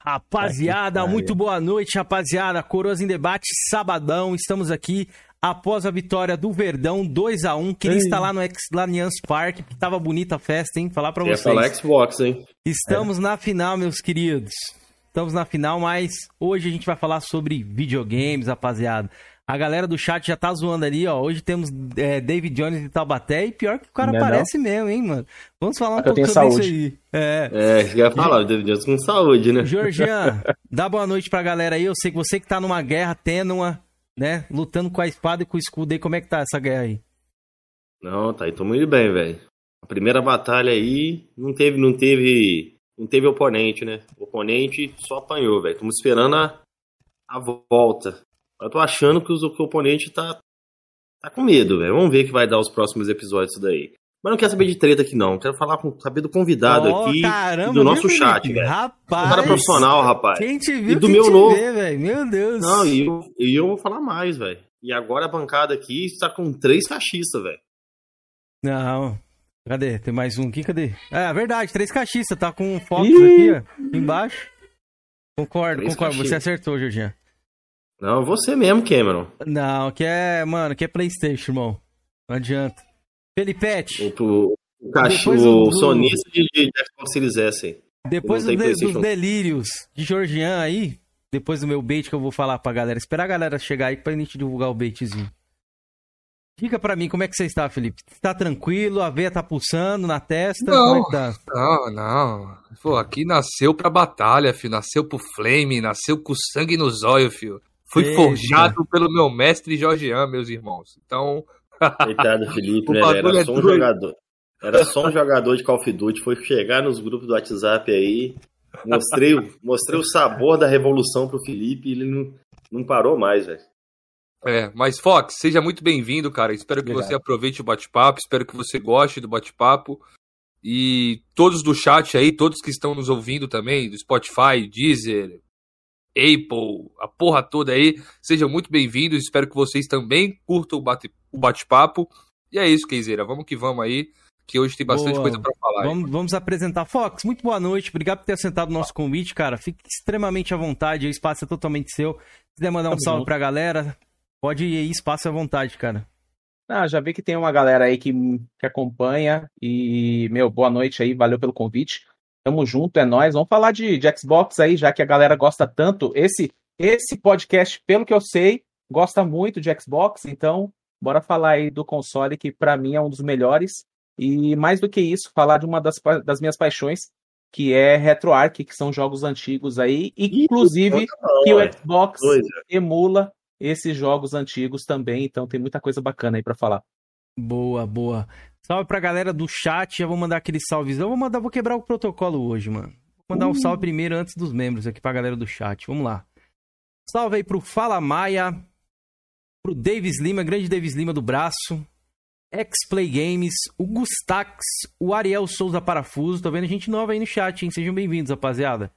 Rapaziada, muito boa noite, rapaziada. Coroas em debate, sabadão. Estamos aqui após a vitória do Verdão 2 a 1 Queria Ei. estar lá no Ex- lá no Allianz Park, que tava bonita a festa, hein? Falar pra Ia vocês. falar Xbox, hein? Estamos na final, meus queridos. Estamos na final, mas hoje a gente vai falar sobre videogames, rapaziada. A galera do chat já tá zoando ali, ó. Hoje temos é, David Jones de Taubaté e pior que o cara Não é não? parece mesmo, hein, mano. Vamos falar um É que eu pouco tenho sobre saúde. isso aí. É. É, você ia falar, o David Jones com saúde, né? Georgian, dá boa noite pra galera aí. Eu sei que você que tá numa guerra tênua, né? Lutando com a espada e com o escudo aí. Como é que tá essa guerra aí? Não, tá aí, tamo indo bem, velho. A primeira batalha aí não teve, não teve, não teve oponente, né? O oponente só apanhou, velho. Estamos esperando a, a volta. Eu tô achando que, os- que o oponente tá, tá com medo, velho. Vamos ver o que vai dar os próximos episódios disso daí. Mas não quero saber de treta aqui, não. Quero falar com, saber do convidado Ó, aqui caramba, do nosso chat, velho. Rapaz. Um cara profissional, rapaz. Quem te viu, E do meu novo. vê, velho. Meu Deus. Não, e eu, e eu vou falar mais, velho. E agora a bancada aqui está com três cachistas, velho. Não. Cadê? Tem mais um aqui, cadê? É, verdade, três caixistas, tá com fotos Ih. aqui, ó, embaixo. Concordo, Três concordo, você acertou, Georgian. Não, você mesmo, Cameron. Não, que é, mano, que é Playstation, irmão. Não adianta. Felipete, O, o, cachorro, o- o sonista de, de Xbox Series S aí. depois não do de- dos delírios de Georgian aí, depois do meu bait que eu vou falar pra galera, esperar a galera chegar aí pra gente divulgar o baitzinho. Diga pra mim, como é que você está, Felipe? Tá tranquilo? A veia tá pulsando na testa? Não. Como é que tá? Não, não. Pô, aqui nasceu pra batalha, filho. Nasceu pro flame, nasceu com sangue nos olhos, filho. Fui Eita. forjado pelo meu mestre Jorgean, meus irmãos. Então, Coitado do Felipe, né, Era é só um doido. jogador. Era só um jogador de Call of Duty. Foi chegar nos grupos do WhatsApp aí. Mostrei, o- mostrei o sabor da revolução pro Felipe e ele não, não parou mais, velho. é. Mas, Fox, seja muito bem-vindo, cara. Espero que Obrigado. você aproveite o bate-papo. Espero que você goste do bate-papo. E todos do chat aí, todos que estão nos ouvindo também, do Spotify, Deezer, Apple, a porra toda aí, sejam muito bem-vindos. Espero que vocês também curtam o bate- o bate-papo. E é isso, Keizeira. Vamos que vamos aí, que hoje tem bastante Boa. coisa pra falar. Vamos, vamos apresentar. Fox, muito boa noite. Obrigado por ter aceitado o nosso convite, cara. Fique extremamente à vontade. O espaço é totalmente seu. Se quiser mandar um Tamo salve pra galera, pode ir aí, espaço à vontade, cara. Ah, já vi que tem uma galera aí que, que acompanha. E, meu, boa noite aí, valeu pelo convite. Tamo junto, é nóis. Vamos falar de, de Xbox aí, já que a galera gosta tanto. Esse, esse podcast, pelo que eu sei, gosta muito de Xbox, então bora falar aí do console que pra mim é um dos melhores. E mais do que isso, falar de uma das, das minhas paixões, que é RetroArch, que são jogos antigos aí, inclusive que o Xbox emula esses jogos antigos também, então tem muita coisa bacana aí pra falar. Boa, boa. Salve pra galera do chat. Já vou mandar aquele salvezão. Vou mandar, vou quebrar o protocolo hoje, mano. Vou mandar um salve primeiro antes dos membros aqui pra galera do chat. Vamos lá. Salve aí pro Fala Maia, pro Davis Lima, grande Davis Lima do braço, X-Play Games, o Gustax, o Ariel Souza Parafuso. Tô vendo gente nova aí no chat, hein? Sejam bem-vindos, rapaziada.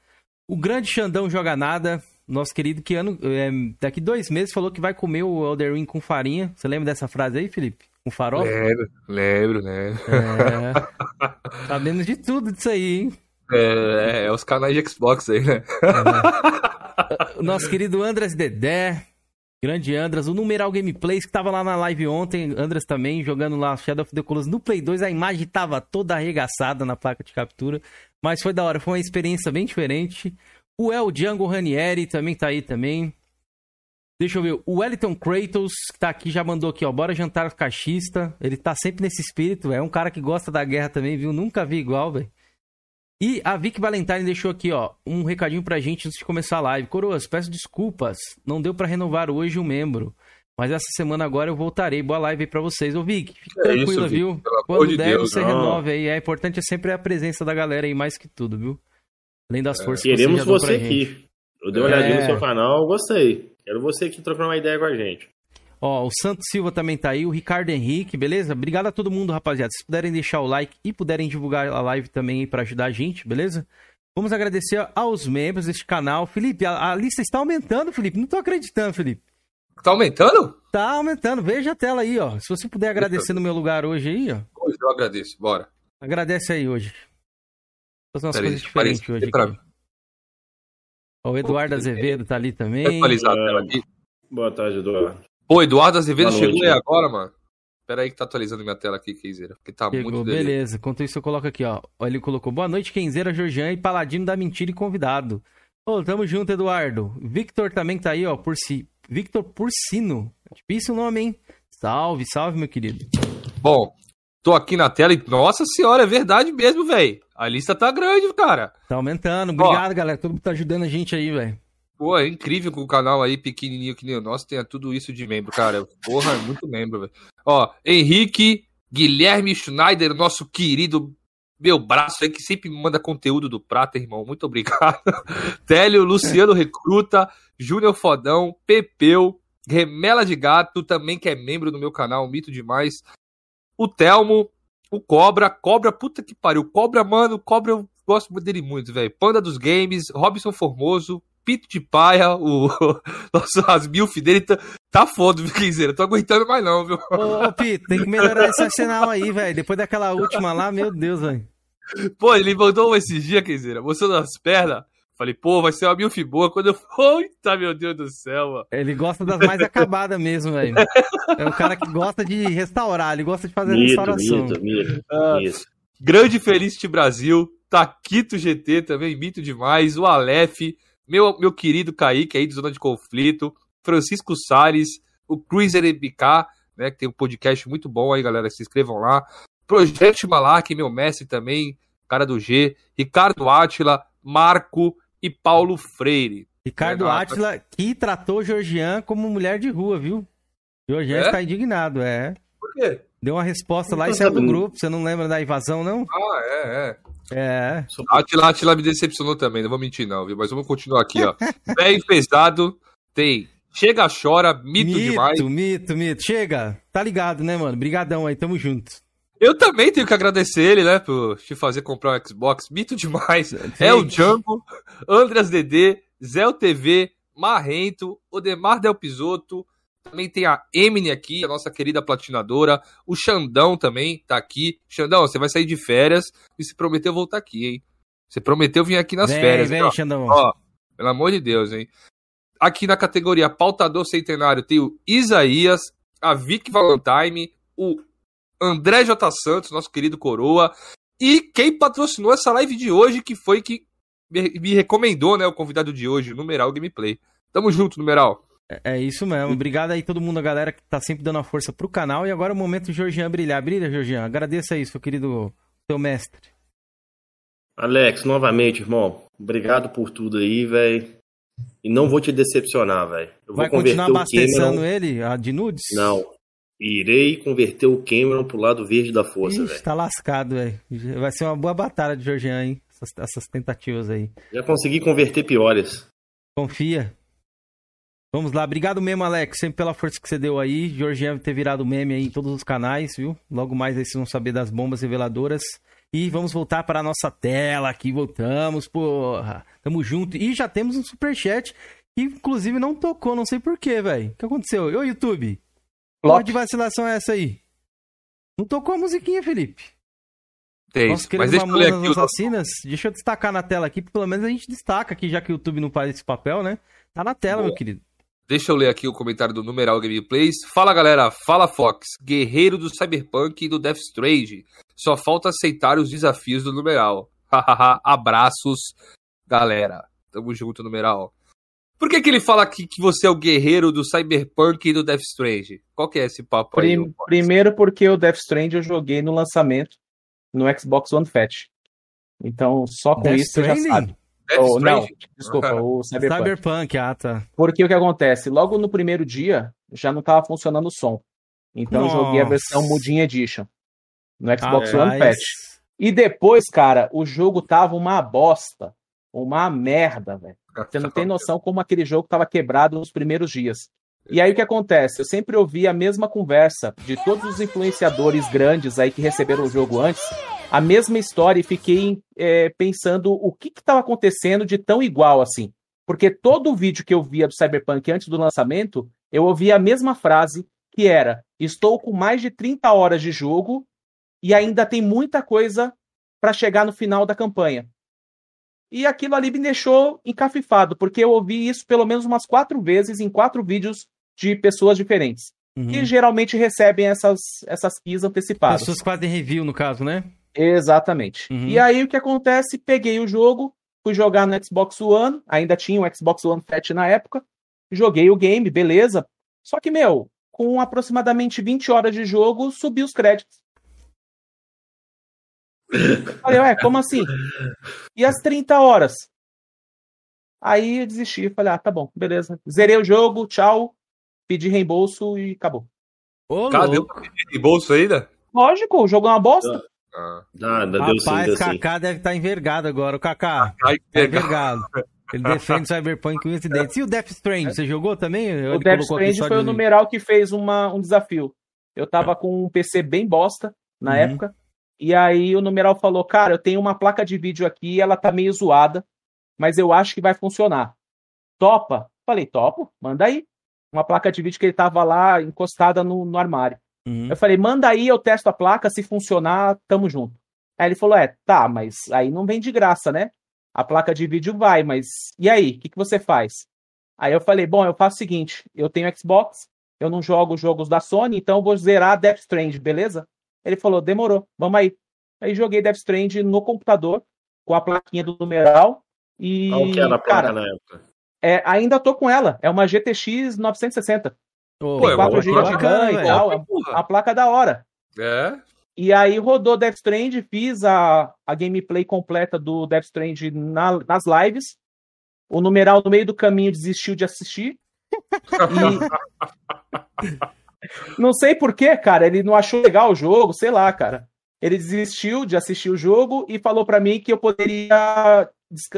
O grande Xandão Joga Nada, nosso querido que ano, é, daqui dois meses falou que vai comer o Elder Ring com farinha. Você lembra dessa frase aí, Felipe? Com farofa? Lembro, lembro, né? É. Sabemos de tudo disso aí, hein? É, é os canais de Xbox aí, né? O nosso querido Andras Dedé, grande Andras, o Numeral Gameplays, que tava lá na live ontem, Andras também, jogando lá Shadow of the Colossus no Play 2, a imagem tava toda arregaçada na placa de captura, mas foi da hora, foi uma experiência bem diferente. O El Django Ranieri também tá aí também. Deixa eu ver, o Wellington Kratos, que tá aqui, já mandou aqui, ó, bora jantar cachista. Ele tá sempre nesse espírito, é um cara que gosta da guerra também, viu? Nunca vi igual, velho. E a Vic Valentine deixou aqui, ó, um recadinho pra gente antes de começar a live. Coroas, peço desculpas, não deu pra renovar hoje o membro. Mas essa semana agora eu voltarei. Boa live aí pra vocês. Ô, Vic, fique É tranquila, isso, viu? pelo Quando de der, Deus, você não. renove aí. É importante é sempre a presença da galera aí, mais que tudo, viu? Além das forças que Queremos você já deu você pra gente. aqui. Eu dei uma olhadinha É. no seu canal, gostei. Quero você aqui trocando uma ideia com a gente. Ó, o Santos Silva também tá aí, o Ricardo Henrique, beleza? Obrigado a todo mundo, rapaziada. Se puderem deixar o like e puderem divulgar a live também aí pra ajudar a gente, beleza? Vamos agradecer aos membros deste canal. Felipe, a, a lista está aumentando, Felipe. Não tô acreditando, Felipe. Tá aumentando? Tá aumentando. Veja a tela aí, ó. Se você puder agradecer no meu lugar hoje aí, ó. Hoje eu agradeço, bora. Agradece aí hoje. Fazer umas Peraí, coisas eu diferentes hoje. pra mim. O Eduardo Azevedo tá ali também. Deixa eu atualizar a É. tela aqui. Boa tarde, Eduardo. Pô, Eduardo Azevedo Boa chegou noite. aí agora, mano. Pera aí que tá atualizando minha tela aqui, Keizeira. Porque tá Chegou, muito delay. beleza. Enquanto isso, eu coloco aqui, ó. Ele colocou boa noite, Kenzeira, Georgian e Paladino da Mentira e convidado. Ô, tamo junto, Eduardo. Victor também tá aí, ó. Por si... Victor Porcino. Difícil o nome, hein? Salve, salve, meu querido. Bom, tô aqui na tela e. Nossa senhora, é verdade mesmo, velho. A lista tá grande, cara. Tá aumentando. Obrigado, galera. Todo mundo tá ajudando a gente aí, velho. Pô, é incrível que o canal aí, pequenininho que nem o nosso, tenha tudo isso de membro, cara. Porra, é muito membro, velho. Ó, Henrique, Guilherme Schneider, nosso querido meu braço aí, que sempre me manda conteúdo do Prata, irmão. Muito obrigado. Télio, Luciano Recruta, Júnior Fodão, Pepeu, Remela de Gato, também que é membro do meu canal, mito demais. O Telmo, o Cobra, Cobra, puta que pariu. Cobra, mano, Cobra eu gosto dele muito, velho. Panda dos Games, Robson Formoso, Pito de Paia, o nosso as milf dele tá, tá foda, viu, Quinzeira? Tô aguentando mais não, viu? Ô, ô Pito, tem que melhorar esse arsenal aí, velho. Depois daquela última lá, meu Deus, velho. Pô, ele mandou um esses dias, Quinzeira, mostrando as pernas. Falei, pô, vai ser uma milf boa quando eu... Eita, meu Deus do céu, mano. Ele gosta das mais acabadas mesmo, velho. É um cara que gosta de restaurar, ele gosta de fazer Mito, restauração. mito, mito. Ah, Isso. Grande Felicity Brasil, Taquito GT também, mito demais, o Aleph, meu, meu querido Kaique aí de Zona de Conflito, Francisco Salles, o Cruiser EBK, né, que tem um podcast muito bom aí, galera, se inscrevam lá. Projeto Malak, meu mestre também, cara do G, Ricardo Átila, Marco e Paulo Freire. Ricardo É, Átila, que tratou Georgian como mulher de rua, viu? Georgian É? está indignado, é. Por quê? Deu uma resposta lá e saiu do grupo. Você não lembra da invasão, não? Ah, é, é. É. Atila, Atila me decepcionou também, não vou mentir não, viu? Mas vamos continuar aqui, ó. Bem pesado, tem Chega, Chora, mito, demais. mito, mito. Chega. Tá ligado, né, mano? Brigadão aí, tamo junto. Eu também tenho que agradecer ele, né, por te fazer comprar um Xbox. Mito demais. É o Django, Andras DD, Zé TV, Marrento, Odemar Del Pisoto. Também tem a Emily aqui, a nossa querida platinadora. O Xandão também tá aqui. Xandão, você vai sair de férias e se prometeu voltar aqui, hein? Você prometeu vir aqui nas vem, férias. vem, hein, ó. Xandão. Ó, pelo amor de Deus, hein? Aqui na categoria Pautador Centenário tem o Isaías, a Vic Valentine, o André J. Santos, nosso querido Coroa, e quem patrocinou essa live de hoje, que foi que me me recomendou, né, o convidado de hoje, o Numeral Gameplay. Tamo junto, Numeral. É isso mesmo. Obrigado aí todo mundo, a galera que tá sempre dando a força pro canal. E agora é o momento do Georgian brilhar. Brilha, Georgian. Agradeça aí, seu querido, seu mestre. Alex, novamente, irmão. Obrigado por tudo aí, velho. E não vou te decepcionar, velho. Vai continuar abastecendo Cameron. ele a de nudes? Não. Irei converter o Cameron pro lado verde da força, velho. tá lascado, velho. Vai ser uma boa batalha de Georgian, hein? Essas, essas tentativas aí. Já consegui converter piores. Confia. Vamos lá, obrigado mesmo, Alex, sempre pela força que você deu aí. Georgian ter virado meme aí em todos os canais, viu? Logo mais aí vocês vão saber das bombas reveladoras. E vamos voltar para a nossa tela aqui, voltamos, porra. Tamo junto. E já temos um superchat que inclusive não tocou, não sei porquê, velho. O que aconteceu? Ô, YouTube, porra Flop. de vacilação é essa aí? Não tocou a musiquinha, Felipe. Tem Nossa, isso. Mas deixa eu ler aqui o Assassinas, deixa eu destacar na tela aqui, pelo menos a gente destaca aqui, já que o YouTube não faz esse papel, né? Tá na tela, Boa. meu querido. Deixa eu ler aqui o comentário do Numeral Gameplays. Fala galera, fala Fox, guerreiro do Cyberpunk e do Death Stranding. Só falta aceitar os desafios do Numeral. Hahaha, abraços, galera. Tamo junto, Numeral. Por que, que ele fala aqui que você é o guerreiro do Cyberpunk e do Death Stranding? Qual que é esse papo aí? Prim- primeiro porque o Death Strand eu joguei no lançamento no Xbox One Fat. Então, só com Death isso você já Stranding? sabe. Death Ou, não, Stranding? desculpa, o Cyberpunk. Cyberpunk, ah, tá. Porque o que acontece? Logo no primeiro dia, já não estava funcionando o som. Então eu joguei a Nossa. versão Mudinha Edition no Xbox One Rapaz. Fat. E depois, cara, o jogo tava uma bosta. Uma merda, velho. Você não tem noção como aquele jogo tava quebrado nos primeiros dias. E aí o que acontece? Eu sempre ouvi a mesma conversa de todos os influenciadores grandes aí que receberam o jogo antes, a mesma história e fiquei é, pensando o que estava acontecendo de tão igual assim. Porque todo o vídeo que eu via do Cyberpunk antes do lançamento, eu ouvia a mesma frase que era: estou com mais de 30 horas de jogo e ainda tem muita coisa para chegar no final da campanha. E aquilo ali me deixou encafifado, porque eu ouvi isso pelo menos umas quatro vezes em quatro vídeos de pessoas diferentes. Uhum. Que geralmente recebem essas, essas keys antecipadas. Pessoas que fazem review, no caso, né? Exatamente. Uhum. E aí o que acontece? Peguei o jogo, fui jogar no Xbox One, ainda tinha o Xbox One Fat na época, joguei o game, beleza. Só que, meu, com aproximadamente 20 horas de jogo, subi os créditos. Falei, ué, como assim? E as 30 horas? Aí eu desisti, falei, ah, tá bom, beleza. Zerei o jogo, tchau, pedi reembolso e acabou. Ô, Cara, deu louco. pra pedir bolso ainda? Lógico, o jogo é uma bosta. Ah. Dá, dá, deu sim, Rapaz, deu sim. Kaká deve estar envergado agora. O Kaká, Ai, tá pega. envergado. Ele defende o Cyberpunk com esse dente. E o Death Strange, você jogou também? O Ele Death Stranding foi o numeral que fez uma, um desafio. Eu tava com um PC bem bosta na Uhum. época. E aí o numeral falou: Cara, eu tenho uma placa de vídeo aqui, ela tá meio zoada, mas eu acho que vai funcionar. Topa? Falei: Topo, manda aí. Uma placa de vídeo que ele tava lá encostada no, no armário. Uhum. Eu falei: Manda aí, eu testo a placa, se funcionar, tamo junto. Aí ele falou: É, tá, mas aí não vem de graça, né? A placa de vídeo vai, mas e aí? O que, que você faz? Aí eu falei, bom, eu faço o seguinte, eu tenho Xbox, eu não jogo jogos da Sony, então eu vou zerar Death Stranding, beleza? Ele falou, demorou, vamos aí. Aí joguei Death Stranding no computador, com a plaquinha do numeral, e, Qual que era a placa cara, na época? é, ainda tô com ela, é uma GTX 960, Ô, Pô, é 4 uma GB de RAM e velho. tal, é uma placa da hora. É. E aí rodou Death Stranding, fiz a, a gameplay completa do Death Stranding na- nas lives. O numeral no meio do caminho desistiu de assistir. E não sei porquê, cara, ele não achou legal o jogo, sei lá, cara. Ele desistiu de assistir o jogo e falou pra mim que eu poderia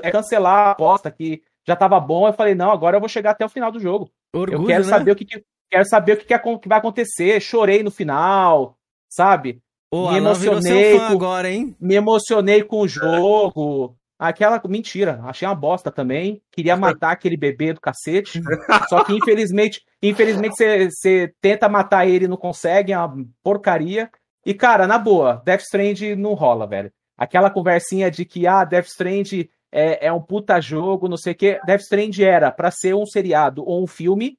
eh, cancelar a aposta, que já tava bom. Eu falei, não, agora eu vou chegar até o final do jogo. Orgulho, Eu quero né? saber o que, que- quero saber o que, que vai acontecer. Chorei no final, sabe? Ô, me emocionei com- agora, hein? me emocionei com o jogo. Aquela mentira, achei uma bosta também. Queria matar aquele bebê do cacete. Só que infelizmente, infelizmente você tenta matar ele e não consegue, é uma porcaria. E cara, na boa, Death Strand não rola, velho. Aquela conversinha de que ah, Death Strand é, é um puta jogo, não sei o quê. Death Strand era pra ser um seriado ou um filme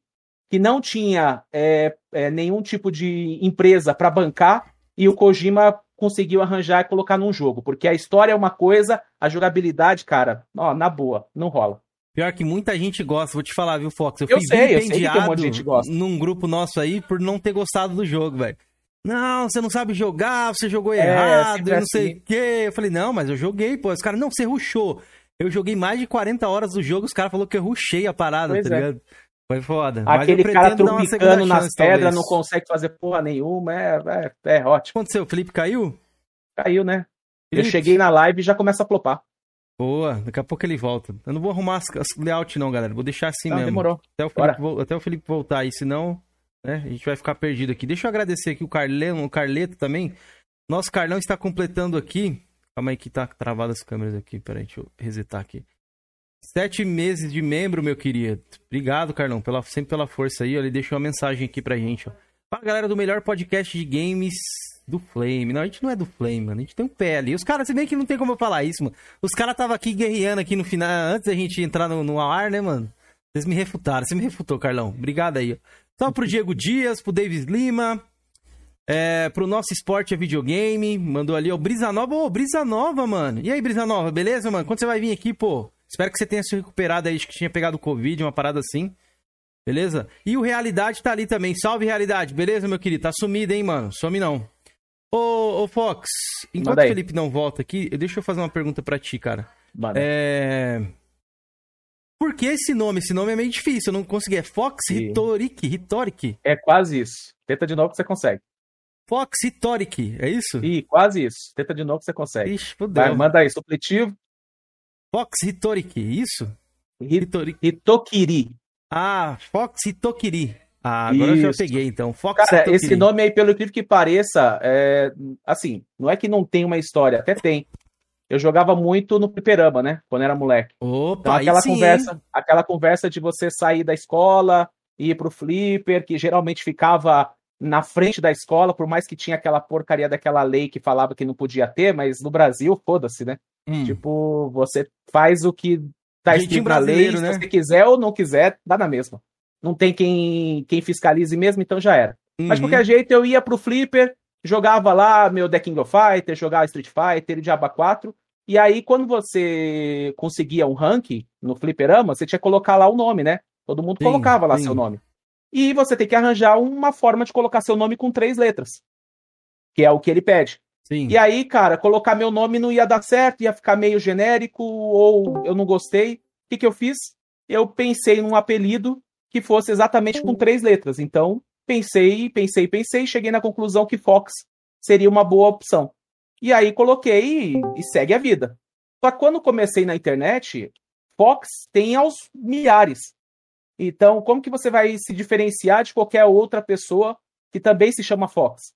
que não tinha é, é, nenhum tipo de empresa pra bancar e o Kojima conseguiu arranjar e colocar num jogo. Porque a história é uma coisa, a jogabilidade, cara, ó, na boa, não rola. Pior que muita gente gosta, vou te falar, viu, Fox? Eu, Eu fui sei, eu sei que tem um monte de gente gosta. num grupo nosso aí por não ter gostado do jogo, velho. Não, você não sabe jogar, você jogou É, errado, não sei assim. o quê. Eu falei, não, mas eu joguei, pô. Os caras, não, você rushou. Eu joguei mais de 40 horas do jogo, os caras falaram que eu rushei a parada, Pois tá é. ligado? Foi foda. Mas Aquele eu cara tropicando nas pedras, não consegue fazer porra nenhuma, é, é, é ótimo. aconteceu? O Felipe caiu? Caiu, né? Eu Felipe? cheguei na live e já começa a flopar. Boa, daqui a pouco ele volta. Eu não vou arrumar as, as layout não, galera. Vou deixar assim Tá, mesmo. demorou. Até o. Felipe, até o Felipe voltar aí, senão né, a gente vai ficar perdido aqui. Deixa eu agradecer aqui o Carlão, o Carleto também. Nosso Carlão está completando aqui. Calma aí que tá travado as câmeras aqui. Peraí, deixa eu resetar aqui. Sete meses de membro, meu querido. Obrigado, Carlão, pela, sempre pela força aí. ó. Ele deixou uma mensagem aqui pra gente. Ó. Fala, galera do melhor podcast de games do Flame. Não, a gente não é do Flame, mano. A gente tem um ali. Os caras, se bem que não tem como eu falar isso, mano. Os caras estavam aqui guerreando aqui no final, antes da gente entrar no, no ar, né, mano? Vocês me refutaram. Você me refutou, Carlão. Obrigado aí. ó. Salve pro Diego Dias, pro Davis Lima. É, pro nosso esporte é videogame. Mandou ali, ó, Brisa Nova. Ô, Brisa Nova, mano. E aí, Brisa Nova, beleza, mano? Quando você vai vir aqui, pô? Espero que você tenha se recuperado aí, acho que tinha pegado Covid, uma parada assim. Beleza? E o Realidade tá ali também. Salve, Realidade. Beleza, meu querido? Tá sumido, hein, mano? Some não. Ô, ô Fox, enquanto o. Felipe não volta aqui, deixa eu fazer uma pergunta pra ti, cara. Mano, É... Por que esse nome? Esse nome é meio difícil, eu não consegui. É Fox Sim. Hitoric? Hitoric? é quase isso. Tenta de novo que você consegue. Fox Hitoric, é isso? Ih, quase isso. Tenta de novo que você consegue. Ixi, fudeu. Vai, manda aí, supletivo. Fox Hitoric, isso? Hit- Hitoric. Hitokiri. Ah, Fox Hitokiri. Ah, agora eu já Isso. peguei, então. Fox Cara, Hitokiri. esse nome aí, pelo incrível que pareça, é, assim, não é que não tem uma história, até tem. Eu jogava muito no fliperama, né? Quando era moleque. Opa, Então aquela sim, conversa, hein? aquela conversa de você sair da escola, ir pro flipper, que geralmente ficava na frente da escola, por mais que tinha aquela porcaria daquela lei que falava que não podia ter, mas no Brasil, foda-se, né? Hum. Tipo, você faz o que tá escrito na lei, brasileiro, se né? você quiser ou não quiser, dá na mesma. Não tem quem, quem fiscalize mesmo, então já era. Mas de Uhum. qualquer jeito, eu ia pro Flipper, jogava lá meu The King of Fighter, jogava Street Fighter, Diaba 4. E aí, quando você conseguia um rank no Flipperama, você tinha que colocar lá o nome, né? Todo mundo Sim, colocava lá sim. seu nome. E você tem que arranjar uma forma de colocar seu nome com três letras. Que é o que ele pede. Sim. E aí, cara, colocar meu nome não ia dar certo, ia ficar meio genérico, ou eu não gostei. O que, que eu fiz? Eu pensei num apelido que fosse exatamente com três letras. Então, pensei, pensei, pensei, cheguei na conclusão que Fox seria uma boa opção. E aí coloquei e, e segue a vida. Só que quando comecei na internet, Fox tem aos milhares. Então, como que você vai se diferenciar de qualquer outra pessoa que também se chama Fox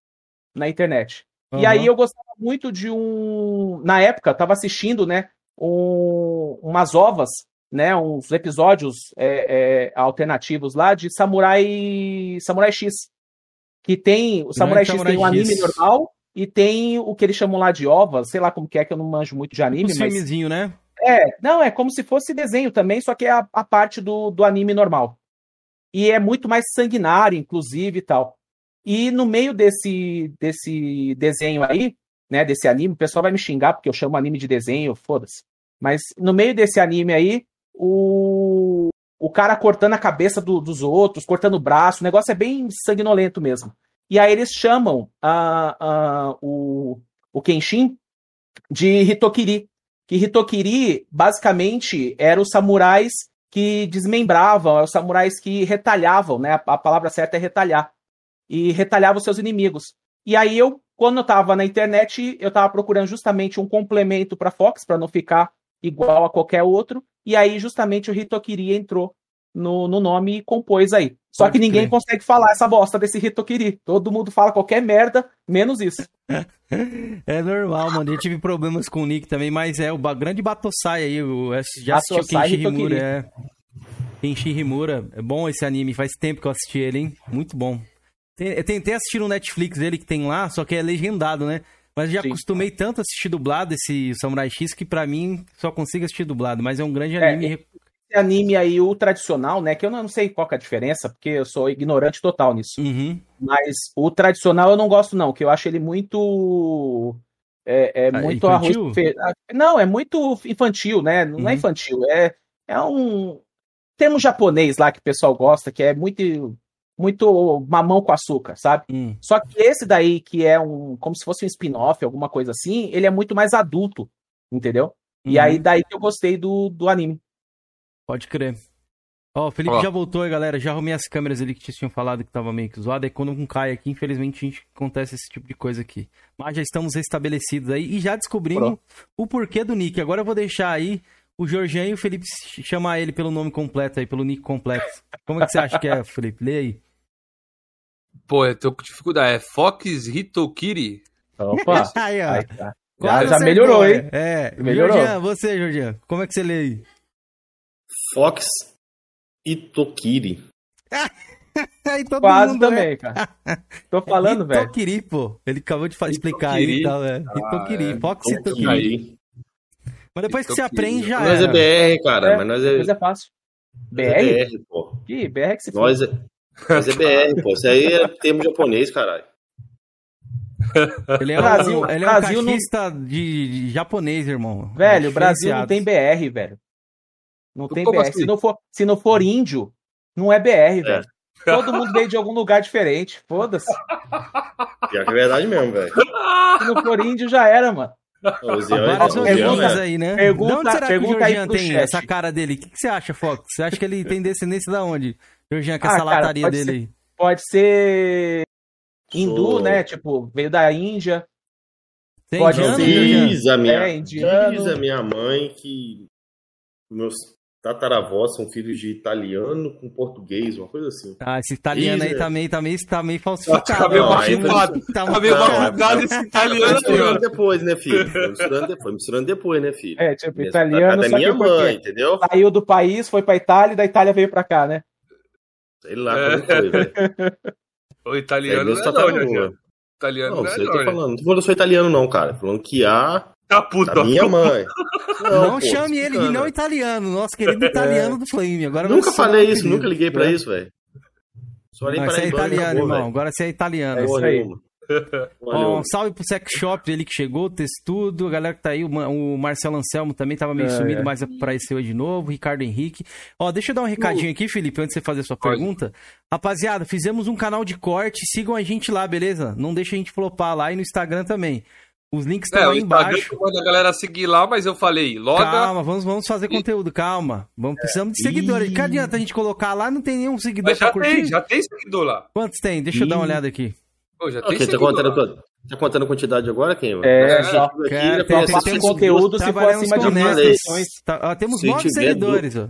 na internet? E Aham. aí eu gostava muito de um. Na época, eu tava assistindo, né? um- umas ovas, né? Uns episódios é, é, alternativos lá de Samurai. Samurai X. Que tem. O Samurai X Samurai tem o anime X. normal e tem o que eles chamam lá de ovas, sei lá como que é, que eu não manjo muito de anime, Um mas. filmezinho, né? É, não, é como se fosse desenho também, só que é a, a parte do, do anime normal. E é muito mais sanguinário, inclusive, e tal. E no meio desse, desse desenho aí, né, desse anime, o pessoal vai me xingar porque eu chamo anime de desenho, foda-se. Mas no meio desse anime aí, o, o cara cortando a cabeça do- dos outros, cortando o braço, o negócio é bem sanguinolento mesmo. E aí eles chamam a, a, o, o Kenshin de Hitokiri. Que Hitokiri, basicamente, eram os samurais que desmembravam, eram os samurais que retalhavam, né? A, a palavra certa é retalhar. E retalhavam seus inimigos. E aí eu, quando eu tava na internet, eu tava procurando justamente um complemento para Fox, para não ficar igual a qualquer outro. E aí, justamente, o Hitokiri entrou no, no nome e compôs aí. Só Pode que ninguém crer. consegue falar essa bosta desse Hitokiri. Todo mundo fala qualquer merda, menos isso. É normal, mano. Eu tive problemas com o Nick também, mas é o grande Batosai aí. O, já assistiu Batosai Kenshi. Himura, é. Kenshi Himura. É bom esse anime, faz tempo que eu assisti ele, hein? Muito bom. Eu tentei assistir no Netflix dele que tem lá, só que é legendado, né? Mas já Sim. acostumei tanto a assistir dublado esse Samurai X que pra mim só consigo assistir dublado, mas é um grande É, anime. Esse anime aí, o tradicional, né? Que eu não sei qual é a diferença, porque eu sou ignorante total nisso. Uhum. Mas o tradicional eu não gosto, não, que eu acho ele muito. É, é Ah, muito infantil? arroz. fe- ah, Não, é muito infantil, né? Não é Uhum. infantil, é, é um termo japonês lá que o pessoal gosta, que é muito, muito mamão com açúcar, sabe? Hum. Só que esse daí, que é um. como se fosse um spin-off, alguma coisa assim, ele é muito mais adulto, entendeu? E Uhum. aí, daí que eu gostei do, do anime. Pode crer. Ó, o Felipe já voltou aí, galera. Já arrumei as câmeras ali que vocês tinham falado que tava meio que zoado. Aí quando um cai aqui, infelizmente, a gente acontece esse tipo de coisa aqui. Mas já estamos restabelecidos aí e já descobrimos o porquê do Nick. Agora eu vou deixar aí o Jorjan e o Felipe ch- chamar ele pelo nome completo aí, pelo Nick completo. Como é que você acha que é, Felipe? Lê aí. Pô, eu tô com dificuldade. É Fox Hitokiri. Opa! Aí, ó. aí tá. Já, Quase já melhorou, hein? É. Melhorou. Jorjan, você, Jorjan. Como é que você lê aí? Fox Itokiri. Aí todo Quase mundo é. também, cara. Tô falando, velho. Hitokiri, pô. Ele acabou de fa- explicar aí e Hitokiri. tal. É. Hitokiri. é. Fox Hitokiri. Hitokiri. Mas depois que você Hitokiri. aprende, já Nós é. BR, cara, É, mas nós é, Mas é fácil. é BR? BR, pô. Ih, BR que se Nós é, nós é BR, pô. Isso aí é termo japonês, caralho. Ele é Brasil- um, ele é Brasil um não- caixista de, de japonês, irmão. Velho, o Brasil não tem BR, velho. Não tem Como BR. assim? Se, não for, se não for índio, não é BR, velho. Todo mundo veio de algum lugar diferente. Foda-se. Pior que é verdade mesmo, velho. Se não for índio, já era, mano. Zian, Várias o Zian, orelhas é- aí, né? Pergunta- de onde será que o Georgian tem chat. essa cara dele? O que, que você acha, Fox? Você acha que ele tem descendência da onde? Georgian, com Ah, essa cara, lataria pode dele ser- aí. Pode ser hindu, Sou- né? Tipo, veio da Índia. Tem pode indiano, ser. Diz a minha, É, diz a minha mãe que meus tataravós são filhos de italiano com português, uma coisa assim. Ah, esse italiano aí Isso, é. também, também, tá meio falsificado. Tá meio bafufado. Tá Tá meio é- bafugado esse italiano aí, misturando depois, né, filho? Foi misturando, de- foi misturando depois, né, filho? É, tipo, Mesmo. italiano, Da só minha mãe, entendeu? saiu do país, foi pra Itália e da Itália veio pra cá, né? Sei lá É. como foi, velho. O italiano Meus não é não. Italiano Não, não é você não, tá né? falando. Não tô falando que eu sou italiano, não, cara. Tô falando que há Da minha mãe. Não, pô, chame ele de não italiano, nosso querido italiano do Flame. Agora Nunca falei isso, querido. nunca liguei pra É. isso, velho. Só Não, para você é a italiano, acabou, irmão. velho. Agora você é italiano. É isso aí. nenhuma. um salve pro Sex Shop ali que chegou, Testudo, a galera que tá aí, o Ma- o Marcelo Anselmo também tava meio É, sumido, é. mas apareceu aí de novo, Ricardo Henrique. Ó, deixa eu dar um recadinho aqui, Felipe, antes de você fazer sua Pode. pergunta. Rapaziada, fizemos um canal de corte, sigam a gente lá, beleza? Não deixa a gente flopar lá e no Instagram também. Os links estão É, aí embaixo. manda a galera seguir lá, mas eu falei, loga. Calma, vamos, vamos fazer conteúdo, calma. Vamos, precisamos de seguidores. Ih. Que adianta a gente colocar lá, não tem nenhum seguidor Mas já pra curtir? tem, já tem seguidor lá. Quantos tem? Deixa eu dar uma olhada aqui. Pô, já Ok, tem tá seguidor contando, lá. tá contando a quantidade agora, quem? É, Mas só- aqui, Cara, já tem- tem conteúdo se for Trabalhamos acima de com mil honestos. inscrições. Tá, ó, temos Se nove tiver seguidores, ó.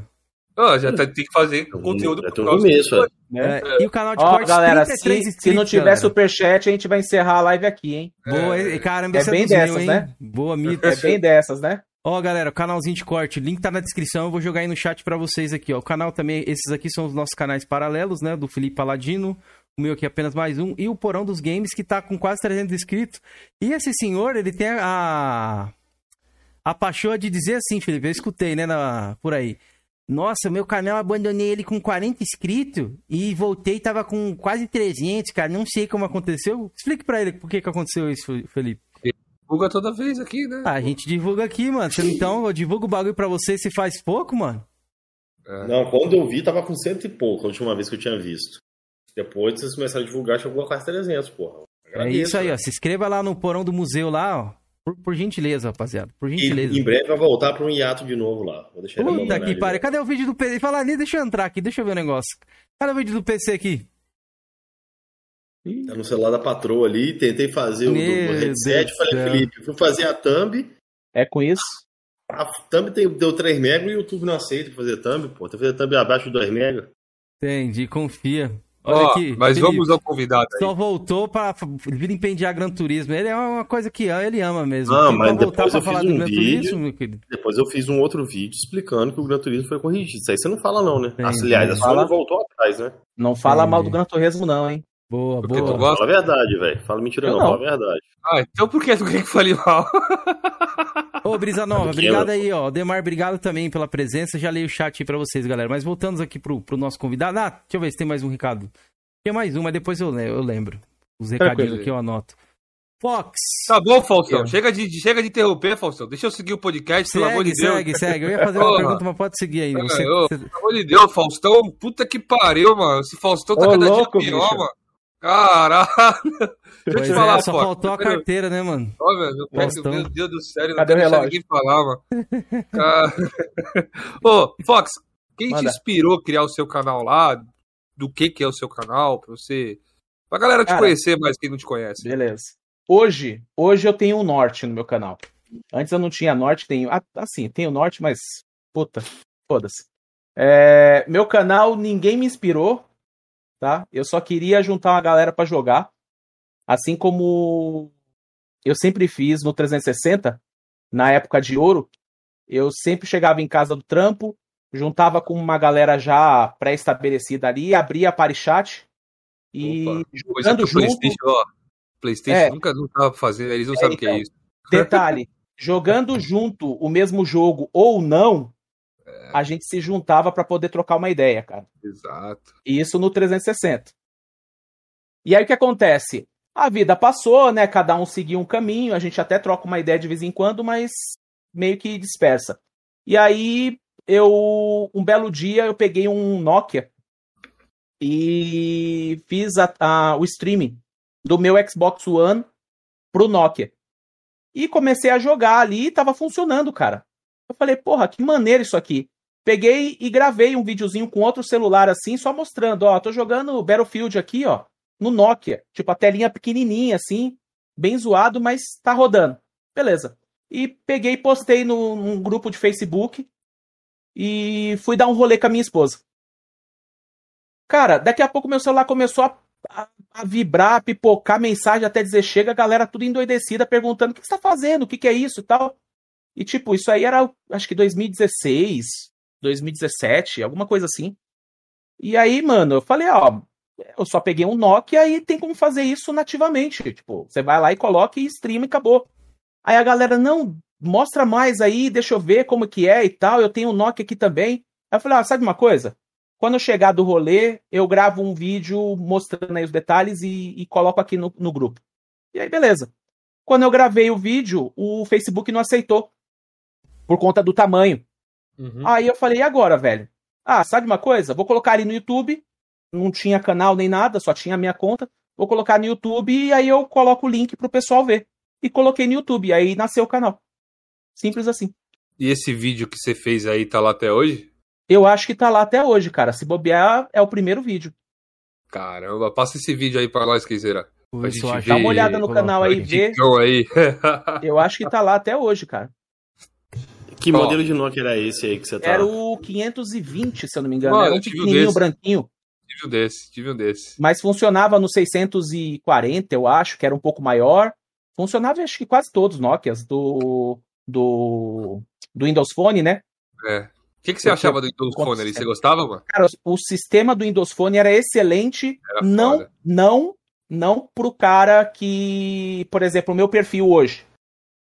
Ó, já tá- tem que fazer conteúdo tô no começo, ó. Né? É, e o canal de Ó, cortes, galera, 33 se, inscritos, se não tiver galera. superchat, a gente vai encerrar a live aqui, hein? Boa, e- caramba, É esse bem dessas, hein? né? Boa, Mito. É bem dessas, né? Ó, galera, o canalzinho de corte, link tá na descrição, eu vou jogar aí no chat pra vocês aqui, ó. O canal também, esses aqui são os nossos canais paralelos, né? Do Felipe Paladino, o meu aqui é apenas mais um, e o Porão dos Games, que tá com quase 300 inscritos. E esse senhor, ele tem a... A paixão de dizer assim, Felipe, eu escutei, né, na, por aí. Nossa, meu canal, eu abandonei ele com 40 inscritos e voltei, tava com quase 300, cara. Não sei como aconteceu. Explique pra ele por que que aconteceu isso, Felipe. Divulga toda vez aqui, né? Ah, a gente divulga aqui, mano. Então, eu divulgo o bagulho pra você se faz pouco, mano. É. Não, quando eu vi, tava com cento e pouco, a última vez que eu tinha visto. Depois vocês começaram a divulgar, chegou a quase 300, porra. É Agradeço, isso aí, ó. velho. Se inscreva lá no porão do museu lá, ó. Por, por gentileza, rapaziada. Por E gentileza. em breve vai voltar pra um hiato de novo lá. Vou deixar ele Puta que pariu. Cadê o vídeo do PC? Fala ali, deixa eu entrar aqui, deixa eu ver o negócio. Cadê o vídeo do PC aqui? Tá no celular da patroa ali, tentei fazer o do headset, Deus falei, céu. Felipe, fui fazer a thumb, É com isso. a thumb tem- deu 3 MB e o YouTube não aceita fazer thumb, pô. Tem que fazer thumb abaixo de 2 MB. Entendi, confia. Olha Ó, aqui. mas Felipe, vamos ao convidado aí. Só voltou vir empendiar Gran Turismo. Ele é uma coisa que ele ama mesmo. Não, Tem mas depois eu fiz do um Gran vídeo. Turismo. Depois eu fiz um outro vídeo explicando que o Gran Turismo foi corrigido. Isso aí você não fala não, né? Entendi. Aliás, a Fala. Sony voltou atrás, né? Não fala Entendi. mal do Gran Turismo, não, hein? Boa, Porque tu boa. gosta? Fala a verdade, velho. Fala mentira não, não. fala a verdade. Ah, então por que tu quer que fale mal? Ô, Brisa Nova, obrigado aí, ó. Demar, obrigado também pela presença. Já leio o chat aí pra vocês, galera. Mas voltando aqui pro, pro nosso convidado. Ah, deixa eu ver se tem mais um recado. Tem mais um, mas depois eu, eu lembro. Os recadinhos aqui eu anoto. Fox. Tá bom, Faustão. Chega de, chega de interromper, Faustão. Deixa eu seguir o podcast, pelo amor de Segue, Deus. segue, segue. Eu ia fazer uma pergunta, mas pode seguir aí. Você, você- Pelo amor de Deus, Faustão. Puta que pariu, mano. Esse Faustão tá Ô, cada louco, dia pior, bicho. mano. Caralho. Deixa eu te é, falar, só Fox. faltou a carteira, né, mano? Ó, meu, meu, Deus do céu, não Cadê quero deixar ninguém falar, mano. Cara... Ô, Fox, quem te Manda. inspirou a criar o seu canal lá? Do que que é o seu canal? Pra você... Pra galera te Cara, conhecer mais quem não te conhece. Beleza. Hoje, hoje eu tenho um norte no meu canal. Antes eu não tinha norte, tenho. ah, Assim, tenho norte, mas. Puta, foda-se. É, meu canal, ninguém me inspirou, tá? Eu só queria juntar uma galera pra jogar. Assim como eu sempre fiz no 360, na época de ouro. Eu sempre chegava em casa do trampo, juntava com uma galera já pré-estabelecida ali, abria a party chat e Opa, jogando junto. Playstation, ó. Playstation É. nunca não tava fazendo, eles não É, sabem o que é então. isso. Detalhe, jogando junto o mesmo jogo ou não, a gente se juntava pra poder trocar uma ideia, cara. Exato. E isso no 360. E aí o que acontece? A vida passou, né? Cada um seguiu um caminho, a gente até troca uma ideia de vez em quando, mas meio que dispersa. E aí eu um belo dia eu peguei um Nokia e fiz a- a- o streaming do meu Xbox One pro Nokia. E comecei a jogar ali e tava funcionando, cara. Eu falei, porra, que maneiro isso aqui. Peguei e gravei um videozinho com outro celular assim, só mostrando, ó, tô jogando Battlefield aqui, ó, no Nokia. Tipo, a telinha pequenininha assim, bem zoado, mas tá rodando. Beleza. E peguei e postei no, num grupo de Facebook e fui dar um rolê com a minha esposa. Cara, daqui a pouco meu celular começou a, a- a vibrar, a pipocar mensagem até dizer chega, a galera tudo endoidecida perguntando o que você tá fazendo, o que, que é isso e tal. E tipo, isso aí era acho que 2016, 2017, alguma coisa assim. E aí, mano, eu falei, ó, eu só peguei um Nokia e tem como fazer isso nativamente. Tipo, você vai lá e coloca e streama e acabou. Aí a galera, não, mostra mais aí, deixa eu ver como que é e tal. Eu tenho um Nokia aqui também. Aí eu falei, ah, sabe uma coisa? Quando eu chegar do rolê, eu gravo um vídeo mostrando aí os detalhes e, e coloco aqui no, no grupo. E aí, beleza. Quando eu gravei o vídeo, o Facebook não aceitou. Por conta do tamanho. Uhum. Aí eu falei, e agora, velho? Ah, sabe uma coisa? Vou colocar ali no YouTube. Não tinha canal nem nada, só tinha a minha conta. Vou colocar no YouTube e aí eu coloco o link pro pessoal ver. E coloquei no YouTube. E aí nasceu o canal. Simples assim. E esse vídeo que você fez aí tá lá até hoje? Eu acho que tá lá até hoje, cara. Se bobear, é o primeiro vídeo. Caramba, passa esse vídeo aí pra nós, Keizeira. Dá uma olhada no canal aí e vê. Então aí. Eu acho que tá lá até hoje, cara. Que Ó. modelo de Nokia era esse aí que você tá? Era o 520, se eu não me engano. Mano, Era um eu tive um pequenininho, desse. branquinho. tive um desse, tive um desse. Mas funcionava no 640, eu acho, que era um pouco maior. Funcionava, acho que quase todos os Nokias do, do, do Windows Phone, né? É. O que, que você Porque- achava do Windows Phone ali? Você gostava, mano? Cara, o sistema do Windows Phone era excelente. Era não, foda. não, não pro cara que, por exemplo, o meu perfil hoje,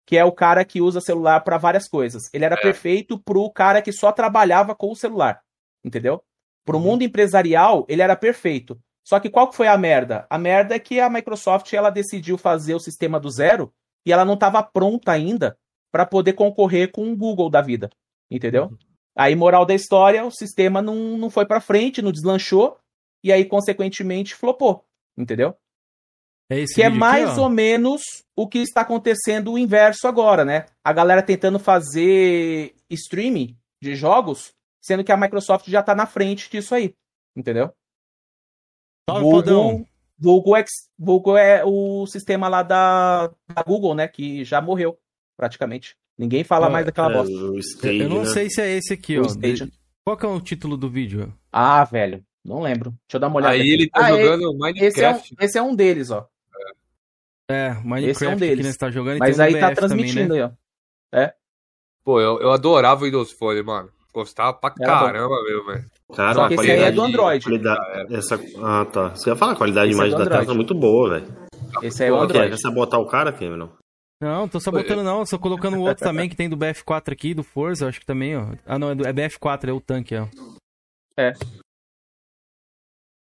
que é o cara que usa celular para várias coisas. Ele era É. perfeito pro cara que só trabalhava com o celular, entendeu? Pro Uhum. mundo empresarial, ele era perfeito. Só que qual que foi a merda? A merda é que a Microsoft ela decidiu fazer o sistema do zero e ela não estava pronta ainda para poder concorrer com o Google da vida, entendeu? Uhum. Aí, moral da história, o sistema não, não foi para frente, não deslanchou e aí, consequentemente, flopou, entendeu? É esse Que é aqui, mais ó. ou menos o que está acontecendo o inverso agora, né? A galera tentando fazer streaming de jogos, sendo que a Microsoft já tá na frente disso aí, entendeu? Salve. Vulgo, X- Vulgo é o sistema lá da, da Google, né? Que já morreu, praticamente. Ninguém fala Ah, mais daquela É, bosta. Stage, Eu não né? sei se é esse aqui, O ó. Stadia. De- Qual que é o título do vídeo? Ah, velho, não lembro. Deixa eu dar uma olhada. Aí aqui. ele tá Ah, é- jogando esse, é um, Minecraft. esse é um deles, ó. É, Minecraft Esse é um que deles. nós tá jogando. Mas aí tá BF também, transmitindo né? aí, ó. Pô, eu, eu adorava o Windows Phone, mano. Gostava pra Era bom. caramba, meu, velho. Cara, Só que esse aí é do Android. qualidade- essa, ah, tá. Você ia falar, a qualidade de Esse é imagem do da tela Android. tá muito boa, velho. Esse aí é o Android. Quer sabotar o cara, Cameron? Não, tô sabotando não, só colocando o outro também que tem do BF4 aqui, do Forza, eu acho que também, ó. Ah, não, é, do, é BF4, é o tanque, ó.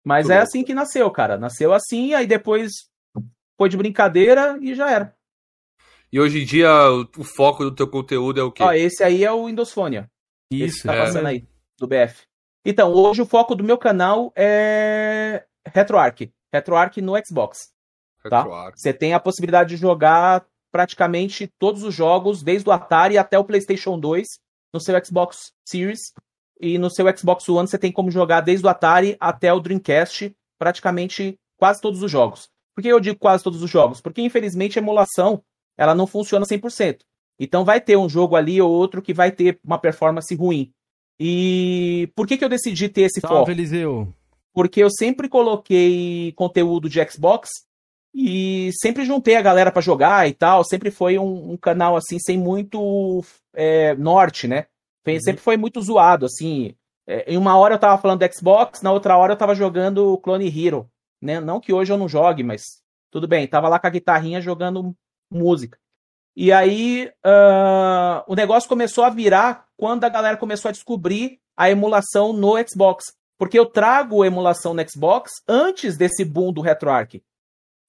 Mas Muito é bom. assim que nasceu, cara. Nasceu assim, aí depois foi de brincadeira e já era. E hoje em dia o, foco do teu conteúdo é o quê? Ó, esse aí é o. Esse Isso, que tá é. passando aí, do BF. Então, hoje o foco do meu canal é RetroArch. RetroArch no Xbox. tá? Você tem a possibilidade de jogar praticamente todos os jogos, desde o Atari até o PlayStation 2, no seu Xbox Series. E no seu Xbox One você tem como jogar desde o Atari até o Dreamcast, praticamente quase todos os jogos. Por que eu digo quase todos os jogos? Porque infelizmente a emulação ela não funciona 100%. Então vai ter um jogo ali ou outro que vai ter uma performance ruim. E por que, que eu decidi ter esse foco? Salve, Eliseu. porque eu sempre coloquei conteúdo de Xbox e sempre juntei a galera pra jogar e tal. Sempre foi um, um canal assim sem muito é, norte, né? Foi- Sempre foi muito zoado, assim. É, em uma hora eu tava falando do Xbox, na outra hora eu tava jogando Clone Hero, né? Não que hoje eu não jogue, mas tudo bem. Tava lá com a guitarrinha jogando música. E aí ah, o negócio começou a virar quando a galera começou a descobrir a emulação no Xbox. Porque eu trago emulação no Xbox antes desse boom do RetroArch.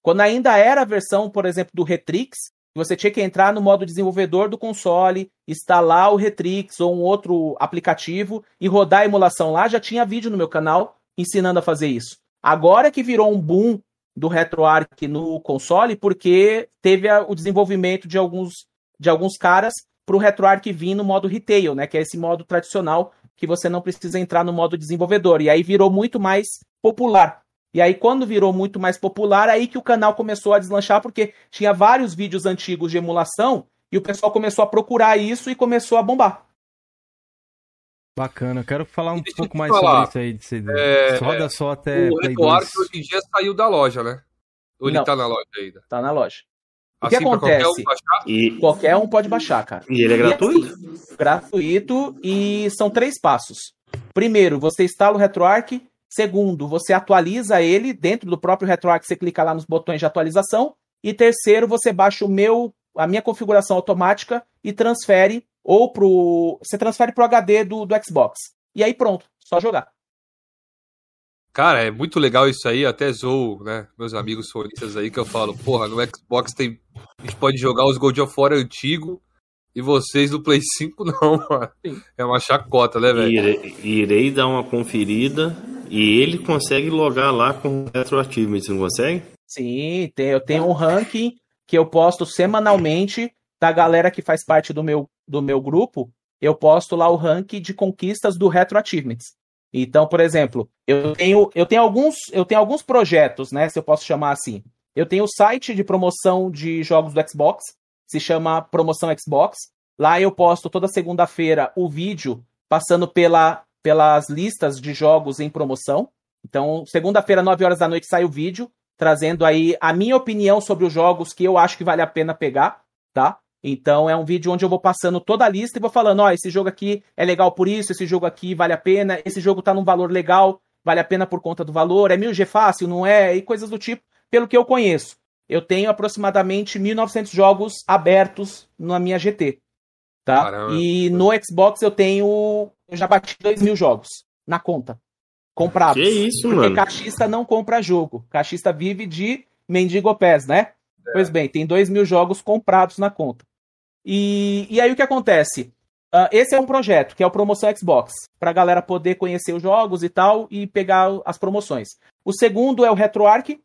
Quando ainda era a versão, por exemplo, do Retrix, você tinha que entrar no modo desenvolvedor do console, instalar o Retrix ou um outro aplicativo e rodar a emulação lá, já tinha vídeo no meu canal ensinando a fazer isso. Agora que virou um boom do RetroArch no console, porque teve a- o desenvolvimento de alguns, de alguns caras para o RetroArch vir no modo retail, né, que é esse modo tradicional que você não precisa entrar no modo desenvolvedor. E aí virou muito mais popular. E aí, quando virou muito mais popular, aí que o canal começou a deslanchar, porque tinha vários vídeos antigos de emulação e o pessoal começou a procurar isso e começou a bombar. Bacana, eu quero falar um pouco mais falar. sobre isso aí. De É, Roda só até o RetroArch 2. hoje em dia saiu da loja, né? Ou ele Não. tá na loja ainda? Tá na loja. O que Assim, pra qualquer um acontece? baixar? E, Qualquer um pode baixar, cara. e ele é E gratuito? assim, gratuito e são três passos. Primeiro, você instala o RetroArch. Segundo, você atualiza ele dentro do próprio RetroArch. Você clica lá nos botões de atualização. E terceiro, você baixa o meu a minha configuração automática e transfere ou pro. Você transfere pro HD do, do Xbox. E aí pronto, só jogar. Cara, é muito legal isso aí, até zoo, né? Meus amigos fonistas aí que eu falo, porra, no Xbox tem. A gente pode jogar os God of War antigo e vocês do Play 5 não, mano. É uma chacota, né, velho? Irei, irei dar uma conferida e ele consegue logar lá com retroativo, você não consegue? Sim, tem, eu tenho um ranking que eu posto semanalmente da galera que faz parte do meu, do meu grupo. Eu posto lá o ranking de conquistas do Retro Achievements. Então, por exemplo, eu tenho, eu tenho alguns eu tenho alguns projetos, né, se eu posso chamar assim. Eu tenho o site de promoção de jogos do Xbox, se chama Promoção Xbox. Lá eu posto toda segunda-feira o vídeo passando pela, pelas listas de jogos em promoção. Então, segunda-feira, 9 horas da noite, sai o vídeo trazendo aí a minha opinião sobre os jogos que eu acho que vale a pena pegar, tá? Então é um vídeo onde eu vou passando toda a lista e vou falando, ó, oh, esse jogo aqui é legal por isso, esse jogo aqui vale a pena, esse jogo tá num valor legal, vale a pena por conta do valor, é 1000G fácil, não é? E coisas do tipo, pelo que eu conheço. Eu tenho aproximadamente 1900 jogos abertos na minha GT, tá? Caramba. E no Xbox eu tenho, eu já bati 2 mil jogos na conta comprados. Que isso, porque mano? Porque caixista não compra jogo. Caixista vive de mendigo pés, né? É. Pois bem, tem 2 mil jogos comprados na conta. E, e aí o que acontece? Uh, esse é um projeto, que é o Promoção Xbox, para a galera poder conhecer os jogos e tal e pegar as promoções. O segundo é o RetroArch,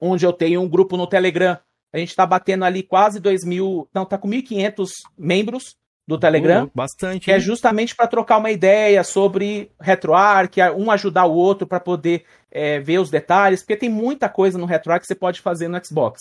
onde eu tenho um grupo no Telegram. A gente está batendo ali quase 2 mil, não, tá com 1.500 membros do Telegram. Uh, bastante. Que é justamente para trocar uma ideia sobre RetroArch, um ajudar o outro para poder é, ver os detalhes, porque tem muita coisa no RetroArch que você pode fazer no Xbox.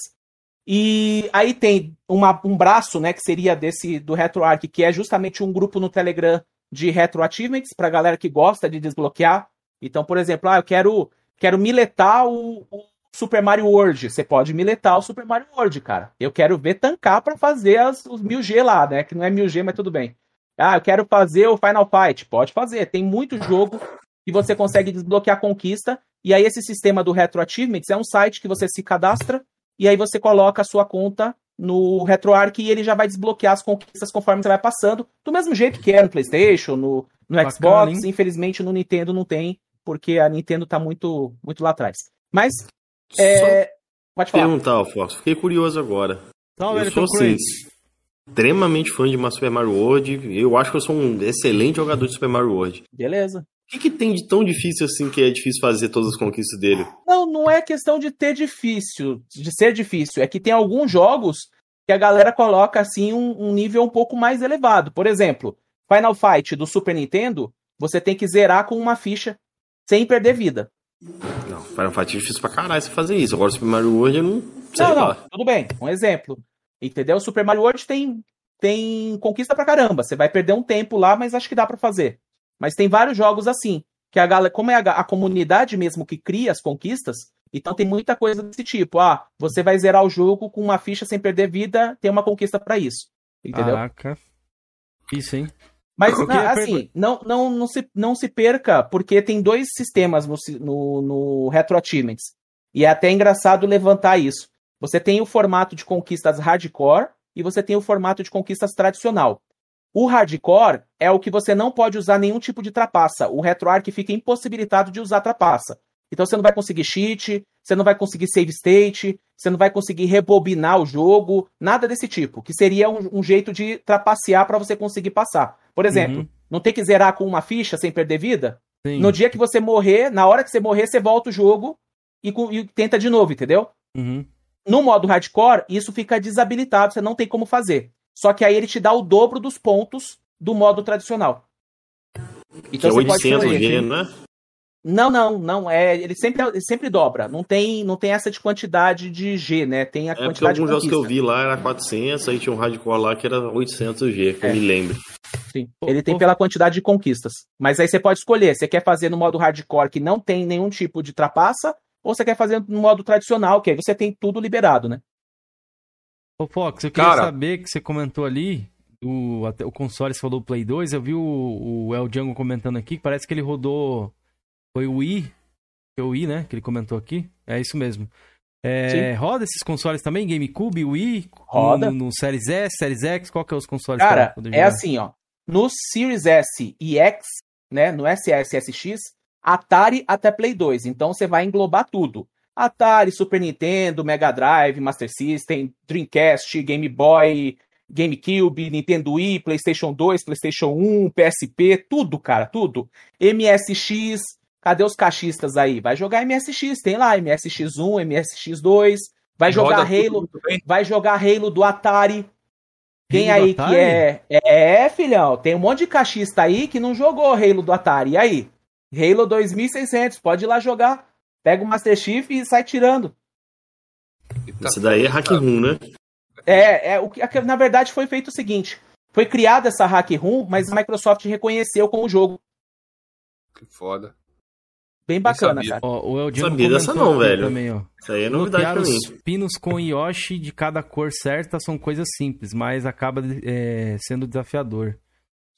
E aí tem uma, um braço, né, que seria desse do RetroArch, que é justamente um grupo no Telegram de Retro Achievements, pra galera que gosta de desbloquear. Então, por exemplo, ah, eu quero, quero miletar o, o Super Mario World. Você pode miletar o Super Mario World, cara. Eu quero ver tancar para fazer as, os 1000G lá, né? Que não é 1000G, mas tudo bem. Ah, eu quero fazer o Final Fight. Pode fazer. Tem muito jogo que você consegue desbloquear a conquista. E aí, esse sistema do Retro Achievements é um site que você se cadastra e aí você coloca a sua conta no RetroArch e ele já vai desbloquear as conquistas conforme você vai passando, do mesmo jeito que é no PlayStation, no, no Bacana, Xbox. Hein? Infelizmente no Nintendo não tem, porque a Nintendo tá muito, muito lá atrás. Mas. É... Pode falar. Perguntar, Fox, fiquei curioso agora. Não, eu sou assim, extremamente fã de Super Mario World. Eu acho que eu sou um excelente jogador de Super Mario World. Beleza. O que, que, tem de tão difícil assim que é difícil fazer todas as conquistas dele? Não, não é questão de ter difícil, de ser difícil. É que tem alguns jogos que a galera coloca assim um, um nível um pouco mais elevado. Por exemplo, Final Fight do Super Nintendo, você tem que zerar com uma ficha sem perder vida. Não, Final Fight é difícil pra caralho você fazer isso. Agora Super Mario World eu não sei Não, não, tudo bem. Um exemplo. Entendeu? Super Mario World tem, tem conquista pra caramba. Você vai perder um tempo lá, mas acho que dá para fazer. Mas tem vários jogos assim, que a galera, como é a, a, comunidade mesmo que cria as conquistas, então tem muita coisa desse tipo. Ah, você vai zerar o jogo com uma ficha sem perder vida, tem uma conquista para isso. Entendeu? Caraca. Isso, hein? Mas, não, assim, não, não, não, se, não se perca, porque tem dois sistemas no, no, no Retro Achievements. E é até engraçado levantar isso. Você tem o formato de conquistas hardcore e você tem o formato de conquistas tradicional. O hardcore é o que você não pode usar nenhum tipo de trapaça. O RetroArch fica impossibilitado de usar trapaça. Então você não vai conseguir cheat, você não vai conseguir save state, você não vai conseguir rebobinar o jogo, nada desse tipo. Que seria um, um jeito de trapacear para você conseguir passar. Por exemplo, uhum. não tem que zerar com uma ficha sem perder vida? Sim. No dia que você morrer, na hora que você morrer, você volta o jogo e, e tenta de novo, entendeu? Uhum. No modo hardcore, isso fica desabilitado, você não tem como fazer. Só que aí ele te dá o dobro dos pontos do modo tradicional. Então que é 800 G, né? Não, não, não. É, ele sempre, ele sempre dobra. Não tem, não tem essa de quantidade de G, né? Tem a é, quantidade alguns jogos que eu vi lá era 400, aí tinha um hardcore lá que era 800 G, que é. eu me lembro. Sim. Ele tem pela quantidade de conquistas. Mas aí você pode escolher. Você quer fazer no modo hardcore que não tem nenhum tipo de trapaça, ou você quer fazer no modo tradicional, que aí você tem tudo liberado, né? Ô, Fox, eu queria Cara... saber que você comentou ali, o, até, o console você falou Play 2, eu vi o, o El Django comentando aqui, que parece que ele rodou. Foi o Wii, foi o Wii, né? Que ele comentou aqui. É isso mesmo. É, roda esses consoles também? GameCube, Wii? Roda. No, no Series S, Series X? Qual que é os consoles? Cara, é assim, ó. No Series S e X, né? No SS e SX, Atari até Play 2. Então você vai englobar tudo. Atari, Super Nintendo, Mega Drive, Master System, Dreamcast, Game Boy, GameCube, Nintendo Wii, PlayStation 2, PlayStation 1, PSP, tudo, cara, tudo. MSX, cadê os cachistas aí? Vai jogar MSX, tem lá MSX1, MSX2, vai jogar Roda Halo, vai jogar Halo do Atari. Quem Halo aí que Atari? é. É, filhão, tem um monte de cachista aí que não jogou Halo do Atari. E aí? Halo 2600, pode ir lá jogar. Pega o Master Chief e sai tirando. Isso daí é hack room, né? É, é o que na verdade foi feito o seguinte: foi criada essa hack room, mas a Microsoft reconheceu como jogo. Que foda. Bem bacana, sabia. cara. Ó, o El Django Sabia dessa não, velho. Também, ó. Isso aí é novidade Bloquear pra mim. os pinos com Yoshi de cada cor certa são coisas simples, mas acaba é, sendo desafiador.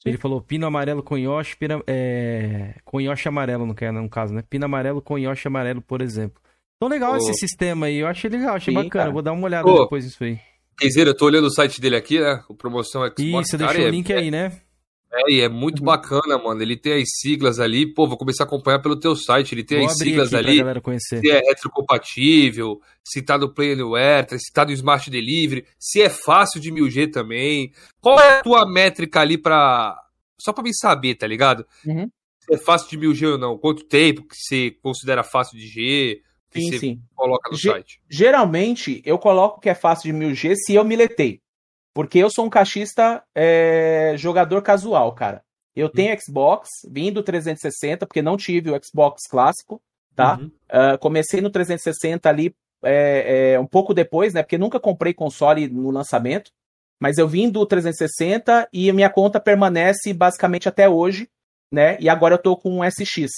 Ele falou pino amarelo com Yoshi, pina- é, com Yoshi amarelo, não quer, no caso, né? Pino amarelo com Yoshi amarelo, por exemplo. Então legal Ô. esse sistema aí, eu achei legal, achei Sim, bacana. cara. Vou dar uma olhada Ô. depois nisso aí. Kenzeira, eu tô olhando o site dele aqui, né? O promoção Xbox. Isso, você cara, deixou o é- link aí, né? É, e é muito Uhum. bacana, mano. Ele tem as siglas ali. Pô, vou começar a acompanhar pelo teu site. Ele tem Vou as siglas ali. Se é retrocompatível, se tá no Play Anywhere, se tá no Smart Delivery, se é fácil de 1000G também. Qual é a tua métrica ali pra. Só pra mim saber, tá ligado? Uhum. Se é fácil de 1000G ou não. Quanto tempo que você considera fácil de G? Que Sim, você sim. coloca no Ge- site. Geralmente, eu coloco que é fácil de 1000G se eu miletei. Porque eu sou um cachista é, jogador casual, cara. Eu tenho Xbox, vim do 360, porque não tive o Xbox clássico, tá? Uhum. Ah, comecei no 360 ali é, é, um pouco depois, né? Porque nunca comprei console no lançamento. Mas eu vim do 360 e minha conta permanece basicamente até hoje, né? E agora eu tô com um SX.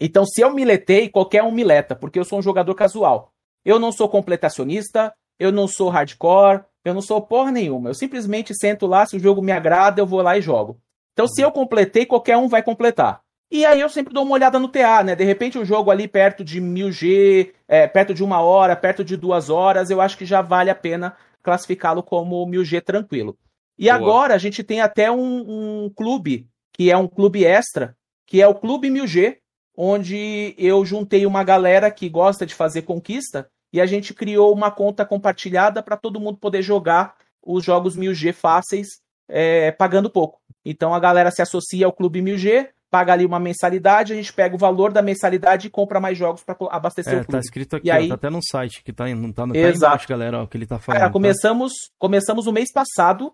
Então, se eu miletei, qualquer um mileta, porque eu sou um jogador casual. Eu não sou completacionista, eu não sou hardcore, eu não sou porra nenhuma. Eu simplesmente sento lá, se o jogo me agrada, eu vou lá e jogo. Então, se eu completei, qualquer um vai completar. E aí eu sempre dou uma olhada no TA, né? De repente o jogo ali perto de 1000G, é, perto de uma hora, perto de duas horas, eu acho que já vale a pena classificá-lo como 1000G tranquilo. E Boa. agora a gente tem até um, um clube, que é um clube extra, que é o Clube 1000G, onde eu juntei uma galera que gosta de fazer conquista e a gente criou uma conta compartilhada para todo mundo poder jogar os jogos 1000G fáceis é, pagando pouco. Então a galera se associa ao Clube 1000G, paga ali uma mensalidade, a gente pega o valor da mensalidade e compra mais jogos para abastecer É, o tá clube. escrito aqui, E ó, aí- tá até no site, que tá, não tá, no, tá Exato. embaixo, galera, ó, o que ele tá falando. Cara, tá? começamos, começamos o mês passado,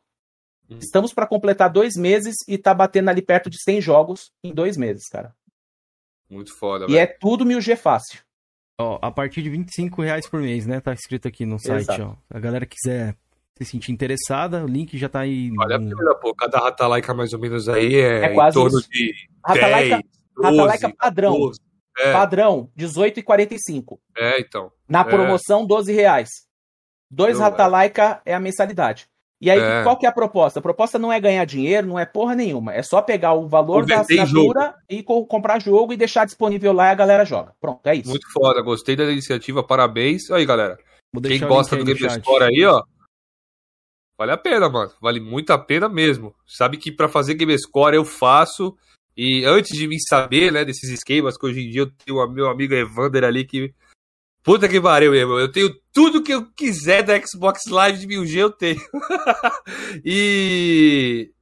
Hum. estamos para completar dois meses e tá batendo ali perto de 100 jogos em dois meses, cara. Muito foda, E velho. é tudo 1000G fácil. Ó, a partir de 25 reais por mês, né? Tá escrito aqui no site, Exato. ó. A galera quiser se sentir interessada, o link já tá aí. Olha a no- pena, pô. Cada Ratalaika mais ou menos aí é, É quase em torno isso. de Ratalaika, 10, 12, Ratalaika padrão. 12. É, Padrão, 18,45. é, então. Na É. promoção, 12 reais. Dois Não, Ratalaika é a mensalidade. E aí, É. qual que é a proposta? A proposta não é ganhar dinheiro, não é porra nenhuma. É só pegar o valor da assinatura e co- comprar jogo e deixar disponível lá e a galera joga. Pronto, é isso. Muito foda. Gostei da iniciativa. Parabéns. Aí, galera. Vou Quem gosta do Game. Score aí, ó. Vale a pena, mano. Vale muito a pena mesmo. Sabe que pra fazer Game Score eu faço. E antes de me saber, né, desses esquemas, que hoje em dia eu tenho o meu amigo Evander ali que. Puta que pariu, meu irmão. Eu tenho tudo que eu quiser da Xbox Live de 1000G, eu tenho. e.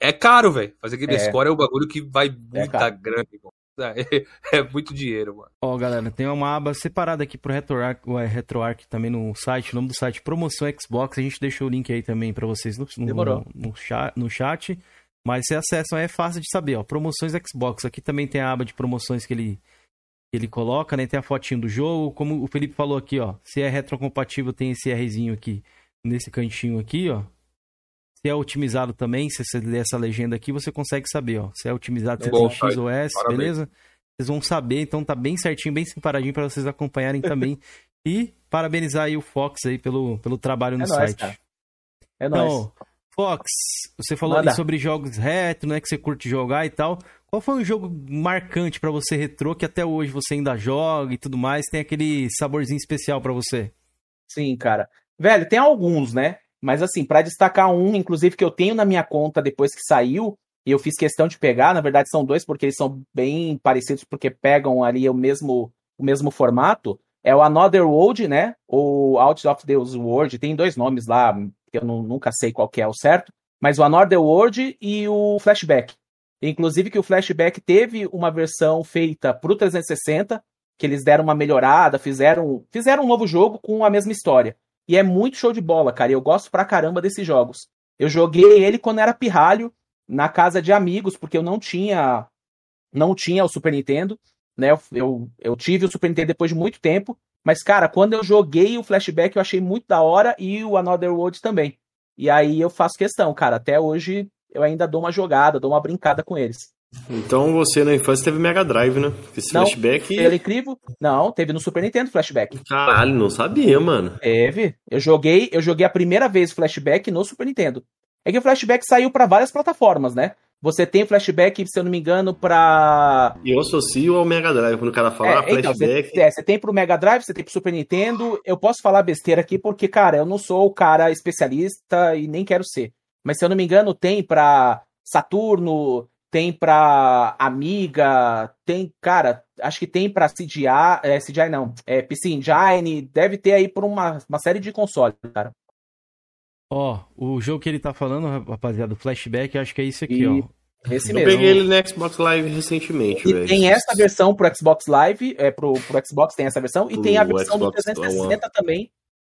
É caro, velho. Fazer Game É. Score é um bagulho que vai muita caro. grana, irmão. É, é muito dinheiro, mano. Ó, galera, tem uma aba separada aqui pro RetroArch, ué, RetroArch também no site, o nome do site Promoção Xbox, a gente deixou o link aí também pra vocês no, no, Demorou. no, chat, no chat, mas se acessam é fácil de saber, ó, Promoções Xbox, aqui também tem a aba de promoções que ele, ele coloca, né, tem a fotinho do jogo, como o Felipe falou aqui, ó, se é retrocompatível tem esse Rzinho aqui, nesse cantinho aqui, ó, se é otimizado também, se você ler essa legenda aqui, você consegue saber, ó. Se é otimizado, se Bom, tem X ou S, parabéns. beleza? Vocês vão saber, então tá bem certinho, bem separadinho para vocês acompanharem também. E parabenizar aí o Fox aí pelo, pelo trabalho no É nóis, site. cara. É nóis. Então, Fox, você falou sobre jogos retro, né? Que você curte jogar e tal. Qual foi um jogo marcante pra você retrô que até hoje você ainda joga e tudo mais, tem aquele saborzinho especial pra você? Sim, cara. Velho, tem alguns, né? Mas assim, pra destacar um, inclusive que eu tenho na minha conta depois que saiu, e eu fiz questão de pegar, na verdade são dois porque eles são bem parecidos porque pegam ali o mesmo o mesmo formato, é o Another World, né? Ou Out of the World, tem dois nomes lá, que eu não- nunca sei qual que é o certo, mas o Another World e o Flashback. Inclusive que o Flashback teve uma versão feita pro 360, que eles deram uma melhorada, fizeram, fizeram um novo jogo com a mesma história. E é muito show de bola, cara. Eu gosto pra caramba desses jogos. Eu joguei ele quando era pirralho, na casa de amigos, porque eu não tinha não tinha o Super Nintendo, né? Eu, eu, eu tive o Super Nintendo depois de muito tempo, mas cara, quando eu joguei o Flashback eu achei muito da hora e o Another World também. E aí eu faço questão, cara, até hoje eu ainda dou uma jogada, dou uma brincada com eles. Então você na infância teve Mega Drive, né? Esse Não, flashback. Pelo incrível, não, teve no Super Nintendo Flashback. Caralho, não sabia, mano. Teve. Eu joguei, eu joguei a primeira vez Flashback no Super Nintendo. É que o Flashback saiu pra várias plataformas, né? Você tem Flashback, se eu não me engano, pra E eu associo ao Mega Drive. Quando o cara fala ah, É, então, flashback. você, é, você tem pro Mega Drive, você tem pro Super Nintendo. Eu posso falar besteira aqui porque, cara, eu não sou o cara especialista e nem quero ser. Mas se eu não me engano, tem pra Saturno, tem pra Amiga, tem, cara, acho que tem pra CGI, é, CGI não, é PC Engine, deve ter aí por uma, uma série de consoles, cara. Ó, o jogo que ele tá falando, rapaziada, do flashback, acho que é isso aqui, E- ó. Esse Eu mesmo. peguei ele no Xbox Live recentemente, E velho. tem essa versão pro Xbox Live, é, pro, pro Xbox tem essa versão, e Pro tem a versão do Xbox 360 também,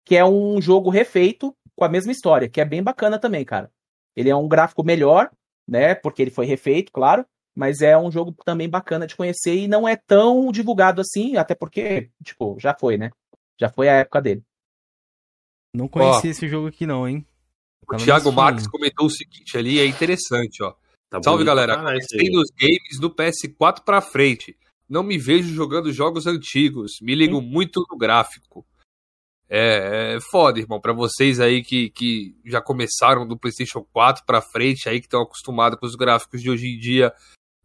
que é um jogo refeito com a mesma história, que é bem bacana também, cara. Ele é um gráfico melhor, né? Porque ele foi refeito, claro, mas é um jogo também bacana de conhecer e não é tão divulgado assim, até porque, tipo, já foi, né? Já foi a época dele. Não conhecia esse jogo aqui não, hein? O Tá Thiago Marques comentou o seguinte ali, é interessante, ó. Tá Salve, bonito galera. Comecei nos games do PS4 pra frente. Não me vejo jogando jogos antigos. Me ligo muito no gráfico. É, é foda, irmão. Pra vocês aí que, que já começaram do PlayStation 4 pra frente, aí que estão acostumados com os gráficos de hoje em dia,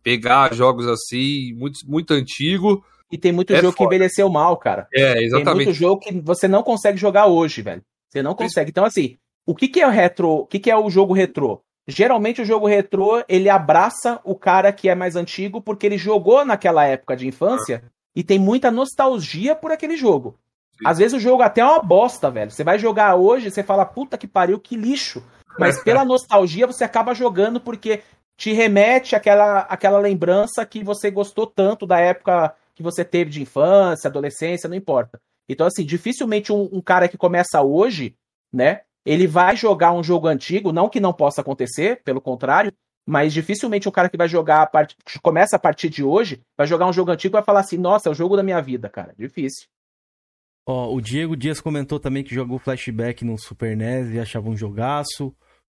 pegar jogos assim, muito, muito antigo. E tem muito É jogo que foda. envelheceu mal, cara. É, Tem exatamente. muito jogo que você não consegue jogar hoje, velho. Você não consegue. Então, assim, o que, que é o retro? O que, que é o jogo retrô? Geralmente o jogo retrô, ele abraça o cara que é mais antigo porque ele jogou naquela época de infância e tem muita nostalgia por aquele jogo. Às vezes o jogo até é uma bosta, velho. Você vai jogar hoje, você fala, puta que pariu, que lixo. Mas pela nostalgia você acaba jogando porque te remete àquela, àquela lembrança que você gostou tanto da época que você teve de infância, adolescência, não importa. Então, assim, dificilmente um, um cara que começa hoje, né? Ele vai jogar um jogo antigo, não que não possa acontecer, pelo contrário, mas dificilmente um cara que vai jogar a part... começa a partir de hoje, vai jogar um jogo antigo e vai falar assim, nossa, é o jogo da minha vida, cara. Difícil. Ó, o Diego Dias comentou também que jogou flashback no Super NES e achava um jogaço.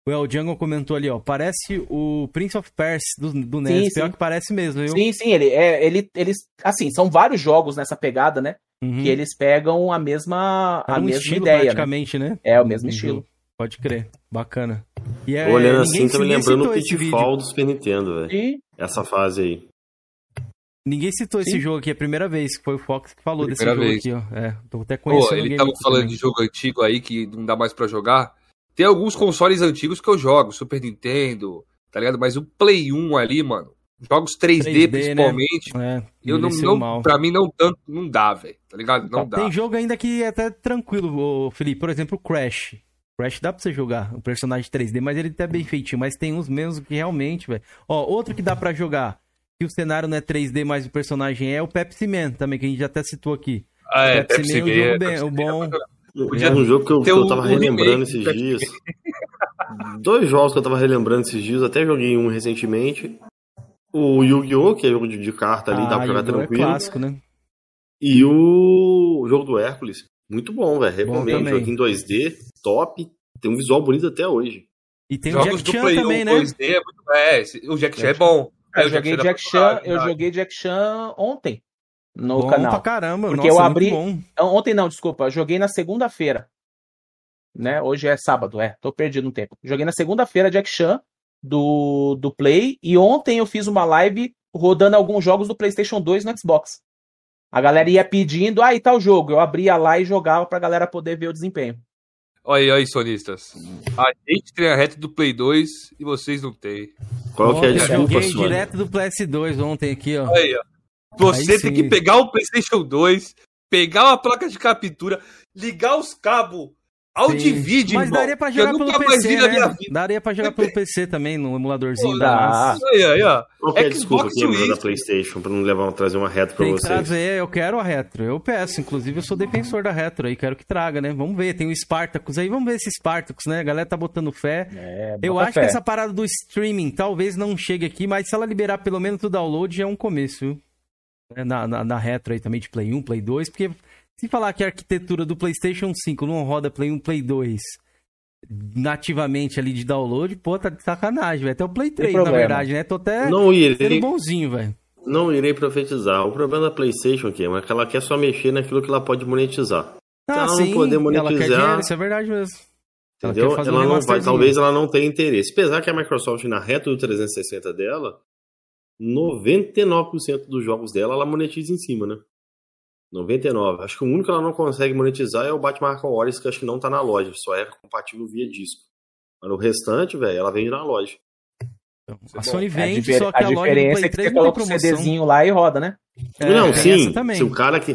O El Jungle comentou ali, ó, parece o Prince of Persia do, do NES. Sim, Pior sim. que parece mesmo, viu? Sim, sim, ele, é, ele, eles, assim, são vários jogos nessa pegada, né? Uhum. Que eles pegam a mesma, É a um mesma estilo ideia, né? praticamente, né? É o mesmo Uhum. estilo. Pode crer. Bacana. E é, Olhando assim, tá me lembrando o. Pitfall do Super Nintendo, velho. E Essa fase aí. Ninguém citou esse Sim. jogo aqui, é a primeira vez que foi o Fox que falou desse Primeira jogo vez. aqui, ó. É, tô até Pô, conhecendo o ele tava falando também. de jogo antigo aí que não dá mais pra jogar. Tem alguns consoles antigos que eu jogo, Super Nintendo, tá ligado? Mas o Play 1 ali, mano, jogos 3D, 3D, né? principalmente, É, eu não, não mal. pra mim não tanto, não dá, velho, tá ligado? Não dá. Tem jogo ainda que é até tranquilo, Felipe. Por exemplo, o Crash. Crash dá pra você jogar, um personagem 3D, mas ele tá bem feitinho. Mas tem uns mesmo que realmente, velho. Ó, outro que dá pra jogar, que o cenário não é 3D, mas o personagem é, é o Pepsi Man também, que a gente já até citou aqui. Ah, é, Pepsi Pepsi Man é um jogo Man, bem- Pepsi o Man, bom- é Podia um jogo que eu, que eu o- tava o relembrando esses dias. Dois jogos que eu tava relembrando esses dias, até joguei um recentemente. O Yu-Gi-Oh!, que é jogo de, de carta ali, dá pra jogar Yu-Gi-Oh! tranquilo. É clássico, né? E o jogo do Hércules. Muito bom, velho. Recomendo. também. Joguinho 2D, top. Tem um visual bonito até hoje. E tem o Jogos Jack do Chan Play 1 também, né? 2D é muito. É, o Jack Chan é bom. É, eu o joguei Jack Chan, eu verdade. joguei Jack Chan ontem no bom canal. pra caramba. Porque Nossa, eu muito abri- bom. Ontem não, desculpa, eu joguei na segunda-feira. Né? Hoje é sábado, é. Tô perdido no tempo. Joguei na segunda-feira Jack Chan do, do Play e ontem eu fiz uma live rodando alguns jogos do PlayStation 2 no Xbox. A galera ia pedindo, ah, e tal jogo. Eu abria lá e jogava pra galera poder ver o desempenho. Olha aí, sonistas. A gente tem a reta do Play 2 e vocês não têm. Qual que é a desculpa, Sônia? direto do PS2 ontem aqui, ó. Olha aí, ó. Você Aí tem sim. que pegar o PlayStation 2, pegar uma placa de captura, ligar os cabos ao divide, Mas irmão. daria pra eu jogar pelo PC, né? Daria pra jogar pelo PC também, no emuladorzinho Pô, da dá. NAS. Aí, aí, ó. Que é Xbox desculpa aqui, mano, da. Playstation, pra não levar, trazer uma reta pra Tem que vocês? trazer, eu quero a retro. Eu peço, inclusive eu sou defensor da retro aí, quero que traga, né? Vamos ver, tem o Spartacus aí, vamos ver esse Spartacus, né? A galera tá botando fé. É, Eu acho fé. que essa parada do streaming talvez não chegue aqui, mas se ela liberar pelo menos o download é um começo, viu? É, Na, na, na retro aí também de Play 1, Play 2, porque se falar que a arquitetura do PlayStation 5 não roda Play 1, Play 2 nativamente ali de download, pô, tá de sacanagem, velho. Até o Play 3, na verdade, né? Tô até Não sendo irei, bonzinho, velho. não irei profetizar. O problema da Playstation aqui é que ela quer só mexer naquilo que ela pode monetizar. Ah, ela não sim, poder ela quer monetizar- dinheiro, isso é verdade mesmo. Ela Entendeu? um Ela não vai, talvez ela não tenha interesse. Apesar que a Microsoft na reta do 360 dela, 99% dos jogos dela ela monetiza em cima, né? 99. Acho que o único que ela não consegue monetizar é o Batman Arkham Origins, que acho que não tá na loja, só é compatível via disco. Mas o restante, velho, ela vende na loja. A Sony A, vende, difer- só que a a, loja do Play é que 3 você não tem coloca o promoção. CDzinho lá e roda, né? É, não, sim. Se o cara que.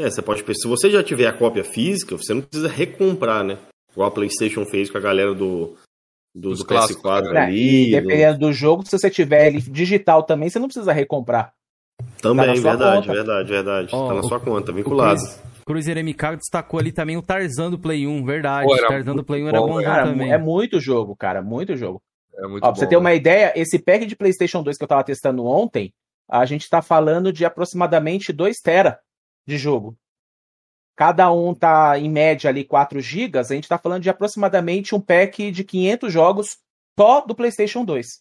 É, você pode. Se você já tiver a cópia física, você não precisa recomprar, né? Igual a PlayStation fez com a galera do. Do, Dos do clássicos, PS4 É, ali. e do- dependendo do jogo, se você tiver ele digital também, você não precisa recomprar. Tá Também, sua verdade, conta. verdade, verdade. Ó, tá na o- sua conta, vinculado. Cruiser MK destacou ali também o Tarzan do Play 1, verdade. Pô, Tarzan do Play 1 era bom, bonzão Cara, também. é muito jogo, cara, muito jogo. É muito Ó, bom. pra você ter uma ideia, esse pack de PlayStation 2 que eu tava testando ontem, a gente tá falando de aproximadamente 2 tera de jogo. Cada um tá em média ali 4 gigas, a gente tá falando de aproximadamente um pack de 500 jogos só do PlayStation 2.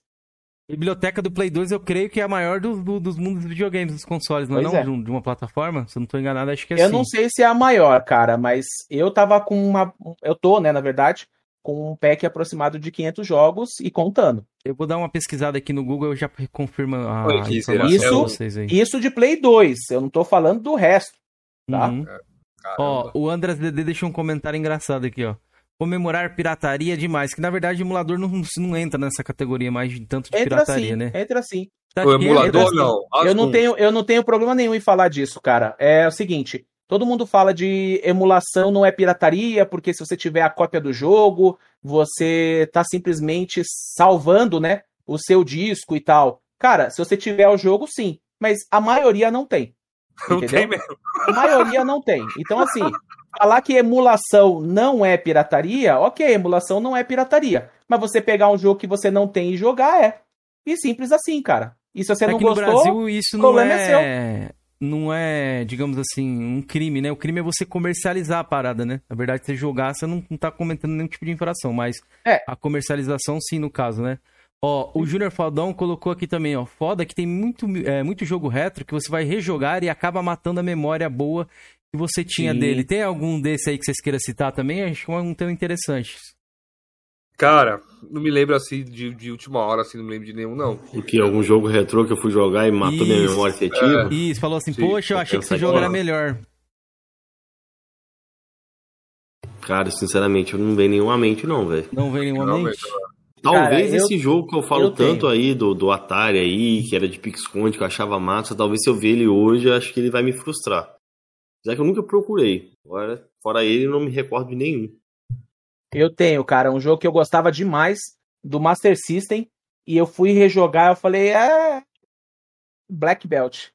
A biblioteca do Play 2 eu creio que é a maior do- do- dos mundos dos videogames, dos consoles, não é não? é. De, um- de uma plataforma? Se eu não tô enganado, acho que é Eu assim. não sei se é a maior, cara, mas eu tava com uma. Eu tô, né, na verdade, com um pack aproximado de 500 jogos e contando. Eu vou dar uma pesquisada aqui no Google, eu já confirmo a Oi, Isso- vocês aí. Isso de Play 2, eu não tô falando do resto. tá? Uhum. Ó, o Andras DD deixou um comentário engraçado aqui, ó. Comemorar pirataria demais, que na verdade emulador não, não entra nessa categoria mais de tanto de Entra pirataria, sim, né? entra sim. Tá o aqui, emulador assim, não. As Eu não, tenho, eu não tenho problema nenhum em falar disso, cara. É o seguinte: todo mundo fala de emulação não é pirataria, porque se você tiver a cópia do jogo, você tá simplesmente salvando, né, o seu disco e tal. Cara, se você tiver o jogo, sim. Mas a maioria não tem. Não entendeu? tem mesmo. A maioria não tem. Então, assim, falar que emulação não é pirataria, ok, emulação não é pirataria. Mas você pegar um jogo que você não tem e jogar é. E simples assim, cara. E se você não Aqui no gostou, Brasil isso não problema é é, não é, digamos assim, um crime, né? O crime é você comercializar a parada, né? Na verdade, você jogar, você não, não tá cometendo nenhum tipo de infração, mas É. a comercialização sim, no caso, né? Ó, o Júnior Faldão colocou aqui também, ó, foda que tem muito, é, muito jogo retro que você vai rejogar e acaba matando a memória boa que você tinha Sim. dele. Tem algum desse aí que vocês queiram citar também? Acho que é um tema interessante. Cara, não me lembro assim de, de última hora, assim, não me lembro de nenhum, não. O que? Algum jogo retrô que eu fui jogar e matou minha Isso. memória afetiva? Isso, falou assim, Sim, poxa, eu achei que esse jogo era melhor. Cara, sinceramente, eu não vejo nenhuma mente, não, velho. Não veio nenhuma Não, mente. Talvez Cara, eu- esse jogo que eu falo eu tanto tenho. aí do, do Atari aí, que era de pique-esconde, que eu achava massa, talvez se eu ver ele hoje, eu acho que ele vai me frustrar. Já que eu nunca procurei. Agora, fora ele, eu não me recordo de nenhum. eu tenho, cara, um jogo que eu gostava demais do Master System. E eu fui rejogar, eu falei, é. Black Belt.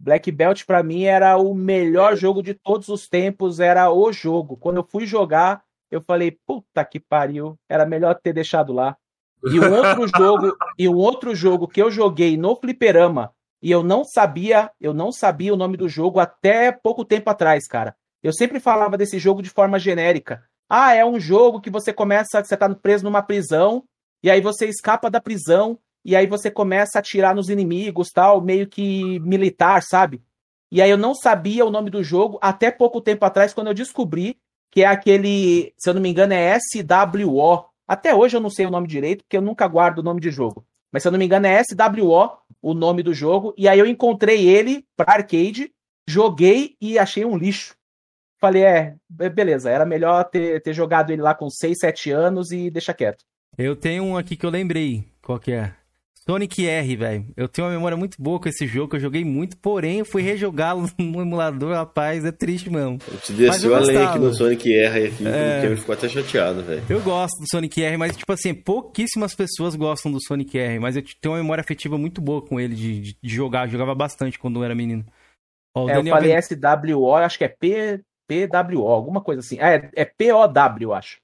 Black Belt pra mim era o melhor jogo de todos os tempos, era o jogo. Quando eu fui jogar, eu falei, puta que pariu, era melhor ter deixado lá. E um outro jogo, e um outro jogo que eu joguei no fliperama e eu não sabia, eu não sabia o nome do jogo até pouco tempo atrás, cara. Eu sempre falava desse jogo de forma genérica. Ah, é um jogo que você começa, você tá preso numa prisão e aí você escapa da prisão e aí você começa a atirar nos inimigos, tal, meio que militar, sabe? E aí eu não sabia o nome do jogo até pouco tempo atrás quando eu descobri que é aquele, se eu não me engano, é SWO. Até hoje eu não sei o nome direito, porque eu nunca guardo o nome de jogo. Mas se eu não me engano é SWO, o nome do jogo, e aí eu encontrei ele pra arcade, joguei e achei um lixo. Falei, é, be- beleza, era melhor ter, ter jogado ele lá com 6, 7 anos e deixa quieto. Eu tenho um aqui que eu lembrei. Qual que é? Sonic R, velho. Eu tenho uma memória muito boa com esse jogo, que eu joguei muito, porém eu fui rejogá-lo no emulador, rapaz, é triste mesmo. Eu te desceu eu a lenha aqui no Sonic R aqui, É. o Cameron ficou até chateado, velho. Eu gosto do Sonic R, mas, tipo assim, pouquíssimas pessoas gostam do Sonic R, mas eu tenho uma memória afetiva muito boa com ele, de, de- de jogar. Eu jogava bastante quando eu era menino. Ó, o É, eu Daniel falei Ben- SWO, acho que é P, PWO, alguma coisa assim. É, é POW, eu acho.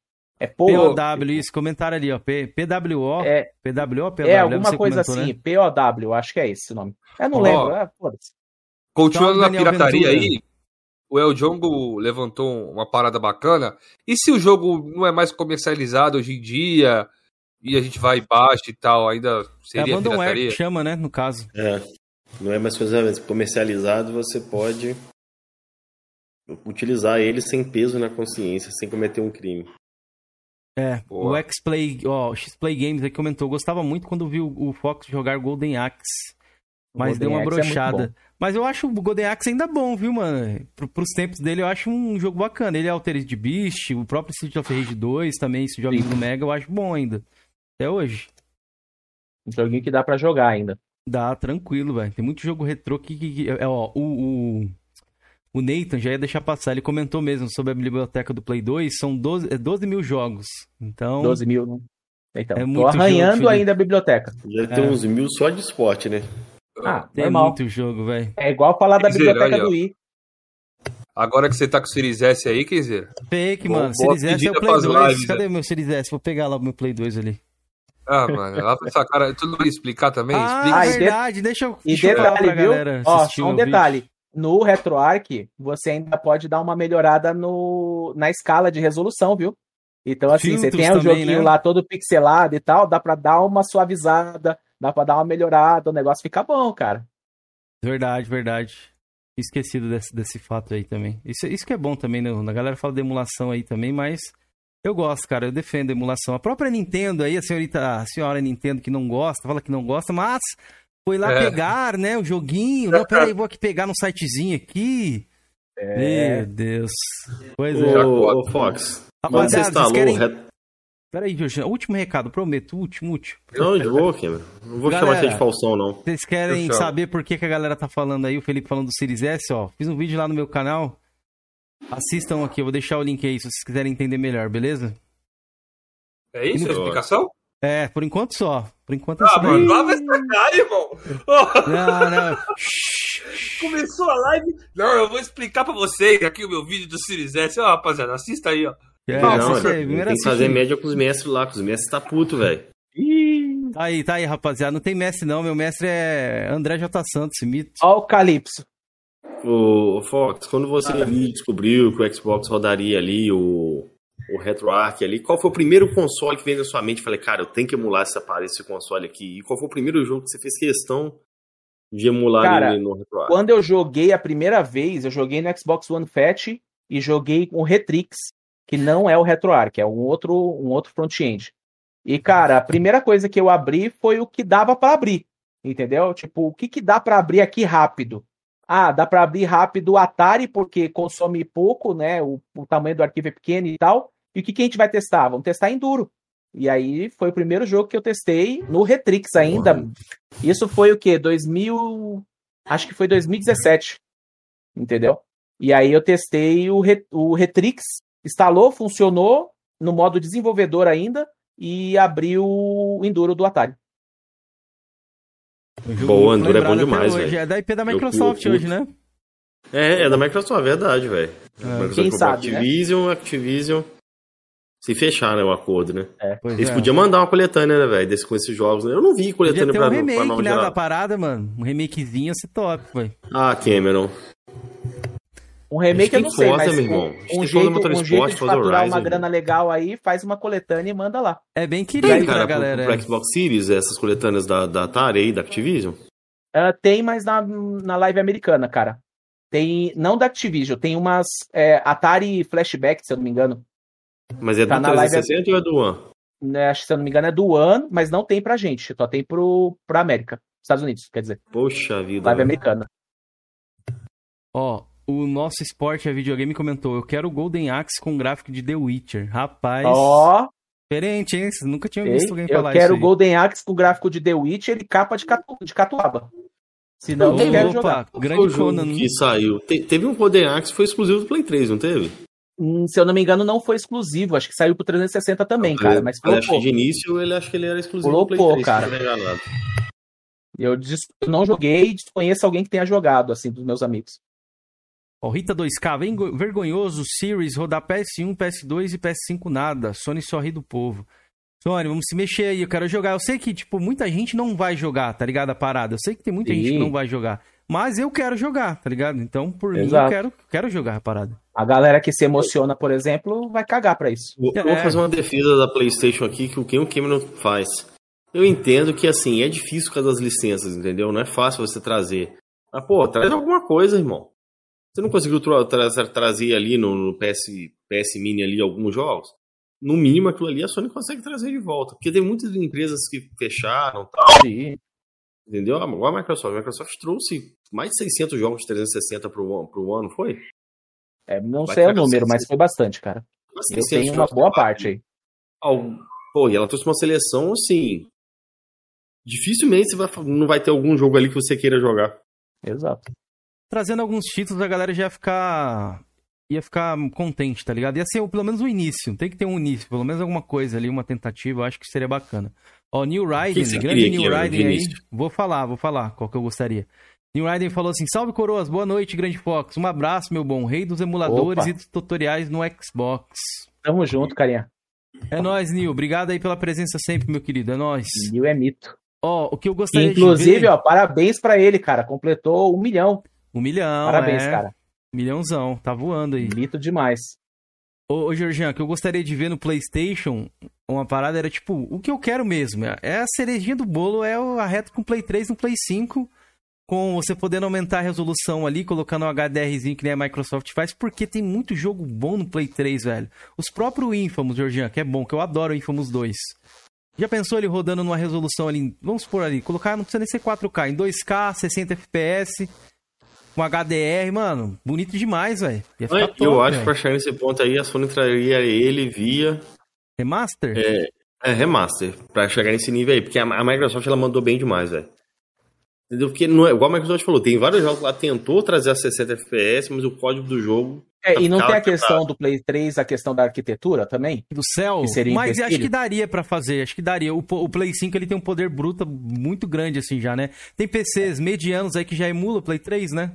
É po- POW, isso, comentário ali, ó. P, PWO, É, PWO, POW. é alguma coisa comentou, assim, né? POW, acho que é esse o nome. Eu não Ó. lembro, é, foda-se. Continuando Salve, na pirataria Ventura. aí, o El Jongo levantou uma parada bacana. E se o jogo não é mais comercializado hoje em dia e a gente vai e baixa e tal, ainda É seria Abandonware pirataria? que chama, né, no caso. É. Não é mais comercializado, você pode utilizar ele sem peso na consciência, sem cometer um crime. É, Boa. o X-Play, ó, o X-Play Games aí comentou, gostava muito quando viu o Fox jogar Golden Axe, mas Golden deu uma Axe é brochada. bom. mas eu acho o Golden Axe ainda bom, viu, mano? Pro, pros tempos dele, eu acho um jogo bacana. Ele é Altered de Beast, o próprio Street of Rage 2 também, esse jogo Sim. do Mega, eu acho bom ainda. Até hoje. Um joguinho que dá pra jogar ainda. Dá, tranquilo, velho. Tem muito jogo retrô que... que- que- é, ó, o, o, o Nathan já ia deixar passar, ele comentou mesmo sobre a biblioteca do Play 2, são 12, é 12 mil jogos. Então... 12 mil, né? Então, É tô muito arranhando jogo, ainda a biblioteca. Já tem É. uns mil só de esporte, né? Ah, Tem normal. muito jogo, velho. É igual falar da dizer, biblioteca aí, do Wii. Agora que você tá com o Series S aí, quer dizer? Fake, mano. boa Series S é o Play pras 2. lives, Cadê o meu Series S? Vou pegar lá o meu Play 2 ali. Ah, mano, lá pra essa cara, tu não vai explicar também? Ah, Explica. Ah, de- verdade. Deixa eu, E deixa eu detalhe, pra viu? galera Ó, só um vídeo. No RetroArch, você ainda pode dar uma melhorada no, na escala de resolução, viu? Então, assim, você Filtros tem o joguinho né? lá todo pixelado e tal, dá pra dar uma suavizada, dá pra dar uma melhorada, o negócio fica bom, cara. Verdade, verdade. Esquecido desse, desse fato aí também. Isso, isso que é bom também, né? A galera fala de emulação aí também, mas eu gosto, cara. Eu defendo a emulação. A própria Nintendo aí, a senhorita, a senhora Nintendo que não gosta, fala que não gosta, mas foi lá É. pegar, né, o joguinho. Não, peraí, vou aqui pegar no sitezinho aqui. É. Meu Deus. Pois é. Ô, Fox, quando você instalou vocês querem... o Ret... Peraí, Jorginho. Último recado, prometo. Último, último. Não, de boa, Cameron. Não vou chamar Galera. você de falsão, não. Vocês querem saber por que, que a galera tá falando aí, o Felipe falando do Series S, ó. Fiz um vídeo lá no meu canal. Assistam aqui, eu vou deixar o link aí se vocês quiserem entender melhor, beleza? É isso a explicação? É, por enquanto só. Por enquanto é Ah, só. mano, lá vai sacar, irmão. Ô, Não, não. começou a live. Não, eu vou explicar pra vocês aqui o meu vídeo do Series S. Ó, rapaziada, assista aí, ó. É, não, assiste aí, tem que fazer média com os mestres lá, com os mestres tá puto, velho. Tá aí, tá aí, rapaziada. Não tem mestre não, meu mestre é André J. Santos, esse mito. ó o Calypso. Ô, ô, Fox, quando você ali descobriu que o Xbox rodaria ali o, o RetroArch ali, qual foi o primeiro console que veio na sua mente? Falei, cara, eu tenho que emular essa parada, esse console aqui. E qual foi o primeiro jogo que você fez questão de emular Cara, ali no RetroArch? Quando eu joguei a primeira vez, eu joguei no Xbox One Fat e joguei com o Retrix, que não é o RetroArch, é um outro, um outro front-end. E, cara, a primeira coisa que eu abri foi o que dava pra abrir, entendeu? Tipo, o que, que dá pra abrir aqui rápido? Ah, dá pra abrir rápido o Atari, porque consome pouco, né? O, o tamanho do arquivo é pequeno e tal. E o que, que a gente vai testar? Vamos testar Enduro. E aí foi o primeiro jogo que eu testei no Retrix ainda. Isso foi o quê? 2000. Acho que foi 2017. Entendeu? E aí eu testei o, Re- o Retrix, instalou, funcionou no modo desenvolvedor ainda e abri o Enduro do Atari. Boa, muito Enduro é bom demais, velho. É da IP da Eu Microsoft curto. hoje, né? É, é da Microsoft, é verdade, velho. É, Microsoft quem sabe, né? Activision, Activision. Se fechar, né, o acordo, né? Pois Eles é. podiam mandar uma coletânea, né, velho, desse, com esses jogos. Né? Eu não vi Podia coletânea ter pra, um remake, pra né, geral. da parada, mano. Um remakezinho ia ser top, velho. Ah, Cameron. Um remake eu não sei, tem mas meu um, irmão. A gente um tem Forza jeito, um jeito de faturar Horizon, uma grana legal aí, faz uma coletânea e manda lá. É bem Tem, querido cara, pra pro, galera. pro Xbox Series, essas coletâneas da, da Atari aí, da Activision. Ah, tem, mas na, na live americana, cara. Tem, não da Activision, tem umas é, Atari Flashback, se eu não me engano. Mas é Tá do na live- 360 ou é do One? Né, acho que, se eu não me engano, é do One, mas não tem pra gente, só tem pro, pra América. Estados Unidos, quer dizer. Poxa vida. Live velho. americana. Ó, o nosso esporte é videogame comentou: Eu quero o Golden Axe com gráfico de The Witcher. Rapaz, Ó, diferente, hein? Vocês nunca tinham ei, visto alguém eu falar quero o isso. aí. Golden Axe com gráfico de The Witcher e capa de, catu, de catuaba. Senão eu Tem não quero Opa, jogar. Grande o jogo Conan. que saiu. Te- teve um Golden Axe que foi exclusivo do Play 3, não teve? Hum, se eu não me engano, não foi exclusivo. Acho que saiu pro 360 também, cara. Mas Olha, acho que flopou. de início ele acho que ele era exclusivo do Play 3. cara. se eu não. Eu, joguei e desconheço alguém que tenha jogado, assim, dos meus amigos. Ó, Rita 2K, vengo- vergonhoso Series rodar PS1, PS2 e PS5 nada. Sony só ri do povo. Sony, vamos se mexer aí, eu quero jogar. Eu sei que, tipo, muita gente não vai jogar, tá ligado? A parada. Eu sei que tem muita gente que Sim. não vai jogar. Mas eu quero jogar, tá ligado? Então, por mim, eu Exato. quero, quero jogar a parada. A galera que se emociona, por exemplo, vai cagar pra isso. Vou, É. vou fazer uma defesa da PlayStation aqui que o que o Cameron faz. Eu entendo que assim é difícil com as licenças, entendeu? Não é fácil você trazer. Mas pô, traz alguma coisa, irmão. Você não conseguiu tra tra trazer ali no, no PS, PS Mini ali alguns jogos? No mínimo aquilo ali a Sony consegue trazer de volta, porque tem muitas empresas que fecharam, tal, Sim. Entendeu? Ah, Igual a Microsoft. A Microsoft trouxe mais de 600 jogos de 360 pro One, pro ano, foi? É, não Vai sei o número, 600. mas foi bastante, cara. Eu 600 tenho uma boa parte aí. Pô, e ela trouxe uma seleção assim. Dificilmente você vai, não vai ter algum jogo ali que você queira jogar. Exato. Trazendo alguns títulos, a galera já ia ficar. ia ficar contente, tá ligado? Ia ser pelo menos o início. Tem que ter um início, pelo menos alguma coisa ali, uma tentativa, eu acho que seria bacana. Ó, New Raiden, você grande New que Raiden de aí. Vou falar, vou falar qual que eu gostaria. New Raiden falou assim: Salve coroas, boa noite, Grande Fox. Um abraço, meu bom. Rei dos emuladores Opa. e dos tutoriais no Xbox. Tamo junto, carinha. É nóis, Nil. Obrigado aí pela presença sempre, meu querido. É nóis. Mil é mito. Ó, o que eu gostaria Inclusive, de ver... ó, parabéns pra ele, cara. Completou um milhão. Um milhão, Parabéns, é. cara. Milhãozão, tá voando aí. Mito demais. Ô, ô Georgian, que eu gostaria de ver no PlayStation, uma parada era tipo, o que eu quero mesmo. É a cerejinha do bolo, é a reta com Play 3 no Play 5, com você podendo aumentar a resolução ali, colocando um HDRzinho que nem a Microsoft faz, porque tem muito jogo bom no Play 3, velho. Os próprios Infamous, Georgian, que é bom, que eu adoro o Infamous 2. Já pensou ele rodando numa resolução ali, vamos supor ali, colocar, não precisa nem ser 4K, em 2K, 60 FPS, com HDR, mano, bonito demais, velho. Eu top, acho que pra chegar nesse ponto aí, a Sony traria ele via Remaster? é, remaster. Pra chegar nesse nível aí. Porque a, Microsoft ela mandou bem demais, velho. Entendeu? Porque, não é, igual a Microsoft falou, tem vários jogos que ela tentou trazer a 60 FPS, mas o código do jogo. É, e não tem a questão do Play 3, a questão da arquitetura também? do céu, Que seria mas acho que daria pra fazer, acho que daria. O, o Play 5 ele tem um poder bruto muito grande assim já, né? Tem PCs medianos aí que já emula o Play 3, né?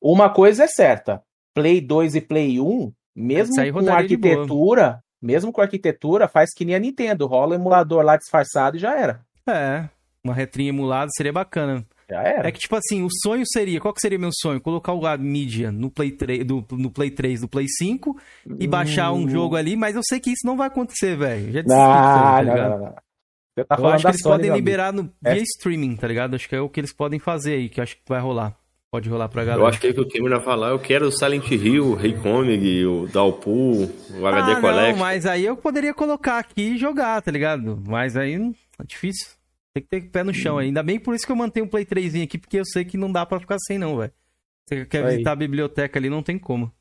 Uma coisa é certa. Play 2 e Play 1, mesmo com arquitetura, mesmo com arquitetura, faz que nem a Nintendo. Rola o emulador lá disfarçado e já era. É, uma retrinha emulada seria bacana. Já era. É que tipo assim, o sonho seria, qual que seria meu sonho? Colocar o- a mídia no Play 3, do, no Play 3 do Play 5 e baixar um Hum. jogo ali, mas eu sei que isso não vai acontecer, velho. Já aí, Ah, tá não, ligado? não, não, não. Você tá Eu acho que eles Sony, podem liberar no, É. via streaming, tá ligado? Acho que é o que eles podem fazer aí, que eu acho que vai rolar. Pode rolar pra galera. Eu acho que é o que o Cameron vai falar. Eu quero o Silent Hill, o Rei Comic, o Dalpool, o HD ah, Collection. Não, mas aí eu poderia colocar aqui e jogar, tá ligado? Mas aí não- é difícil. Tem que ter pé no chão. Ainda bem por isso que eu mantenho o Play 3 aqui, porque eu sei que não dá pra ficar sem, não, velho. Você quer Aí. visitar a biblioteca ali, não tem como.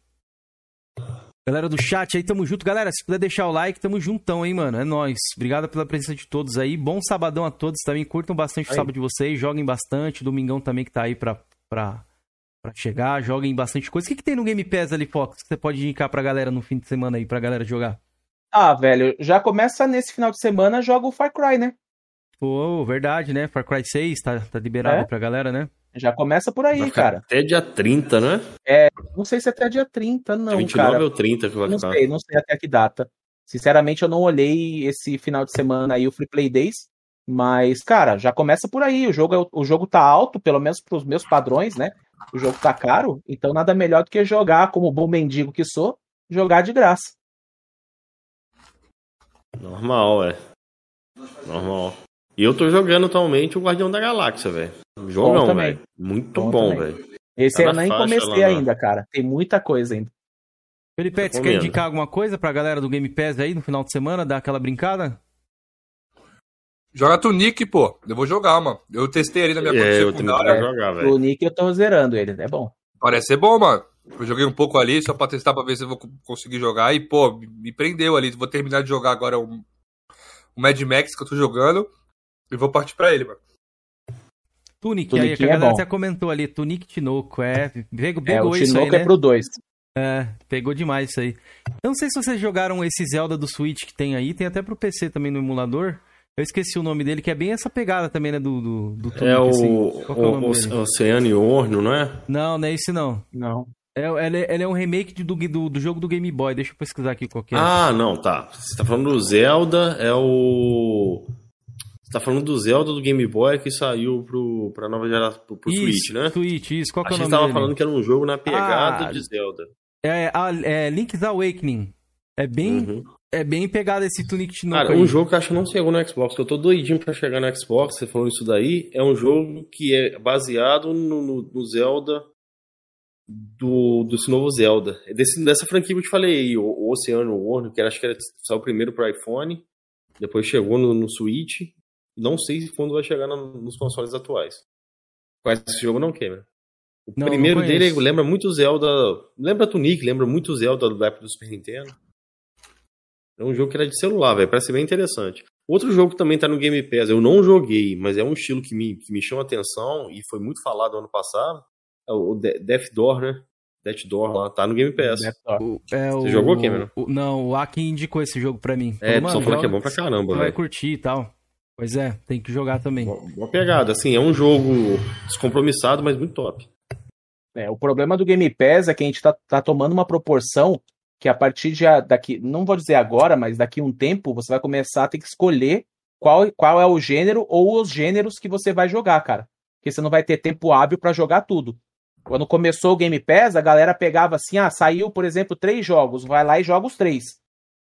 Galera do chat aí, tamo junto. Galera, se puder deixar o like, tamo juntão, hein, mano. É nóis. Obrigado pela presença de todos aí. Bom sabadão a todos também. Curtam bastante o Aí. sábado de vocês. Joguem bastante. Domingão também que tá aí pra, pra, pra chegar. Joguem bastante coisa. O que, que tem no Game Pass ali, Fox, que você pode indicar pra galera no fim de semana aí, pra galera jogar? Ah, velho, já começa nesse final de semana, joga o Far Cry, né? Pô, verdade, né? Far Cry 6 tá, tá liberado É? pra galera, né? Já começa por aí, cara. Até dia 30, né? Não sei se é até dia 30, não, 29 cara. ou 30 que vai Não ficar. sei, não sei até que data. Sinceramente, eu não olhei esse final de semana aí, o Free Play Days. Mas, cara, já começa por aí. O jogo, é- o jogo tá alto, pelo menos pros meus padrões, né? O jogo tá caro, então nada melhor do que jogar, como bom mendigo que sou, jogar de graça. Normal, é. Normal. E eu tô jogando atualmente o Guardião da Galáxia, velho. Jogão, também. velho. Muito Bom velho. Esse Tá eu nem comecei lá, ainda, cara. Tem muita coisa ainda. Felipe, você quer indicar alguma coisa pra galera do Game Pass aí no final de semana? Dar aquela brincada? Joga Tunic, pô. Eu vou jogar, mano. Eu testei ali na minha É, eu também quero jogar, velho. O Nick eu tô zerando ele, é bom. Parece ser bom, mano. Eu joguei um pouco ali só pra testar pra ver se eu vou co- conseguir jogar. E, pô, me- me prendeu ali. Vou terminar de jogar agora o, o Mad Max que eu tô jogando. E vou partir pra ele, mano. Tunic, aí, que a é galera bom. já comentou ali, Tunic Tinoco, é, pegou, É, o pegou isso aí, Tinoco né? é pro 2. É, pegou demais isso aí. Eu não sei se vocês jogaram esse Zelda do Switch que tem aí, tem até pro PC também no emulador. Eu esqueci o nome dele, que é bem essa pegada também, né, do, do, do Tunic, É o, assim. É o? Oceano e Orno, não é? Não, não é esse não. Não. É, ele, é- ele é um remake de- do, do, do jogo do Game Boy, deixa eu pesquisar aqui qual que é. Ah, não, tá. Você tá falando do Zelda, é o. Você tá falando do Zelda do Game Boy que saiu pro, pra nova geração, pro, pro isso, Switch, né? Switch, isso. Qual que é o nome você tava dele? falando que era um jogo na pegada Ah, de Zelda. É, a- é Link's Awakening. É bem, Uhum. é bem pegada esse Tunic Tinoco Cara, aí. um jogo que eu acho que não chegou no Xbox, que eu tô doidinho pra chegar no Xbox, você falou isso daí, é um jogo que é baseado no, no- no Zelda do, desse novo Zelda. É desse, dessa franquia que eu te falei aí, o, o Oceano World, que era, acho que era, saiu primeiro pro iPhone, depois chegou no, no Switch, não sei se quando vai chegar no- nos consoles atuais. Conhece esse jogo não, Cameron? O Não, não primeiro dele conheço. lembra muito Zelda, lembra Tunic, lembra muito Zelda da época do Super Nintendo. É um jogo que era de celular, velho. Parece bem interessante. Outro jogo que também tá no Game Pass, eu não joguei, mas é um estilo que me, que me chama atenção e foi muito falado ano passado. É o De- Death Door, né? Death Door lá, tá no Game Pass. O- é Você o- jogou, Cameron? o- não, o Aki indicou esse jogo pra mim. É, Falou, pessoal "Mano, falando que é bom pra caramba, Você vai velho. curtir e tal. Pois é, tem que jogar também. Boa boa pegada. Assim, é um jogo descompromissado, mas muito top. É, o problema do Game Pass é que a gente tá, tá tomando uma proporção que a partir de a- daqui, não vou dizer agora, mas daqui a um tempo, você vai começar a ter que escolher qual, qual é o gênero ou os gêneros que você vai jogar, cara. Porque você não vai ter tempo hábil pra jogar tudo. Quando começou o Game Pass, a galera pegava assim, ah, saiu, por exemplo, três jogos, vai lá e joga os três.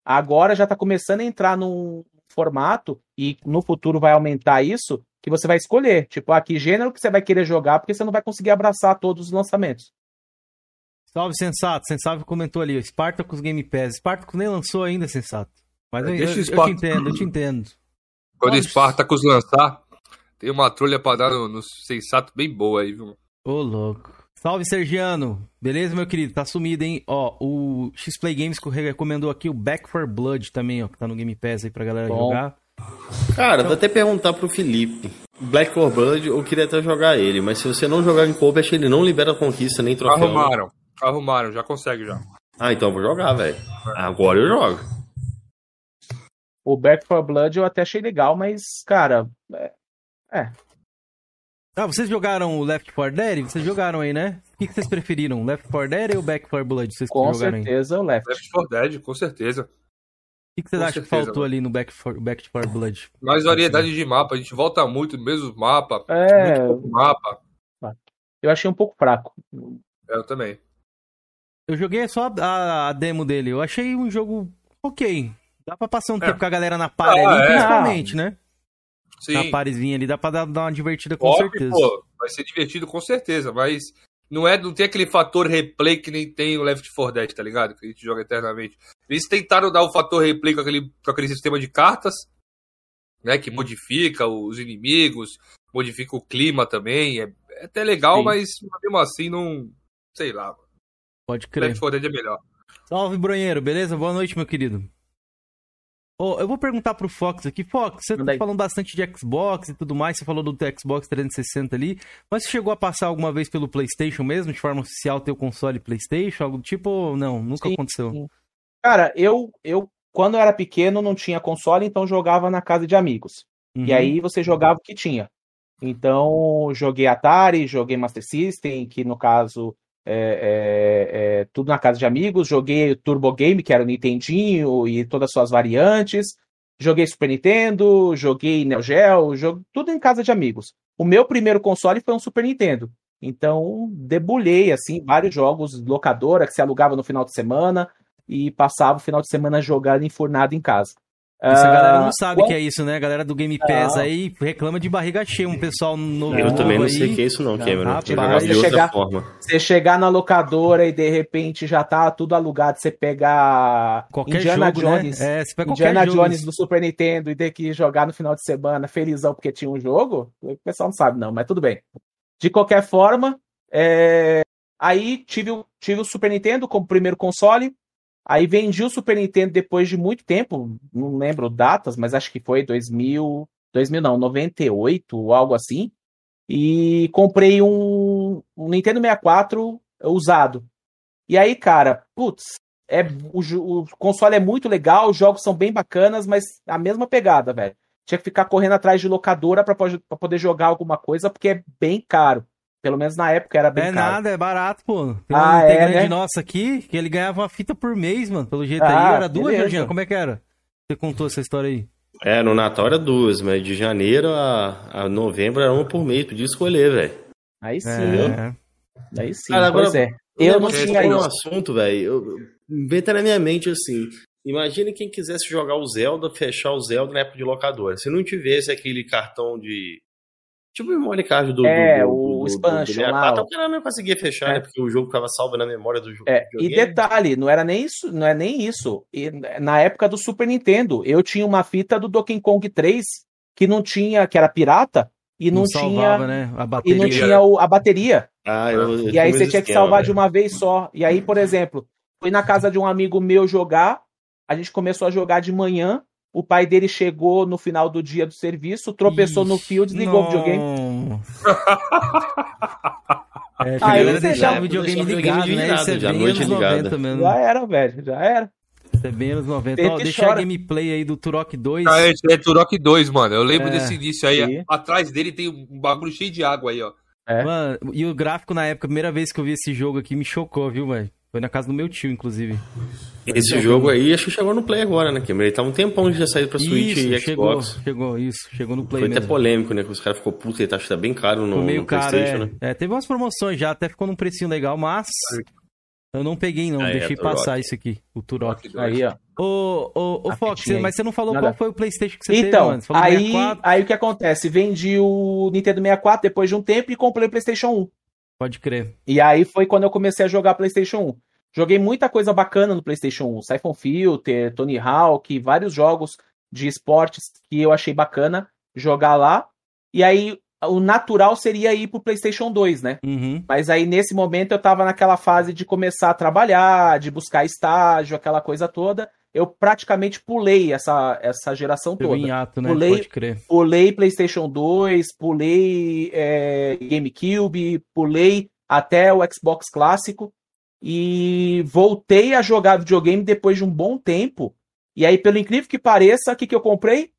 Agora já tá começando a entrar num formato, e no futuro vai aumentar isso, que você vai escolher. Tipo, ah, que gênero que você vai querer jogar, porque você não vai conseguir abraçar todos os lançamentos. Salve, Sensato. Sensato comentou ali. Spartacus Game Pass. Spartacus nem lançou ainda, Sensato. Mas eu, Deixa eu- o eu te entendo, eu te entendo. Quando o Nossa. Spartacus lançar, tem uma trolha pra dar no, no sensato bem boa aí, viu? Ô, louco. Salve, Sergiano. Beleza, meu querido? Tá sumido, hein? Ó, o X-Play Games que recomendou aqui o Back for Blood também, ó, que tá no Game Pass aí pra galera Bom. jogar. Cara, vou até perguntar pro Felipe. Black for Blood, eu queria até jogar ele, mas se você não jogar em coop, acho que ele não libera conquista nem troféu. Arrumaram. Arrumaram, já consegue já. Ah, então eu vou jogar, velho. Agora eu jogo. O Back 4 Blood eu até achei legal, mas, cara, Ah, vocês jogaram o Left 4 Dead? Vocês jogaram aí, né? O que, que vocês preferiram? Left 4 Dead ou Back 4 Blood? Vocês com jogaram aí? certeza o Left. Left 4 Dead, com certeza. O que, que vocês acham que faltou mano. ali no Back 4, Back 4 Blood? Mais variedade de mapa, a gente volta muito no mesmo mapa. É, Muito pouco mapa. eu achei um pouco fraco. Eu também. Eu joguei só a, a demo dele. Eu achei um jogo ok. Dá pra passar um É. tempo com a galera na party Ah, ali, é. principalmente, né? Sim. Na parezinha ali, dá pra dar, uma divertida com Óbvio, certeza. pô, vai ser divertido com certeza, mas não é, não tem aquele fator replay que nem tem o Left 4 Dead, tá ligado? Que a gente joga eternamente. Eles tentaram dar o fator replay com aquele, com aquele sistema de cartas, né, que modifica os inimigos, modifica o clima também, é, é até legal, Sim. mas mesmo assim não, sei lá, Pode crer. Left 4 Dead é melhor. Salve, Bronheiro, beleza? Boa noite, meu querido. Ô, eu vou perguntar pro Fox aqui. Fox, você Manda tá falando bastante de Xbox e tudo mais, você falou do Xbox 360 ali, mas você chegou a passar alguma vez pelo PlayStation mesmo, de forma oficial, teu console PlayStation, algo do tipo, ou não? Nunca Sim, aconteceu. sim. Cara, eu, eu, quando eu era pequeno, não tinha console, então jogava na casa de amigos. E Uhum. aí você jogava o que tinha. Então, joguei Atari, joguei Master System, que no caso é, é- é tudo na casa de amigos. Joguei Turbo Game, que era o Nintendinho e todas as suas variantes. Joguei Super Nintendo, joguei Neo Geo, jogo, tudo em casa de amigos. O meu primeiro console foi um Super Nintendo. Então, debulhei, assim, vários jogos, locadora, que se alugava no final de semana e passava o final de semana jogando enfurnado em casa. Essa galera não Ah, sabe o que é isso, né? A galera do Game Pass Não. aí reclama de barriga cheia. Um pessoal novo. Eu também não aí. sei o que é isso não, Não, Cameron. rapaz, você outra chegar- forma. Você chegar na locadora e de repente já tá tudo alugado, você pegar Qualquer Indiana jogo, Jones, né? É, você pega qualquer Indiana jogo. Jones do Super Nintendo e ter que jogar no final de semana felizão porque tinha um jogo, o pessoal não sabe não, mas tudo bem. De qualquer forma, é, aí tive, o- tive o Super Nintendo como primeiro console, aí vendi o Super Nintendo depois de muito tempo, não lembro datas, mas acho que foi 2000, 2000 não, 98 ou algo assim, e comprei um, um Nintendo 64 usado. E aí, cara, putz, é, o, o console é muito legal, os jogos são bem bacanas, mas a mesma pegada, velho. Tinha que ficar correndo atrás de locadora pra poder jogar alguma coisa, porque é bem caro. Pelo menos na época era bem É caro. nada, é barato, pô. Tem Ah, um é, integrante né? nosso aqui que ele ganhava uma fita por mês, mano. Pelo jeito Ah, aí. Era duas. Jorginho? Como é que era? Você contou essa história aí? É, no Natal era duas, mas de janeiro a, a novembro era uma por mês, podia escolher, velho. Aí sim, É. aí sim, Cara, agora- pois é. Eu não tinha tocou um isso. assunto, velho. Inventa na minha mente assim. Imagina quem quisesse jogar o Zelda, fechar o Zelda na época de locadora. Se não tivesse aquele cartão de. Tipo o memory card do. É, do, do, o do, do, expansion 64, lá, o cara não conseguia fechar, É. né? Porque o jogo ficava salvo na memória do jogo. É, e detalhe, não era nem isso, não é nem isso. E na época do Super Nintendo, eu tinha uma fita do Donkey Kong 3 que não tinha, que era pirata e não, tinha salvava, né? A e bateria. não tinha o- a bateria. Ah, eu, E aí tinha você tinha que salvar de velho. uma vez só. E aí, por exemplo, fui na casa de um amigo meu jogar, a gente começou a jogar de manhã, o pai dele chegou no final do dia do serviço, tropeçou no fio, desligou o videogame. É, Aí a você deixava já- o videogame ligado, né? Isso é já, bem noite anos ligada. 90 mesmo. Já era, velho, já era. Isso é bem anos 90. Tem Ó, deixa a chora. gameplay aí do Turok 2. Ah, esse é Turok 2, mano. Eu lembro É, desse início aí. sim. Atrás dele tem um bagulho cheio de água aí, ó. É. Mano, e o gráfico na época, a primeira vez que eu vi esse jogo aqui, me chocou, viu, velho? Foi na casa do meu tio, inclusive. Esse jogo aí, acho que chegou no Play agora, né, Cameron? Ele tá um tempão que já saiu pra Switch isso, e chegou, Xbox. chegou, isso, chegou no Play Foi até mesmo. polêmico, né? Que os caras ficou puto, ele tá, acho que tá bem caro no, no caro, PlayStation, é. né? É, Teve umas promoções já, até ficou num precinho legal, mas eu não peguei não, Ah, é, deixei Turok. passar isso aqui, o Turok. Turok 2. Aí, ó. Ô, ô, ô Fox, aí. mas você não falou Nada. qual foi o Playstation que você teve, Então? Você falou aí, 64? aí o que acontece? Vendi o Nintendo 64 depois de um tempo e comprei o PlayStation 1. Pode crer. E aí foi quando eu comecei a jogar PlayStation 1. Joguei muita coisa bacana no PlayStation 1. Siphon Filter, Tony Hawk, vários jogos de esportes que eu achei bacana jogar lá. E aí o natural seria ir pro PlayStation 2, né? Uhum. Mas aí nesse momento eu tava naquela fase de começar a trabalhar, de buscar estágio, aquela coisa toda. Eu praticamente pulei essa, essa geração em toda. ato, né? Pulei- Pode crer. Pulei PlayStation 2, pulei é, GameCube, pulei até o Xbox clássico e voltei a jogar videogame depois de um bom tempo. E aí, pelo incrível que pareça, o que, que eu comprei?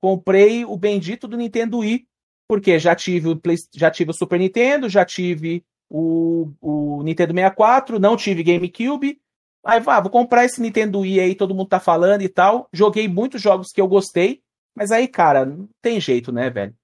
Comprei o bendito do Nintendo Wii, porque já tive o, Play- já tive o Super Nintendo, já tive o, o Nintendo 64, não tive GameCube. Aí, vá, vou comprar esse Nintendo Wii aí, todo mundo tá falando e tal. Joguei muitos jogos que eu gostei, mas aí, cara, não tem jeito, né, velho?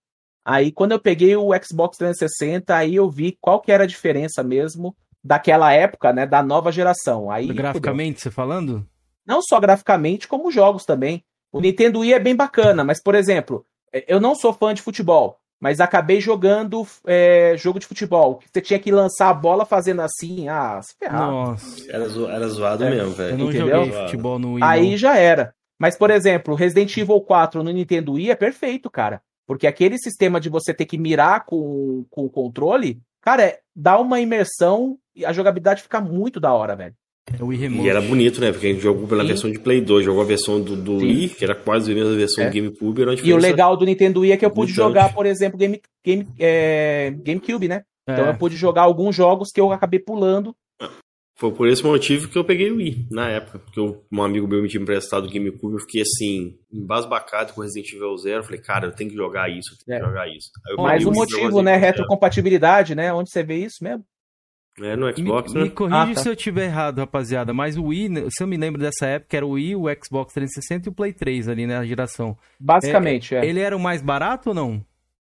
Aí, quando eu peguei o Xbox 360, aí eu vi qual que era a diferença mesmo daquela época, né, da nova geração. Aí. Graficamente, você falando? não só graficamente, como jogos também. O Nintendo Wii é bem bacana, mas, por exemplo, eh, eu não sou fã de futebol, mas acabei jogando é, jogo de futebol. Você tinha que lançar a bola fazendo assim, ah, se ferrar. Nossa, Era, zo- era zoado É, mesmo, velho. eu não entendeu? joguei futebol no Wii. Aí não. já era. Mas, por exemplo, Resident Evil 4 no Nintendo Wii é perfeito, cara. Porque aquele sistema de você ter que mirar com, com o controle, cara, é- dá uma imersão e a jogabilidade fica muito da hora, velho. É o Wii Remote. E era bonito, né? Porque a gente jogou pela Sim. versão de Play 2, jogou a versão do, do. Wii, que era quase a mesma versão É. do GameCube. Era E o legal do Nintendo Wii é que eu pude jogar, por exemplo, Game, Game, é, GameCube, né? Então É. eu pude jogar alguns jogos que eu acabei pulando. Foi por esse motivo que eu peguei o Wii, na época. Porque eu- um amigo meu me tinha emprestado o GameCube, eu fiquei assim, embasbacado com Resident Evil Zero. Falei, cara, eu tenho que jogar isso, eu tenho É. que jogar isso. Aí eu Ó, Mas o Wii, motivo, né? Evil Retrocompatibilidade, né? Onde você vê isso mesmo? É, no Me, Xbox, me né? corrige Ah, tá. se eu tiver errado, rapaziada. Mas o Wii, né, se eu me lembro dessa época, era o Wii, o Xbox 360 e o Play 3 ali, né? A geração. Basicamente, é. Ele era o mais barato ou não?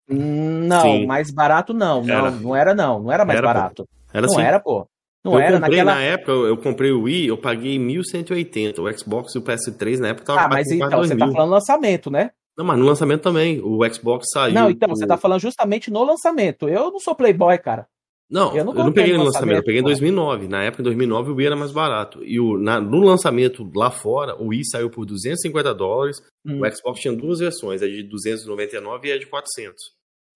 Não, Sim. mais barato não. Não, Era. não era não. Não era mais Era, pô. barato. Era não era, pô. Não eu era comprei, naquela. na época, eu eu comprei o Wii, eu paguei 1.180. O Xbox e o PS3 na época tava Ah, mas então, você 2.000. tá falando lançamento, né? Não, mas no lançamento também. O Xbox saiu. Não, então, você tá falando justamente no lançamento. Eu não sou playboy, cara. Não, Eu eu não não, comprei peguei no no lançamento, eu lançamento, peguei em pô. 2009. Na época, em 2009, o Wii era mais barato. E o, na- no lançamento lá fora, o Wii saiu por 250 dólares. Hum. O Xbox tinha duas versões, a de 299 e a de 400.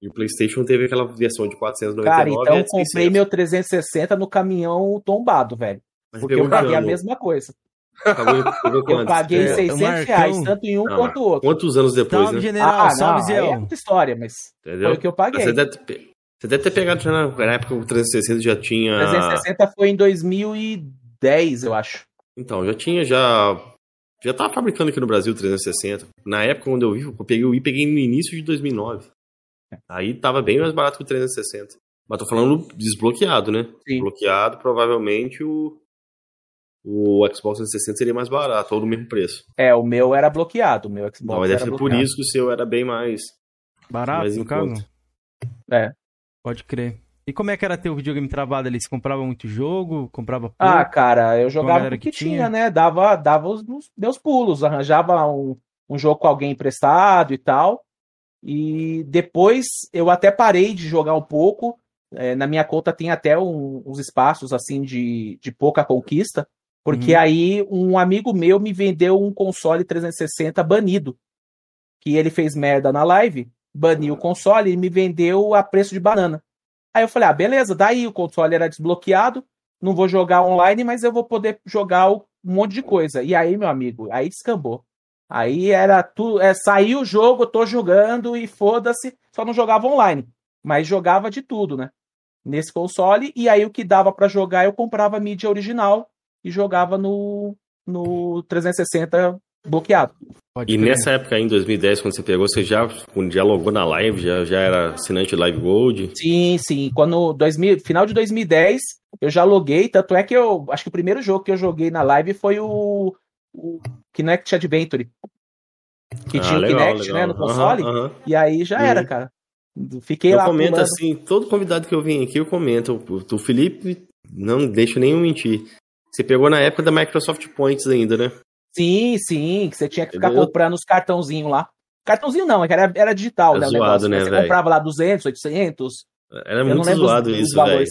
E o PlayStation teve aquela versão de 499 Cara, e então eu comprei 600. meu 360 no caminhão tombado, velho. Mas Porque eu paguei a mesma coisa. Pagou, pagou Eu paguei É, 600 Marcão- reais, tanto em um Não, quanto o outro. Quantos anos depois, Salve, né? general. ah, salve, não, é outra história, mas Entendeu? foi o que eu paguei. Você deve, ter, você deve ter pegado já na, na época o 360 já tinha. 360 foi em 2010, eu acho. Então, já tinha, já. Já tava fabricando aqui no Brasil o 360. Na época, quando eu vi, eu peguei o Wii, peguei no início de 2009. Aí tava bem mais barato que o 360. Mas tô falando desbloqueado, né? Sim. Bloqueado, provavelmente o. O Xbox 360 seria mais barato, ou no mesmo preço. É, o meu era bloqueado, o meu Xbox Não, mas deve era ser por bloqueado. isso que o seu era bem mais. Barato, mais em no caso? conta. É. Pode crer. E como é que era ter o videogame travado ali? Você comprava muito jogo? Comprava pouco? Ah, cara, eu jogava o que que tinha, tinha. né? Dava, dava os os meus pulos, arranjava um, um jogo com alguém emprestado e tal. E depois eu até parei de jogar um pouco. É, na minha conta tem até um- uns espaços assim de, de pouca conquista. Porque Uhum. aí um amigo meu me vendeu um console 360 banido. Que ele fez merda na live, baniu o console e me vendeu a preço de banana. Aí eu falei, ah, beleza, daí o console era desbloqueado, não vou jogar online, mas eu vou poder jogar um monte de coisa. E aí, meu amigo, aí descambou. Aí era tudo, é, saiu o jogo, eu tô jogando e foda-se, só não jogava online, mas jogava de tudo, né? Nesse console, e aí o que dava pra jogar eu comprava a mídia original e jogava no, no 360 bloqueado. Pode E nessa época aí, em 2010, quando você pegou, você já, quando já logou na live, já, já era assinante Live Gold. Sim, sim. Quando 2000, final de 2010, eu já loguei, tanto é que eu acho que o primeiro jogo que eu joguei na live foi o, o Kinect Adventure. Que Ah, tinha o legal, Kinect, legal. né, no console, e aí já Uhum. era, cara. Fiquei Eu lá comento pulando. assim, todo convidado que eu vim aqui, eu comento. O, o Felipe, não deixa nenhum mentir. Você pegou na época da Microsoft Points ainda, né? Sim, sim, que você tinha que ficar Entendeu? comprando os cartãozinhos lá. Cartãozinho não, é que era, era digital, É né, o zoado, negócio. né, Você velho? comprava lá 200, 800, Era eu não muito zoado os isso, velho.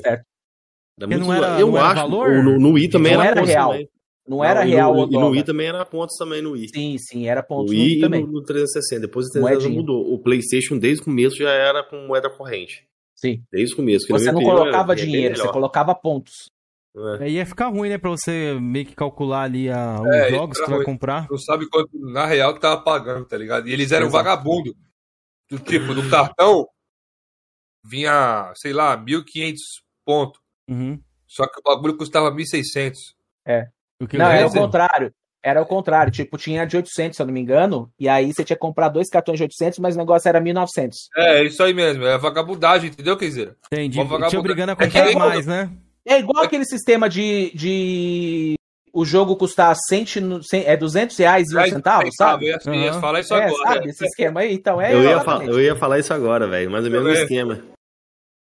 Era muito não era- zoado. Eu não era acho, valor? o- no, no Wii também Não era, era real. também. Não era e real no, o E no. Wii também era pontos também no Wii. Sim, sim, era No ponto Wii e também. no, no 360. Depois o 360 Moedinha. mudou. O PlayStation, desde o começo, já era com moeda corrente. Sim. Desde o começo. Você não opinião, colocava era bem dinheiro, você colocava pontos. É. Aí ia ficar ruim, né? Pra você meio que calcular ali a, os É, jogos que você vai comprar. Não sabe quanto na real que tava pagando, tá ligado? E eles eram Exato. vagabundo. Do tipo, do cartão vinha, sei lá, 1.500 pontos. Uhum. Só que o bagulho custava 1.600. O que Não, era o contrário. Era o contrário. Tipo, tinha de 800, se eu não me engano. E aí você tinha que comprar dois cartões de 800, mas o negócio era 1900. É, isso aí mesmo. É vagabundagem, entendeu, Keizeira? Entendi. Te obrigando a É comprar nem- mais, né? É igual aquele sistema de, de o jogo custar 100, no- 100 é 200 reais e um centavo, sabe? Eu ia, eu ia Aham. falar isso É, agora. sabe? Esse esquema aí. Então, é eu, ia eu ia falar isso agora, velho. Mas é o mesmo esquema.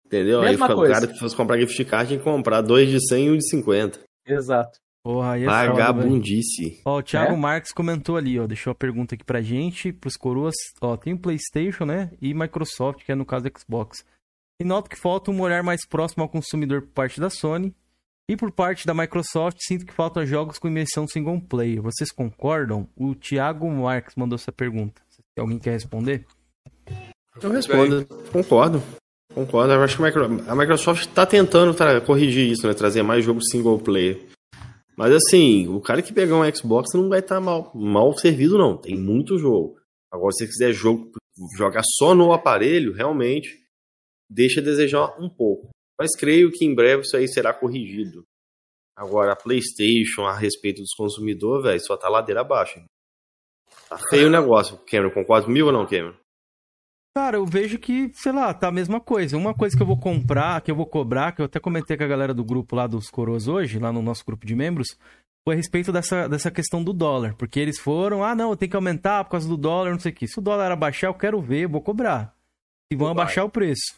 Entendeu? Aí Mesma fica- o coisa. cara que fosse comprar gift card tinha que comprar dois de 100 e um de 50. Exato. Porra, aí é. Vagabundice. Ó, o Thiago É? Marques comentou ali, ó, deixou a pergunta aqui pra gente, pros coroas, ó, tem o PlayStation, né, e Microsoft, que é no caso Xbox. E noto que falta um olhar mais próximo ao consumidor por parte da Sony, e por parte da Microsoft, sinto que faltam jogos com imersão single player. Vocês concordam? O Thiago Marques mandou essa pergunta. Alguém quer responder? Eu respondo. Concordo. Concordo. Eu acho que a Micro- a Microsoft está tentando tra- corrigir isso, né? Trazer mais jogos single player. Mas assim, o cara que pegar um Xbox não vai estar mal, mal servido, não. Tem muito jogo. Agora, se você quiser jogo, jogar só no aparelho, realmente deixa a desejar um pouco. Mas creio que em breve isso aí será corrigido. Agora, a PlayStation, a respeito dos consumidores, velho, só tá ladeira abaixo. Tá feio o negócio. Cameron, concorda comigo ou não, Cameron? Cara, eu vejo que, sei lá, tá a mesma coisa. Uma coisa que eu vou comprar, que eu vou cobrar, que eu até comentei com a galera do grupo lá dos coroas hoje, lá no nosso grupo de membros, foi a respeito dessa, dessa questão do dólar. Porque eles foram, ah, não, tem que aumentar por causa do dólar, não sei o que. Se o dólar abaixar, eu quero ver, eu vou cobrar. E vão Vai. abaixar o preço.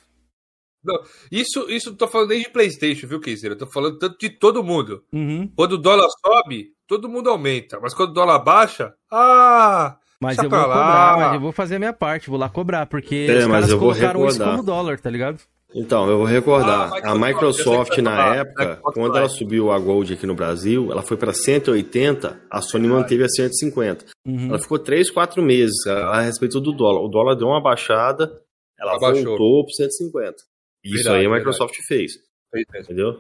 Não, isso, isso eu tô falando nem de Playstation, viu, Keizer? Eu tô falando tanto de todo mundo. Uhum. Quando o dólar sobe, todo mundo aumenta. Mas quando o dólar baixa, ah! Mas Deixa eu vou lá. cobrar, mas eu vou fazer a minha parte, vou lá cobrar, porque É, os mas caras eu vou colocaram isso recordar. como dólar, tá ligado? Então, eu vou recordar. Ah, a Microsoft, na época, quando ela subiu a Gold aqui no Brasil, ela foi para 180, a Sony manteve a 150. Uhum. Ela ficou 3, 4 meses a, respeito do dólar. O dólar deu uma baixada, ela Abaixou. voltou para 150. Isso Verdade, aí a Microsoft fez, entendeu?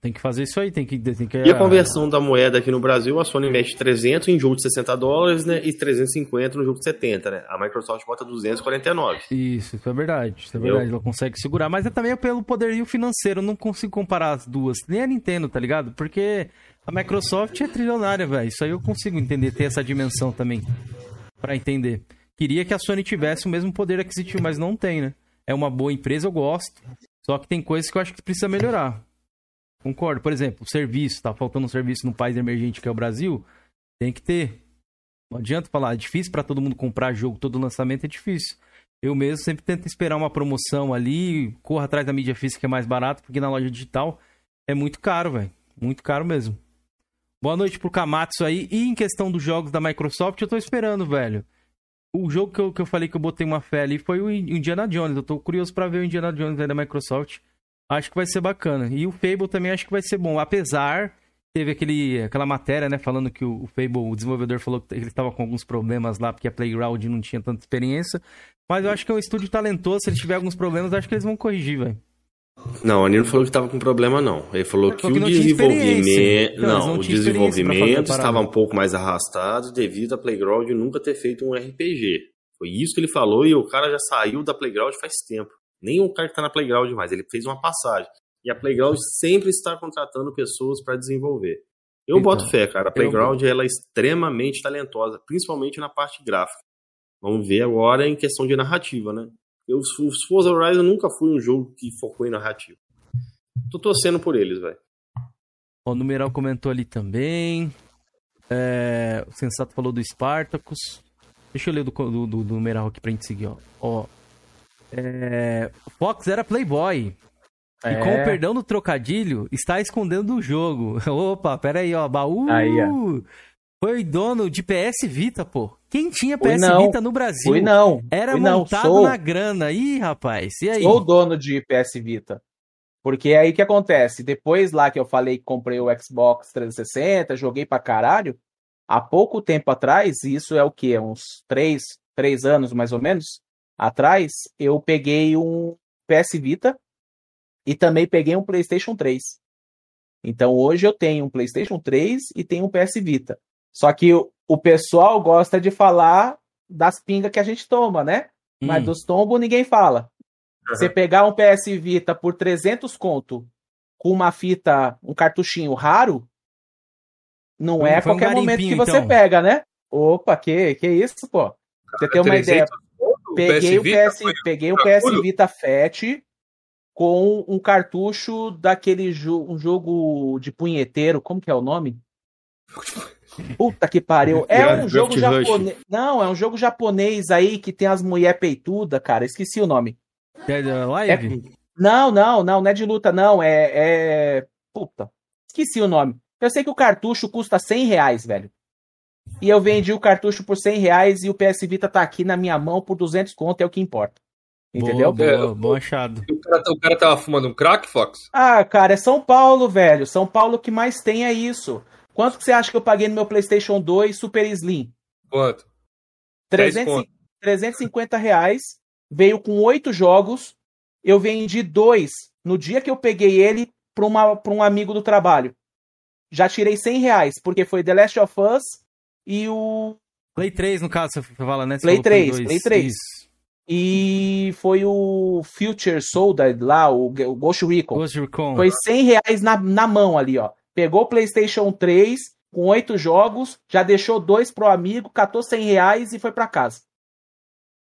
Tem que fazer isso aí, tem que. Tem que E a conversão da moeda aqui no Brasil, a Sony mete 300 em jogo de 60 dólares, né? E 350 no jogo de 70, né? A Microsoft bota 249. Isso, isso é verdade. Isso é Entendeu? verdade. Ela consegue segurar. Mas é também pelo poderio financeiro. Eu não consigo comparar as duas. Nem a Nintendo, tá ligado? Porque a Microsoft é trilionária, velho. Isso aí eu consigo entender, ter essa dimensão também. Pra entender. Queria que a Sony tivesse o mesmo poder aquisitivo, mas não tem, né? É uma boa empresa, eu gosto. Só que tem coisas que eu acho que precisa melhorar. Concordo. Por exemplo, serviço. Tá faltando um serviço no país emergente que é o Brasil. Tem que ter. Não adianta falar, é difícil pra todo mundo comprar jogo, todo lançamento é difícil. Eu mesmo sempre tento esperar uma promoção ali, corro atrás da mídia física que é mais barato, porque na loja digital é muito caro, velho. Muito caro mesmo. Boa noite pro Kamatsu aí. E em questão dos jogos da Microsoft, eu tô esperando, velho. O jogo que eu, que eu falei que eu botei uma fé ali foi o Indiana Jones. Eu tô curioso pra ver o Indiana Jones aí da Microsoft. Acho que vai ser bacana. E o Fable também acho que vai ser bom. Apesar, teve aquele, aquela matéria, né, falando que o, o Fable, o desenvolvedor falou que ele estava com alguns problemas lá, porque a Playground não tinha tanta experiência. Mas eu acho que é um estúdio talentoso. Se ele tiver alguns problemas, acho que eles vão corrigir, velho. Não, a Nino falou que tava com problema, não. Ele falou Ele que falou o que não experiência. desenvolvimento. Eles Não, não o desenvolvimento estava um pouco mais arrastado devido a Playground nunca ter feito um RPG. Foi isso que ele falou e o cara já saiu da Playground faz tempo. Nem o cara que tá na Playground mais, ele fez uma passagem. E a Playground sempre está contratando pessoas para desenvolver. Eu Então, boto fé, cara. A Playground ela é extremamente talentosa, principalmente na parte gráfica. Vamos ver agora em questão de narrativa, né? Eu, o Forza Horizon nunca foi um jogo que focou em narrativa. Tô torcendo por eles, velho. O numeral comentou ali também. É, o Sensato falou do Spartacus. Deixa eu ler do, do, do, do numeral aqui pra gente seguir, ó. ó é, Fox era Playboy. E É. com o perdão do trocadilho, está escondendo o jogo. Opa, pera aí, ó. Baú. Aí, ó. Foi dono de PS Vita, pô. Quem tinha PS não. Vita no Brasil? Fui não. Era fui não. montado Sou, na grana. Ih, rapaz. E aí? sou dono de PS Vita. Porque é aí que acontece. Depois lá que eu falei que comprei o Xbox 360, joguei pra caralho. Há pouco tempo atrás, isso é o quê? Uns três, três anos mais ou menos atrás, eu peguei um PS Vita e também peguei um PlayStation 3. Então hoje eu tenho um PlayStation 3 e tenho um PS Vita. Só que o, pessoal gosta de falar das pingas que a gente toma, né? Mas Hum. dos tombos ninguém fala. Você pegar um PS Vita por 300 conto com uma fita, um cartuchinho raro, não é foi um qualquer momento que você então. pega, né? Opa, que, que isso, pô? Você tem uma 300 ideia. Peguei o Vita PS, foi peguei o PS? Vita Fat com um cartucho daquele jo um jogo de punheteiro, como que é o nome? Puta que pariu. É um jogo japonês. Não, é um jogo japonês aí que tem as mulher peituda, cara. Esqueci o nome. É da live? Não, não, não, não é de luta, não. É, é. Puta. Esqueci o nome. Eu sei que o cartucho custa 100 reais, velho. E eu vendi o cartucho por 100 reais e o PS Vita tá aqui na minha mão por 200 conto, é o que importa. Entendeu? Boa, boa, É, bom achado. O cara, o cara tava fumando um crack, Fox? Ah, cara, é São Paulo, velho. São Paulo que mais tem é isso. Quanto que você acha que eu paguei no meu PlayStation 2 Super Slim? Quanto? 10 300, conto. 350 reais. Veio com oito jogos. Eu vendi dois no dia que eu peguei ele para um amigo do trabalho. Já tirei 100 reais, porque foi The Last of Us e o. Play 3, no caso, você fala, né? Você Play falou 3, dois. Play 3. Isso. E foi o Future Soldier lá, o, o Ghost Recon. Ghost Recon. Foi 100 reais na, na mão ali, ó. Pegou o PlayStation 3 com oito jogos, já deixou dois pro amigo, catou 100 reais e foi pra casa.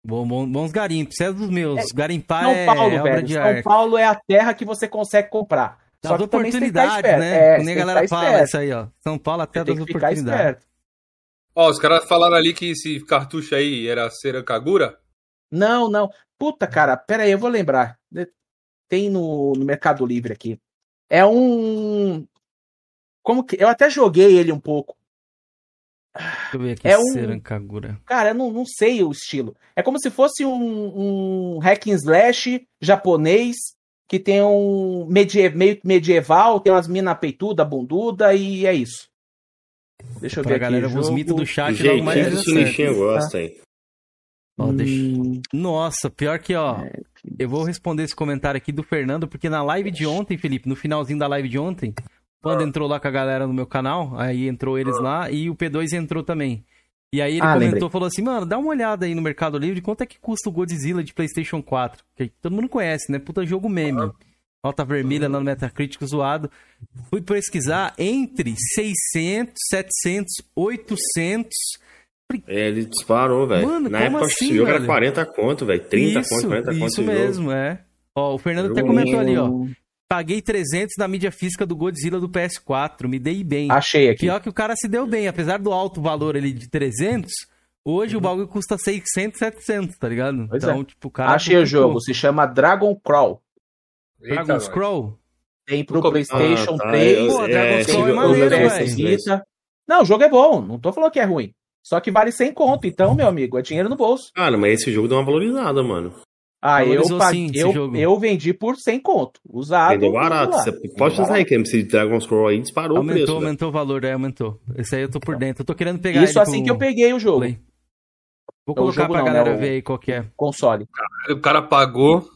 Bom, bom- bons garimpos. É dos meus. Garimpar São é Paulo, obra velho. São arte. Paulo é a terra que você consegue comprar. Das Só que ficar oportunidades, né? É, Nem a galera ficar fala esperto. isso aí, ó. São Paulo até das oportunidades. esperto. Ó, os caras falaram ali que esse cartucho aí era Cera Kagura. Não, não. Puta, cara, pera aí, eu vou lembrar. Tem no, no Mercado Livre aqui. É um. Como que. Eu até joguei ele um pouco. Deixa eu ver aqui, É um- Serancagura. Cara, eu não, não sei o estilo. É como se fosse um, um hack and slash japonês que tem um medie meio medieval, tem umas minas peituda, bunduda e é isso. Deixa eu Pra ver galera, aqui. os jogo. mitos do chat logo Jeitinho mais Sinistinha acerta. gosta, hein? Ó, deixa- Hum, Nossa, pior que, ó, eu vou responder esse comentário aqui do Fernando, porque na live de ontem, Felipe, no finalzinho da live de ontem, quando entrou lá com a galera no meu canal, aí entrou eles lá e o P2 entrou também. E aí ele Ah, comentou, lembrei. falou assim, mano, dá uma olhada aí no Mercado Livre, quanto é que custa o Godzilla de Playstation 4? Que todo mundo conhece, né? Puta jogo meme. Nota vermelha lá no Metacritic zoado. Fui pesquisar entre 600, 700, 800... É, ele disparou, velho. Mano, Na como época assim, esse jogo era velho? 40 conto, velho. 30 isso, conto, 40 conto isso esse jogo. mesmo, é. Ó, o Fernando até comentou ali, ó. Paguei 300 na mídia física do Godzilla do PS4, me dei bem. Achei aqui. Pior que o cara se deu bem, apesar do alto valor ali de 300, hoje o bagulho custa 600, 700, tá ligado? Uhum. Pois então, é. tipo, o cara... Achei o jogo. Se chama Dragon Crawl. Dragon. Scroll? Tem pro Nunca- PlayStation Ah, tá, 3. eu- Pô, Dragon é, Scroll é jogo- maneiro, velho. Não, o jogo é bom. Não tô falando que é ruim. Só que vale 100 conto. Então, meu amigo, é dinheiro no bolso. Cara, mas esse jogo deu uma valorizada, mano. Ah, eu, paguei, eu, eu vendi por 100 conto. Usado. Vendeu barato. Você pode pensar aí que esse Dragon Scroll aí disparou o Aumentou, preço. velho. aumentou o valor, é, aumentou. Esse aí eu tô por dentro. Eu tô querendo pegar Isso ele assim pro que eu peguei o jogo. Play. Vou O colocar jogo pra não, galera né, o- ver aí qual que é. Console. O cara pagou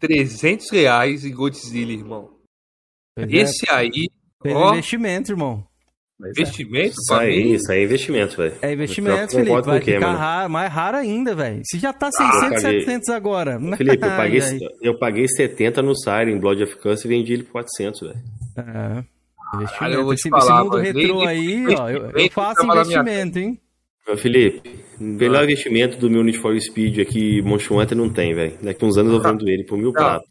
300 reais em Godzilla, irmão. Pois é, Esse aí, fez ó, investimento, irmão. É. investimento Isso aí, isso aí é investimento, velho. É investimento, Eu Felipe. Vai quê, ficar mano? raro, mais raro ainda, velho. Se já tá eu 600, paguei- 700 agora. Felipe, eu paguei, eu paguei 70 no Siren Blood of Curse e vendi ele por 400, velho. É. Investimento. eu vou te esse, falar, esse mundo retrô aí, ó, eu, eu faço investimento, hein? Felipe, o melhor investimento do meu Need for Speed aqui, Monster Hunter, não tem, velho. Daqui uns anos eu vendo ele por mil pratos.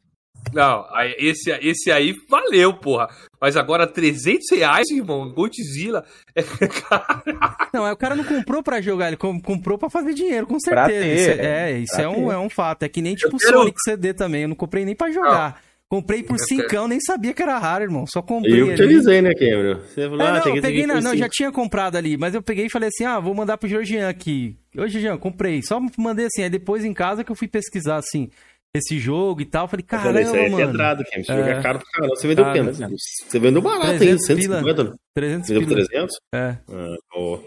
Não, aí, esse, esse aí valeu, porra. Mas agora 300 reais, irmão, Godzilla. Não, aí o cara não comprou pra jogar, ele com- comprou pra fazer dinheiro, com Pra certeza. ter, Isso é, é. é, isso é um, ter. é um fato. É que nem tipo quero- Sonic CD também. Eu não comprei nem pra jogar. Comprei por cincão, nem sabia que era raro, irmão. Só comprei. Eu que te avisei, né, Cameron? Você falou, É, ah, não, tem que eu peguei, por não, já tinha comprado ali, mas eu peguei e falei assim, ah, vou mandar pro Georgian aqui. Ô, Georgian, comprei. Só mandei assim, aí depois em casa que eu fui pesquisar, assim, esse jogo e tal. Falei, falei, isso aí é mano. pedrado, Cameron. Esse É. jogo é caro pra caramba. Você vendeu Ah, quanto? Você vendeu barato, hein? 300 150? 300 Vendeu por pila. 300? É. Ah, pô.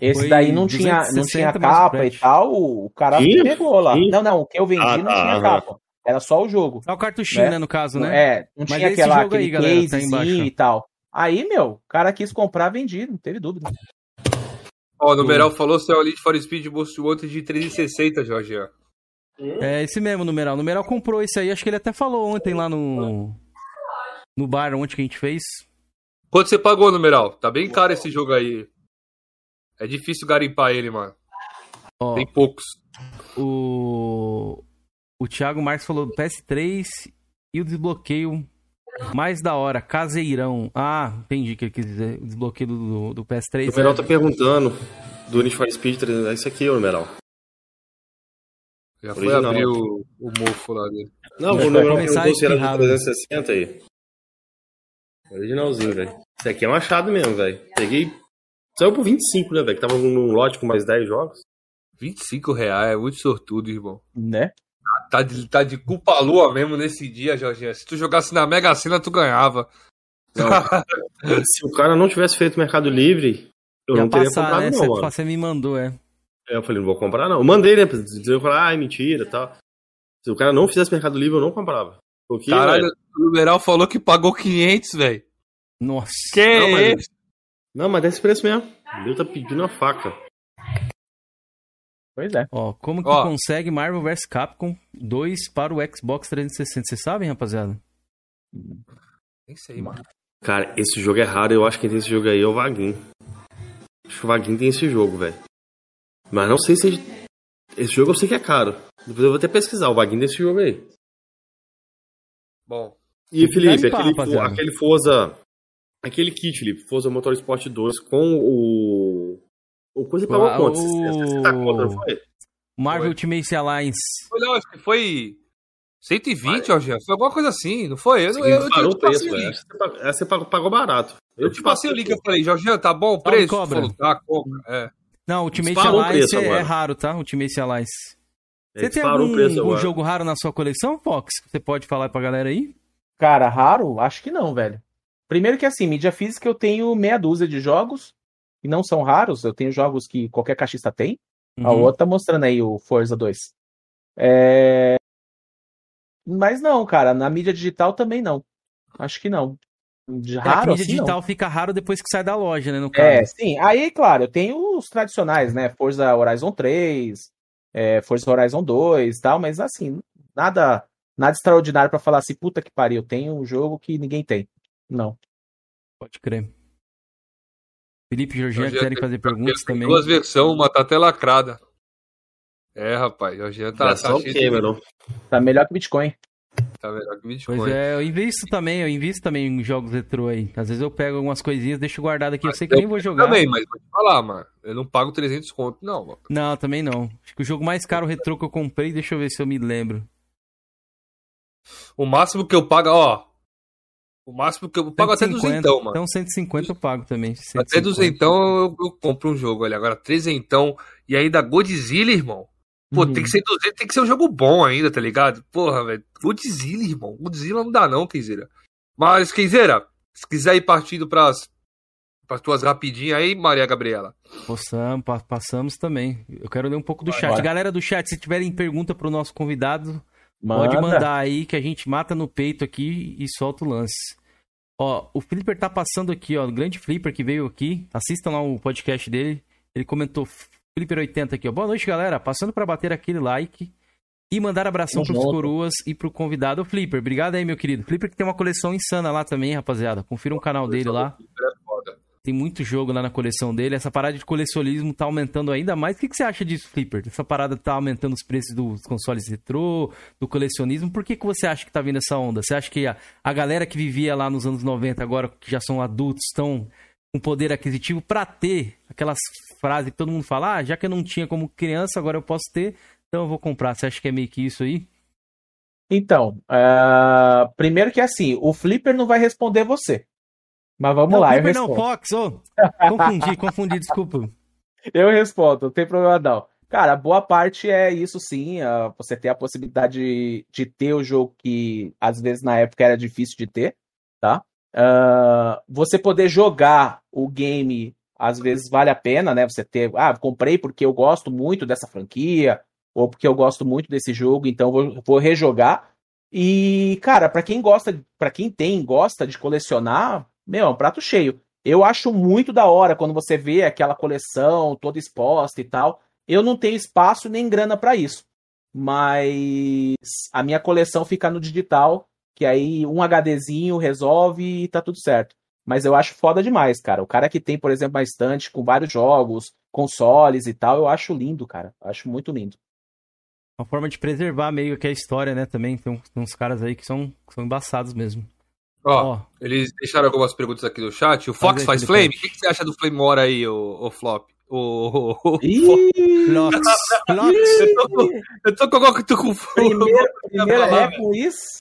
Esse Foi daí não tinha, não 260 tinha capa e tal. O cara pegou lá. Tinha? Não, não. O que eu vendi Ah, não tá, tinha aham. capa. Era só o jogo. Só o cartuchinho, Né? né, no caso, né? É, não Mas tinha esse aquela, jogo aí, aquele galera, tá e tal. Aí, meu, o cara quis comprar, vendi, não teve dúvida. Ó, o numeral falou se é o Elite for Speed Most Wanted de 360, Jorge. É esse mesmo, o numeral. O numeral comprou esse aí, acho que ele até falou ontem lá no. No bar ontem que a gente fez. Quanto você pagou, numeral? Tá bem caro esse jogo aí. É difícil garimpar ele, mano. Ó, Tem poucos. o. O Thiago Marques falou PS3 e o desbloqueio mais da hora, caseirão. Ah, entendi o que ele quis dizer. O desbloqueio do, do O PS3. numeral é- tá perguntando do Need for Speed 300. É isso aqui, o numeral. Já foi Original. abrir o, o mofo lá dele. Não, o começar perguntou se era do espirrado. 360 aí. Originalzinho, velho. Isso aqui é um achado mesmo, velho. Peguei. Saiu por 25, né, velho? Que tava num lote com mais 10 jogos. 25 reais, é muito sortudo, irmão. Né? Tá de, tá de culpa lua mesmo nesse dia, Jorginho. Se tu jogasse na Mega Sena, tu ganhava. Se o cara não tivesse feito Mercado Livre, eu Ia não teria passar, comprado, né? não, Você, mano. você me mandou, é. Aí Eu falei, não vou comprar, não. Eu mandei, né? Eu falei, ah, é mentira e tal. Se o cara não fizesse Mercado Livre, eu não comprava. Porque, Caralho, velho, o numeral falou que pagou 500, velho. Nossa. Que Não, mas-? Não, mas desse preço mesmo. Deus tá pedindo a faca. Pois é. Ó, como que Ó. consegue Marvel vs Capcom 2 para o Xbox 360? Vocês sabem, rapaziada? Nem sei, mano. Cara, esse jogo é raro. Eu acho que quem tem esse jogo aí é o Vaguinho. Acho que o Vaguinho tem esse jogo, velho. Mas não sei se. Esse jogo eu sei que é caro. Depois eu vou até pesquisar. O Vaguinho tem esse jogo aí. Bom, E Felipe, aquele, rapaziada. aquele Forza. Aquele kit, Felipe, Forza Motorsport 2 com o. O coisa pagou Ah, quanto? o- 60 conto, não foi? Marvel Foi. Ultimate Alliance. foi, não, acho que foi 120, ó. Foi alguma coisa assim, não foi? Eu, Sim, eu, eu, parou eu o te passei preço, o velho. link. Você pagou- Você pagou, pagou barato. Eu te passei o link, eu falei, Jorginho, tá bom o Salve, preço? cobra. Falou, tá, compra. É. Não, Ultimate Disparou o Alliance preço é, é raro, tá? Ultimate Alliance. É, Você tem algum, algum jogo raro na sua coleção, Fox? Você pode falar pra galera aí? Cara, raro? Acho que não, velho. Primeiro que assim, mídia física eu tenho meia dúzia de jogos, e não são raros, eu tenho jogos que qualquer caixista tem. A Uhum. outra tá mostrando aí o Forza 2. É... Mas não, cara, na mídia digital também não. Acho que não. De É, raro, mídia assim, digital não. fica raro depois que sai da loja, né? No caso. É, sim. Aí, claro, eu tenho os tradicionais, né? Forza Horizon 3, é, Forza Horizon 2 e tal, mas assim, nada nada extraordinário pra falar assim, puta que pariu, tem um jogo que ninguém tem. Não. Pode crer. Felipe e querem tem- fazer perguntas tem também. Duas versões, uma tá até lacrada. É, rapaz, Jorginho tá, tá cheio de... Tá melhor que Bitcoin. Tá melhor que Bitcoin. Pois é, eu invisto também, eu invisto também em jogos retrô aí. Às vezes eu pego algumas coisinhas, deixo guardado aqui, eu sei que eu nem vou jogar. Também, mas vou te falar, mano. Eu não pago 300 conto, não, mano. Não, também não. Acho que o jogo mais caro retrô que eu comprei, deixa eu ver se eu me lembro. O máximo que eu pago, ó. O máximo que eu pago até 150. duzentão, mano. Então 150 eu pago também. Até 150. duzentão eu, eu compro um jogo ali. Agora, trezentão e ainda Godzilla, irmão. Pô, Uhum. tem que ser 200, tem que ser um jogo bom ainda, tá ligado? Porra, velho. Godzilla, irmão. Godzilla não dá não, Kenzeira. Mas, Kenzeira, se quiser ir partindo pras, pras tuas rapidinhas aí, Maria Gabriela. Passamos, pa- passamos também. Eu quero ler um pouco do Vai, chat. vai. Galera do chat, se tiverem pergunta pro nosso convidado, Manda. pode mandar aí que a gente mata no peito aqui e solta o lance. Ó, o Flipper tá passando aqui, ó, o grande Flipper que veio aqui. Assistam lá o podcast dele. Ele comentou Flipper80 aqui, ó. Boa noite, galera. Passando pra bater aquele like e mandar abração Tamo pros coroas e pro convidado o Flipper. Obrigado aí, meu querido. Flipper que tem uma coleção insana lá também, rapaziada. Confira o canal dele lá. É foda. Tem muito jogo lá na coleção dele. Essa parada de colecionismo tá aumentando ainda mais. O que, que você acha disso, Flipper? Essa parada tá aumentando os preços dos consoles retrô, do colecionismo. Por que, que você acha que tá vindo essa onda? Você acha que a, a galera que vivia lá nos anos 90, agora que já são adultos, estão com poder aquisitivo pra ter aquelas frases que todo mundo fala, ah, já que eu não tinha como criança, agora eu posso ter, então eu vou comprar. Você acha que é meio que isso aí? Então, ah, primeiro que assim, o Flipper não vai responder você. Mas vamos não, lá, eu Flipper não, respondo. Fox, ô. Confundi, confundi, desculpa. Eu respondo, não tem problema não. Cara, boa parte é isso sim, ah, você ter a possibilidade de, de ter o jogo que às vezes na época era difícil de ter, tá? Ah, você poder jogar o game, às vezes vale a pena, né? Você ter, ah, comprei porque eu gosto muito dessa franquia, ou porque eu gosto muito desse jogo, então vou, vou rejogar. E, cara, pra quem gosta, para quem tem, gosta de colecionar, meu, é um prato cheio. Eu acho muito da hora quando você vê aquela coleção toda exposta e tal. Eu não tenho espaço nem grana pra isso. Mas a minha coleção fica no digital, que aí um HDzinho resolve e tá tudo certo. Mas eu acho foda demais, cara. O cara que tem, por exemplo, uma estante com vários jogos, consoles e tal, eu acho lindo, cara. Eu acho muito lindo. Uma forma de preservar meio que a história, né? Também tem uns caras aí que são, que são embaçados mesmo. Ó, Ó, eles deixaram algumas perguntas aqui no chat. O Fox faz flame? O que, que você acha do Flame War aí, o, o Flop? O, o, o- Flox, Flox. Eu tô com- Eu tô com eu tô com primeiro falar, é com isso?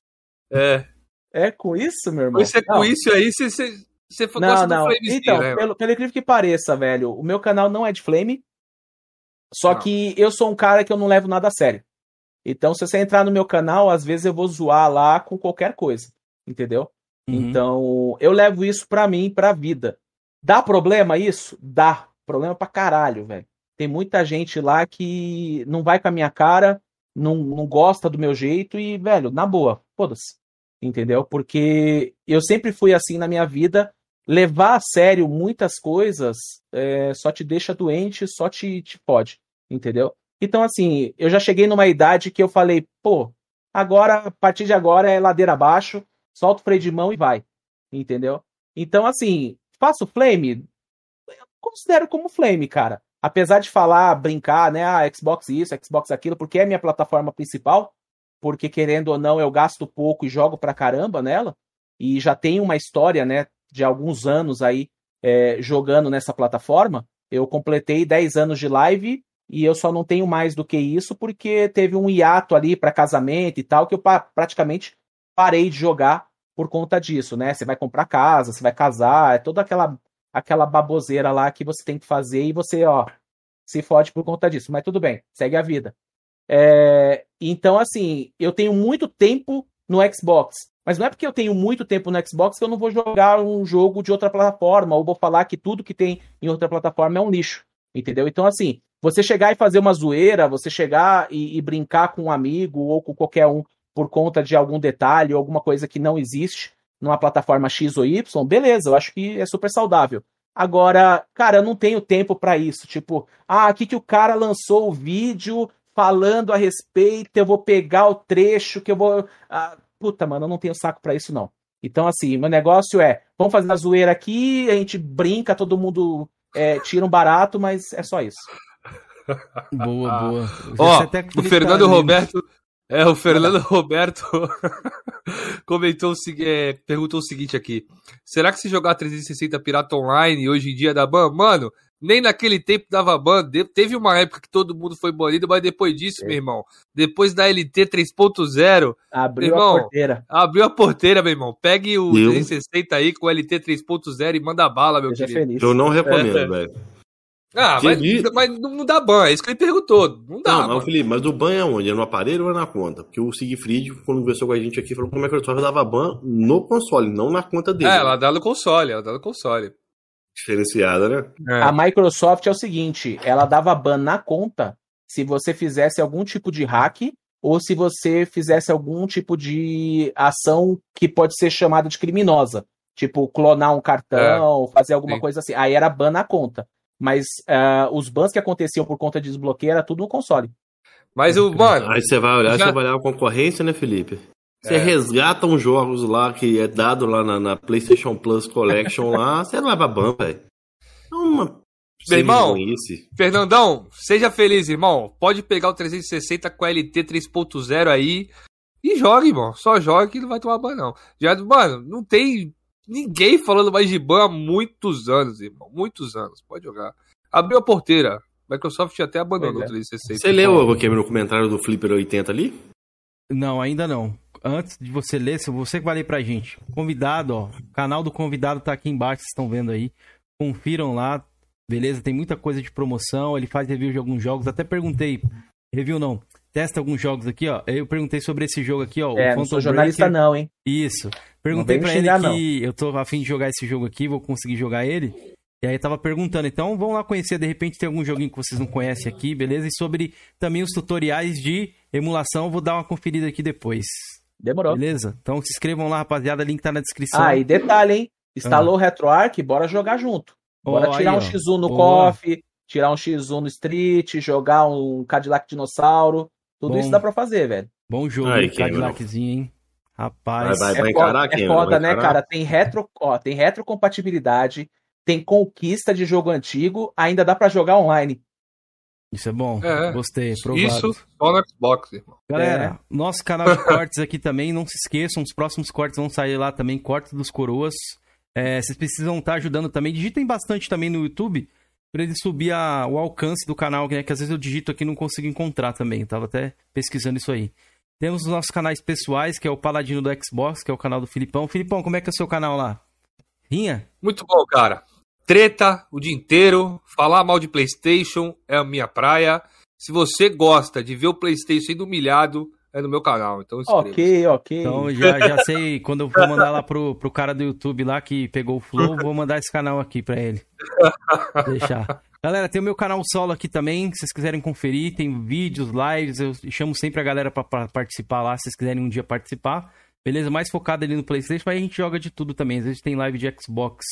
É. É com isso, meu irmão? Você com Não. isso aí, você, você, Não, gosta não. do Flamezinho, Então, né? pelo, pelo incrível que pareça, velho, o meu canal não é de flame. Só Não. que eu sou um cara que eu não levo nada a sério. Então, se você entrar no meu canal, às vezes eu vou zoar lá com qualquer coisa. Entendeu? Uhum. Então, eu levo isso pra mim, pra vida. Dá problema isso? Dá. Problema pra caralho, velho. Tem muita gente lá que não vai com a minha cara, não, não gosta do meu jeito e, velho, na boa, foda-se. Entendeu? Porque eu sempre fui assim na minha vida. Levar a sério muitas coisas é, só te deixa doente, só te, te pode. Entendeu? Então, assim, eu já cheguei numa idade que eu falei, pô, agora, a partir de agora é ladeira abaixo, solta o freio de mão e vai. Entendeu? Então, assim, faço flame, eu considero como flame, cara. Apesar de falar, brincar, né? Ah, Xbox isso, Xbox aquilo, porque é minha plataforma principal, porque querendo ou não, eu gasto pouco e jogo pra caramba nela, e já tenho uma história, né, de alguns anos aí é, jogando nessa plataforma. Eu completei 10 anos de live e eu só não tenho mais do que isso porque teve um hiato ali para casamento e tal que eu praticamente parei de jogar por conta disso, né? Você vai comprar casa, você vai casar, é toda aquela aquela baboseira lá que você tem que fazer e você, ó, se fode por conta disso. Mas tudo bem, segue a vida. É, então, assim, eu tenho muito tempo no Xbox. Mas não é porque eu tenho muito tempo no Xbox que eu não vou jogar um jogo de outra plataforma, ou vou falar que tudo que tem em outra plataforma é um lixo. Entendeu? Então, assim, você chegar e fazer uma zoeira, você chegar e, e brincar com um amigo ou com qualquer um por conta de algum detalhe ou alguma coisa que não existe numa plataforma X ou Y, beleza, eu acho que é super saudável. Agora, cara, eu não tenho tempo para isso. Tipo, ah, aqui que o cara lançou o vídeo falando a respeito, eu vou pegar o trecho que eu vou. Ah, puta, mano, eu não tenho saco para isso, não. Então, assim, meu negócio é: vamos fazer a zoeira aqui, a gente brinca, todo mundo é, tira um barato, mas é só isso. Boa, boa. Ó, o Fernando Roberto é, o Fernando Roberto comentou, é, perguntou o seguinte aqui: será que se jogar 360 Pirata Online hoje em dia dá ban? Mano, nem naquele tempo dava ban. Teve uma época que todo mundo foi banido, mas depois disso, é. meu irmão, depois da LT 3.0, abriu irmão, a porteira. Abriu a porteira, meu irmão. Pegue o Eu? 360 aí com o LT 3.0 e manda bala, meu Seja querido. Feliz. Eu não recomendo, é. velho. Ah, mas, mas, não dá ban, é isso que ele perguntou. Não dá. Não, mas, Felipe, mas o ban é onde? É no aparelho ou é na conta? Porque o Sigfried, quando conversou com a gente aqui, falou que a Microsoft dava ban no console, não na conta dele. É, ela dá no console, ela dá no console. Diferenciada, né? É. A Microsoft é o seguinte: ela dava ban na conta se você fizesse algum tipo de hack ou se você fizesse algum tipo de ação que pode ser chamada de criminosa. Tipo, clonar um cartão, é. fazer alguma Sim. coisa assim. Aí era ban na conta. Mas uh, os bans que aconteciam por conta de desbloqueio era tudo no console. Mas o, mano. Aí você vai olhar, já... você vai olhar a concorrência, né, Felipe? Você é. resgata uns jogos lá que é dado lá na, na PlayStation Plus Collection lá, você não leva ban, velho. É uma. Meu irmão, Fernandão, seja feliz, irmão. Pode pegar o 360 com a LT 3.0 aí e joga, irmão. Só joga que não vai tomar ban, não. Já, mano, não tem Ninguém falando mais de ban há muitos anos, irmão. Muitos anos. Pode jogar. Abriu a porteira. Microsoft até abandonou o 360. Você leu o que no comentário do Flipper 80 ali? Não, ainda não. Antes de você ler, se você que vai ler pra gente. Convidado, ó. O canal do convidado tá aqui embaixo, vocês estão vendo aí. Confiram lá. Beleza? Tem muita coisa de promoção. Ele faz review de alguns jogos. Até perguntei. Review não. Testa alguns jogos aqui, ó. Eu perguntei sobre esse jogo aqui, ó. É, não sou jornalista Breaker. não, hein? Isso. Perguntei para ele que não. eu tô afim de jogar esse jogo aqui, vou conseguir jogar ele. E aí tava perguntando, então vamos lá conhecer, de repente tem algum joguinho que vocês não conhecem aqui, beleza? E sobre também os tutoriais de emulação, vou dar uma conferida aqui depois. Demorou. Beleza? Então se inscrevam lá, rapaziada, link tá na descrição. Ah, e detalhe, hein? Instalou ah. o RetroArch, bora jogar junto. Bora oh, tirar aí, um X1 no KOF, tirar um X1 no Street, jogar um Cadillac Dinossauro. Tudo Bom. isso dá pra fazer, velho. Bom jogo, Ai, Cadillaczinho, hein? Rapaz, vai, vai, vai é foda, é foda né, cara? Tem retro, ó, tem retrocompatibilidade, tem conquista de jogo antigo, ainda dá para jogar online. Isso é bom. É, Gostei, provado. Isso só no Xbox, irmão. Galera, é. nosso canal de cortes aqui também, não se esqueçam, os próximos cortes vão sair lá também, cortes dos coroas. É, vocês precisam estar tá ajudando também. Digitem bastante também no YouTube para ele subir a, o alcance do canal, né? Que às vezes eu digito aqui e não consigo encontrar também. Eu tava até pesquisando isso aí. Temos os nossos canais pessoais, que é o Paladino do Xbox, que é o canal do Filipão. Filipão, como é que é o seu canal lá? Rinha? Muito bom, cara. Treta o dia inteiro, falar mal de PlayStation é a minha praia. Se você gosta de ver o PlayStation sendo humilhado, é no meu canal, então Ok, ok. Então já, já sei, quando eu for mandar lá pro, pro cara do YouTube lá que pegou o Flow, vou mandar esse canal aqui pra ele. Deixar. Galera, tem o meu canal solo aqui também, se vocês quiserem conferir, tem vídeos, lives, eu chamo sempre a galera para participar lá, se vocês quiserem um dia participar. Beleza? Mais focado ali no PlayStation, mas a gente joga de tudo também. Às vezes tem live de Xbox,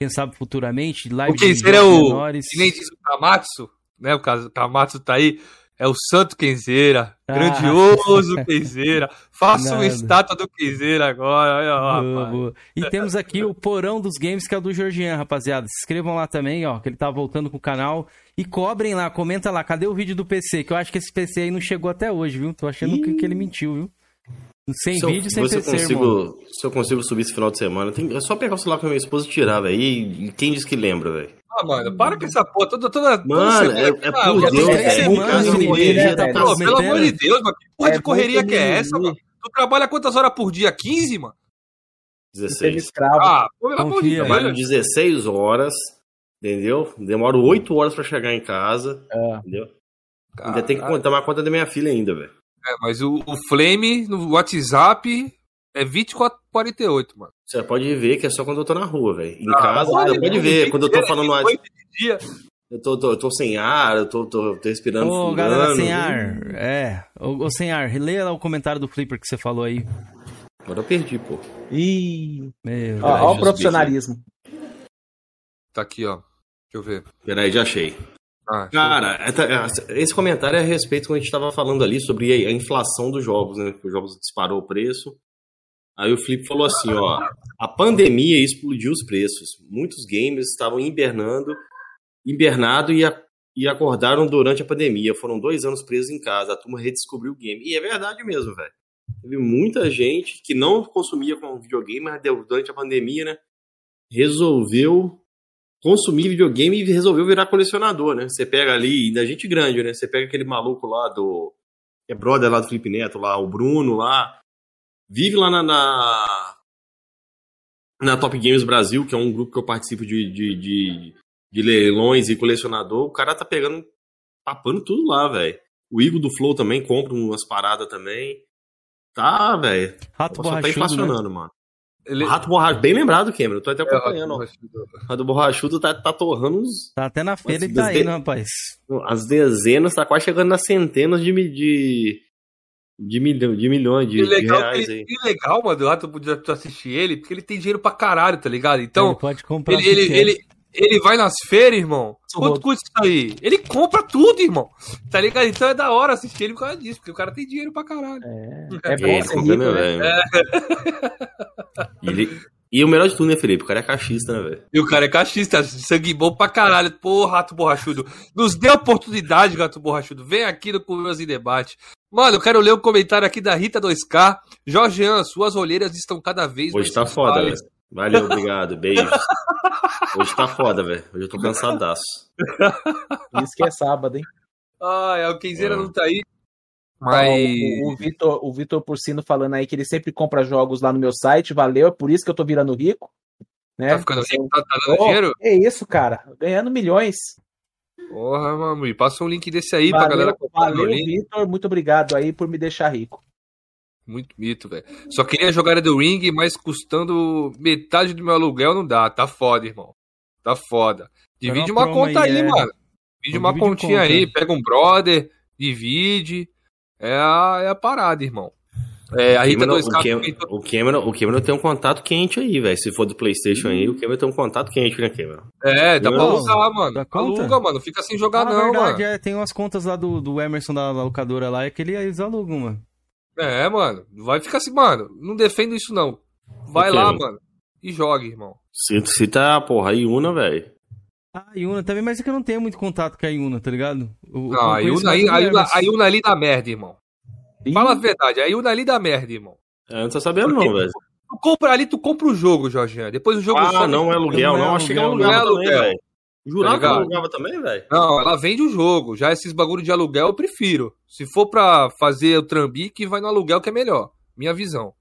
quem sabe futuramente, live o que de seria o menores. Que diz o Kamatsu, né? O Kamatsu tá aí é o Santo Kenzeira. Ah. Grandioso Kenzeira. Faça uma estátua do Kenzeira agora. Olha, boa, boa. E temos aqui o Porão dos Games, que é o do Georgian, rapaziada. Se inscrevam lá também, ó, que ele tá voltando com o canal. E cobrem lá, comenta lá, cadê o vídeo do PC? Que eu acho que esse PC aí não chegou até hoje, viu? Tô achando que, que, ele mentiu, viu? Sem se vídeo, sem PC, consigo, irmão. Se eu consigo subir esse final de semana, tem, é só pegar o celular com a minha esposa e tirar, velho. E quem diz que lembra, velho? Ah, mano, para com essa porra. Toda, toda, toda Mano, semana- é, é por Deus, ele tá velho. Pô, pelo prometendo. amor de Deus, mano. Que porra É de correria que é essa, mano? Tu trabalha quantas horas por dia? 15, mano? Teve 16. escravo. Ah, pelo amor de. Deus. Trabalho velho. 16 horas, entendeu? Demoro 8 horas pra chegar em casa, É. entendeu? Ainda tem que tomar conta da minha filha ainda, velho. É, mas o, o Flame no WhatsApp é 2448, mano. Você pode ver que é só quando eu tô na rua, velho. Em Ah, casa, pode mano, ver. Quando eu tô falando de dia. eu tô, tô, eu tô sem ar, eu tô, tô, tô respirando Ô, furando. galera sem ar. É. Ô, ô, sem ar, leia lá o comentário do Flipper que você falou aí. Agora eu perdi, pô. Ih, Meu, ó, ó o profissionalismo. Tá aqui, ó. Deixa eu ver. Peraí, já achei. Ah, eu. Cara, esse comentário é a respeito quando a gente tava falando ali sobre a a inflação dos jogos, né? Que os jogos disparou o preço. Aí o Flip falou assim, ó, a pandemia explodiu os preços. Muitos gamers estavam hibernando, hibernado e, a- e acordaram durante a pandemia. Foram dois anos presos em casa. A turma redescobriu o game. E é verdade mesmo, velho. Teve muita gente que não consumia com videogame, mas durante a pandemia, né? Resolveu consumir videogame e resolveu virar colecionador, né? Você pega ali, da gente grande, né? Você pega aquele maluco lá do. é brother lá do Felipe Neto, lá, o Bruno lá. Vive lá na, na. na Top Games Brasil, que é um grupo que eu participo de, de, de, de leilões e colecionador. O cara tá pegando. papando tudo lá, velho. O Igor do Flow também compra umas paradas também. Tá, velho. Rato Só tá borrachudo, né? inflacionando, mano. Ele... O Rato borrachudo, bem lembrado, Cameron. Eu tô até É, acompanhando, ó. O Rato borrachudo tá, tá torrando uns, Tá até na feira e tá de- indo, rapaz. as dezenas, tá quase chegando nas centenas de, de, de, milhão, de milhões de, Que de legal, reais que, aí. que legal, mano. Lá tu podia assistir ele, porque ele tem dinheiro pra caralho, tá ligado? Então, ele pode comprar. ele, ele, ele, ele vai nas feiras, irmão. Quanto custa isso aí? Ele compra tudo, irmão. Tá ligado? Então é da hora assistir ele por causa disso, porque o cara tem dinheiro pra caralho. É E bom ele ser compra, rico, né, né? velho? E, ele- e o melhor de tudo, né, Felipe? O cara é cachista, né, velho? E o cara é cachista, sangue bom pra caralho. Pô, Rato Borrachudo. Nos dê oportunidade, Gato Borrachudo. Vem aqui no Curios em Debate. Mano, eu quero ler um comentário aqui da Rita 2K. Jorgean, suas olheiras estão cada vez Hoje tá foda, velho. Valeu, obrigado, beijos. Hoje tá foda, velho. Hoje eu tô cansadaço. Isso que é sábado, hein? Ah, é, o Kenzeira É. não tá aí. Mas. O, o Vitor, o Vitor Porcino falando aí que ele sempre compra jogos lá no meu site, valeu, é por isso que eu tô virando rico. Né? Tá ficando rico, tá, tá dando Ô, dinheiro? É isso, cara. Ganhando milhões. Porra, mano. E passa um link desse aí pra Valeu, galera comprar valeu. Vitor. Muito obrigado aí por me deixar rico. Muito mito, velho. Só queria jogar do Ring, mas custando metade do meu aluguel não dá. Tá foda, irmão. Tá foda. Divide uma conta aí, é. mano. Divide uma continha conta. aí, pega um brother, divide. É a, é a parada, irmão. É, a Rita Cameron- 2K o, Cam- comentou- o, Cameron, o Cameron tem um contato quente aí, velho. Se for do PlayStation aí, o Cameron tem um contato quente, né, Cameron? É, dá pra alugar, mano. Aluga, mano. Fica sem jogar, Ah, não, verdade, mano. é, tem umas contas lá do, do Emerson da locadora lá, é que ele, eles alugam, mano. É, mano. Vai ficar assim, mano. Não defendo isso, não. Vai quê, lá, mano? E jogue, irmão. Se, se tá, porra, aí Una, velho. Ah, a Yuna também, mas é que eu não tenho muito contato com a Yuna, tá ligado? Eu- Não, a conheço Yuna, aí- do a Yuna, Emerson. a Yuna ali dá merda, irmão. Ih, Fala a verdade, a Yuna ali dá merda, irmão. É, Eu não tô sabendo, Porque não, velho. Tu compra ali, tu compra o jogo, Jorginho. Depois o jogo Ah, some. não é aluguel, Não é. Achei que ela aluguel, não é aluguel. velho. Jurava que Tá ligado? alugava também, velho? Não, ela vende o jogo. Já esses bagulho de aluguel eu prefiro. Se for pra fazer o trambique, vai no aluguel que é melhor. Minha visão.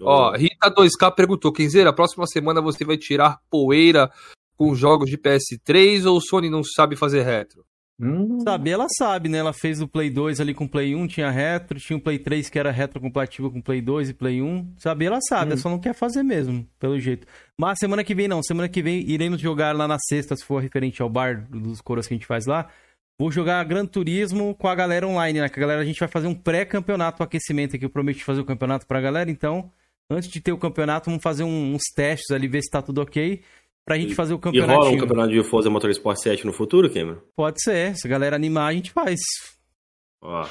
Ó, Rita 2K perguntou: Kenzeira, próxima semana você vai tirar poeira com jogos de PS3 ou o Sony não sabe fazer retro? hum, Sabe, ela sabe, né? Ela fez o Play 2 ali com o Play 1, tinha retro, tinha o Play 3 que era retrocompatível com o Play 2 e Play 1. Sabe, ela sabe, Hum. ela só não quer fazer mesmo, pelo jeito. Mas semana que vem não, semana que vem iremos jogar lá na sexta, se for referente ao bar dos coros que a gente faz lá. Vou jogar Gran Turismo com a galera online, né? Que a galera, a gente vai fazer um pré-campeonato, um aquecimento aqui. Eu prometi fazer o campeonato pra galera, então, antes de ter o campeonato, vamos fazer um- uns testes ali, ver se tá tudo ok. Pra gente fazer o E rola campeonato. um campeonato de Forza Motorsport 7 no futuro, Cameron? Pode ser, se a galera animar, a gente faz. Ó,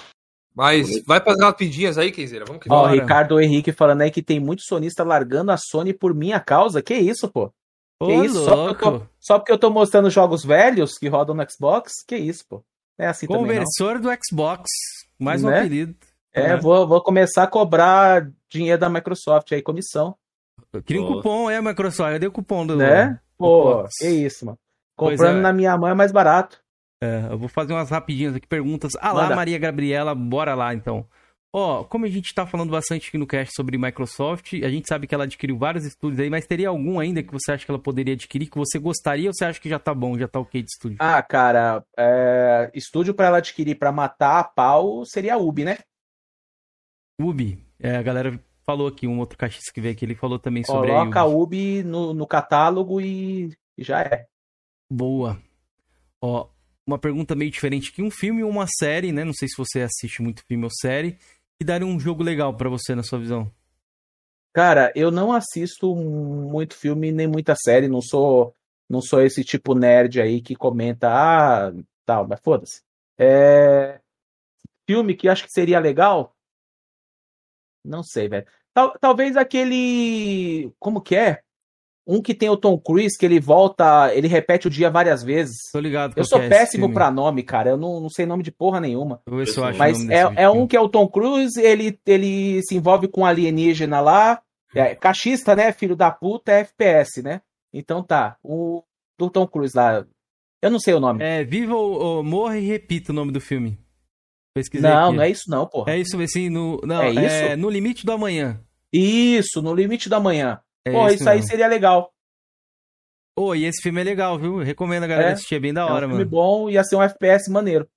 Mas vai pras rapidinhas aí, Kenzeira. Vamos que Ó, Bora. Ricardo Henrique falando aí que tem muito sonista largando a Sony por minha causa. Que isso, pô? Ô, Que isso? Só porque, eu tô, só porque eu tô mostrando jogos velhos que rodam no Xbox? Que isso, pô? É assim também, não. Conversor do Xbox. Mais um Né? apelido. É, É. Vou, vou começar a cobrar dinheiro da Microsoft aí, comissão, Cria um Ó. cupom, é, Microsoft. Eu dei o cupom do. né? Pô, que isso, mano. Comprando é. na minha mão é mais barato. É, eu vou fazer umas rapidinhas aqui, perguntas. Ah lá, Manda. Maria Gabriela, bora lá então. Ó, como a gente tá falando bastante aqui no cast sobre Microsoft, a gente sabe que ela adquiriu vários estúdios aí, mas teria algum ainda que você acha que ela poderia adquirir, que você gostaria ou você acha que já tá bom, já tá ok de estúdio? Ah, cara, é, estúdio pra ela adquirir pra matar a pau seria a Ubi, né? Ubi, é, a galera falou aqui, um outro cachista que veio aqui, ele falou também sobre Coloca a Ubi. No, no catálogo e, já é. Boa. Ó, uma pergunta meio diferente aqui, um filme ou uma série, né? Não sei se você assiste muito filme ou série, que daria um jogo legal pra você na sua visão. Cara, eu não assisto muito filme nem muita série, não sou não sou esse tipo nerd aí que comenta ah, tal, mas foda-se. É, filme que acho que seria legal? Não sei, velho. Tal- talvez aquele, como que é? Um que tem o Tom Cruise que ele volta, ele repete o dia várias vezes. Tô ligado Eu sou é péssimo pra nome, cara. Eu não, não sei nome de porra nenhuma. Eu Mas é, é um que é o Tom Cruise, ele, ele se envolve com um alienígena lá. É, cachista, né? Filho da puta, é FPS, né? Então tá. O do Tom Cruise lá. Eu não sei o nome. É, Viva ou, ou Morra e Repita o nome do filme. Pesquisei não, aqui. não é isso não, porra. É isso, assim, no, não, É é isso? No Limite do Amanhã. Isso, no limite da manhã. É Pô, esse isso aí seria legal. Ô, e esse filme é legal, viu? Recomendo a galera É, assistir, é bem da é um hora, filme mano. bom, ia ser um FPS maneiro.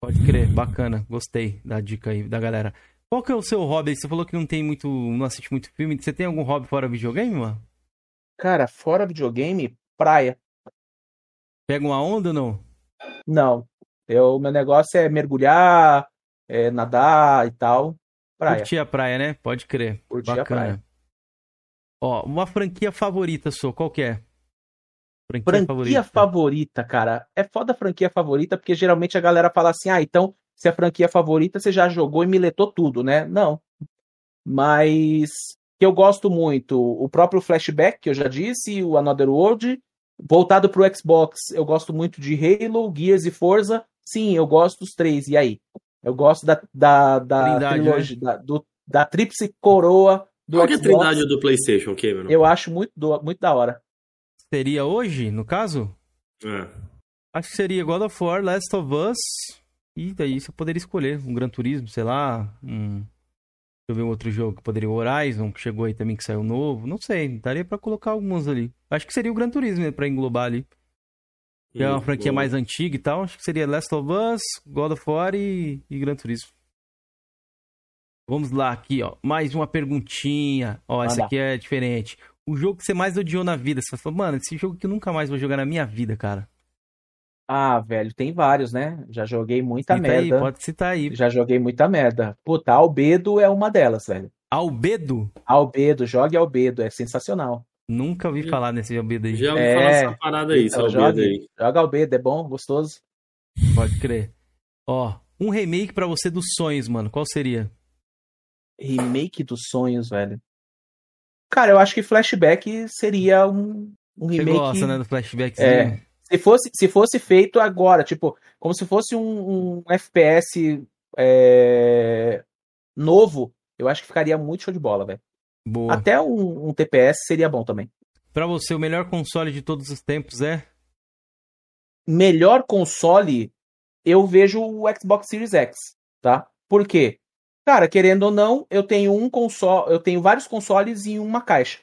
Pode crer, bacana. Gostei da dica aí da galera. Qual que é o seu hobby? Você falou que não tem muito, não assiste muito filme. Você tem algum hobby fora videogame, mano? Cara, fora videogame, praia. Pega uma onda ou não? Não. Eu, meu negócio é mergulhar, é nadar e tal. Praia. Curtir a praia, né? Pode crer. Curtir a Bacana. praia. Ó, uma franquia favorita sua, qual que é? Franquia, Franquia favorita. favorita, cara. É foda a franquia favorita, porque geralmente a galera fala assim: ah, então, se a franquia favorita, você já jogou e miletou tudo, né? Não. Mas que eu gosto muito, o próprio Flashback, que eu já disse, o Another World. Voltado pro Xbox, eu gosto muito de Halo, Gears e Forza. Sim, eu gosto dos três. E aí? Eu gosto da, da, da Trindade, trilogia, da, do, da tríplice coroa do Qual que é a Xbox. trindade do PlayStation, Cameron? Eu acho muito, do- muito da hora. Seria hoje, no caso? É. Acho que seria God of War, Last of Us. E daí você poderia escolher um Gran Turismo, sei lá. Um... Deixa eu ver um outro jogo que poderia. O Horizon, que chegou aí também, que saiu novo. Não sei, daria pra colocar alguns ali. Acho que seria o Gran Turismo, né, pra englobar ali. Que é uma franquia mais antiga e tal. Acho que seria Last of Us, God of War e, e Gran Turismo. Vamos lá, aqui, ó. Mais uma perguntinha. Ó, essa aqui é diferente. O jogo que você mais odiou na vida? Você falou, mano, esse jogo que eu nunca mais vou jogar na minha vida, cara. Ah, velho, tem vários, né? Já joguei muita Cita aí, merda. pode citar aí. Já joguei muita merda. Puta, Albedo é uma delas, velho. Albedo? Albedo, jogue Albedo, é sensacional. Nunca ouvi falar nesse Albedo aí. Já ouvi É. falar essa parada aí, Então, essa albedo jogue, aí. joga Albedo, é bom, gostoso. Pode crer. Ó, um remake pra você dos sonhos, mano. Qual seria? Remake dos sonhos, velho. Cara, eu acho que Flashback seria um, um Você remake. gosta, né, do flashback? É. Se fosse, se fosse feito agora, tipo, como se fosse um, um FPS é, novo, eu acho que ficaria muito show de bola, velho. Boa. Até um, um TPS seria bom também. Pra você, o melhor console de todos os tempos é? melhor console, eu vejo o Xbox Series X, tá? Por quê? Cara, querendo ou não, eu tenho um console, eu tenho vários consoles em uma caixa.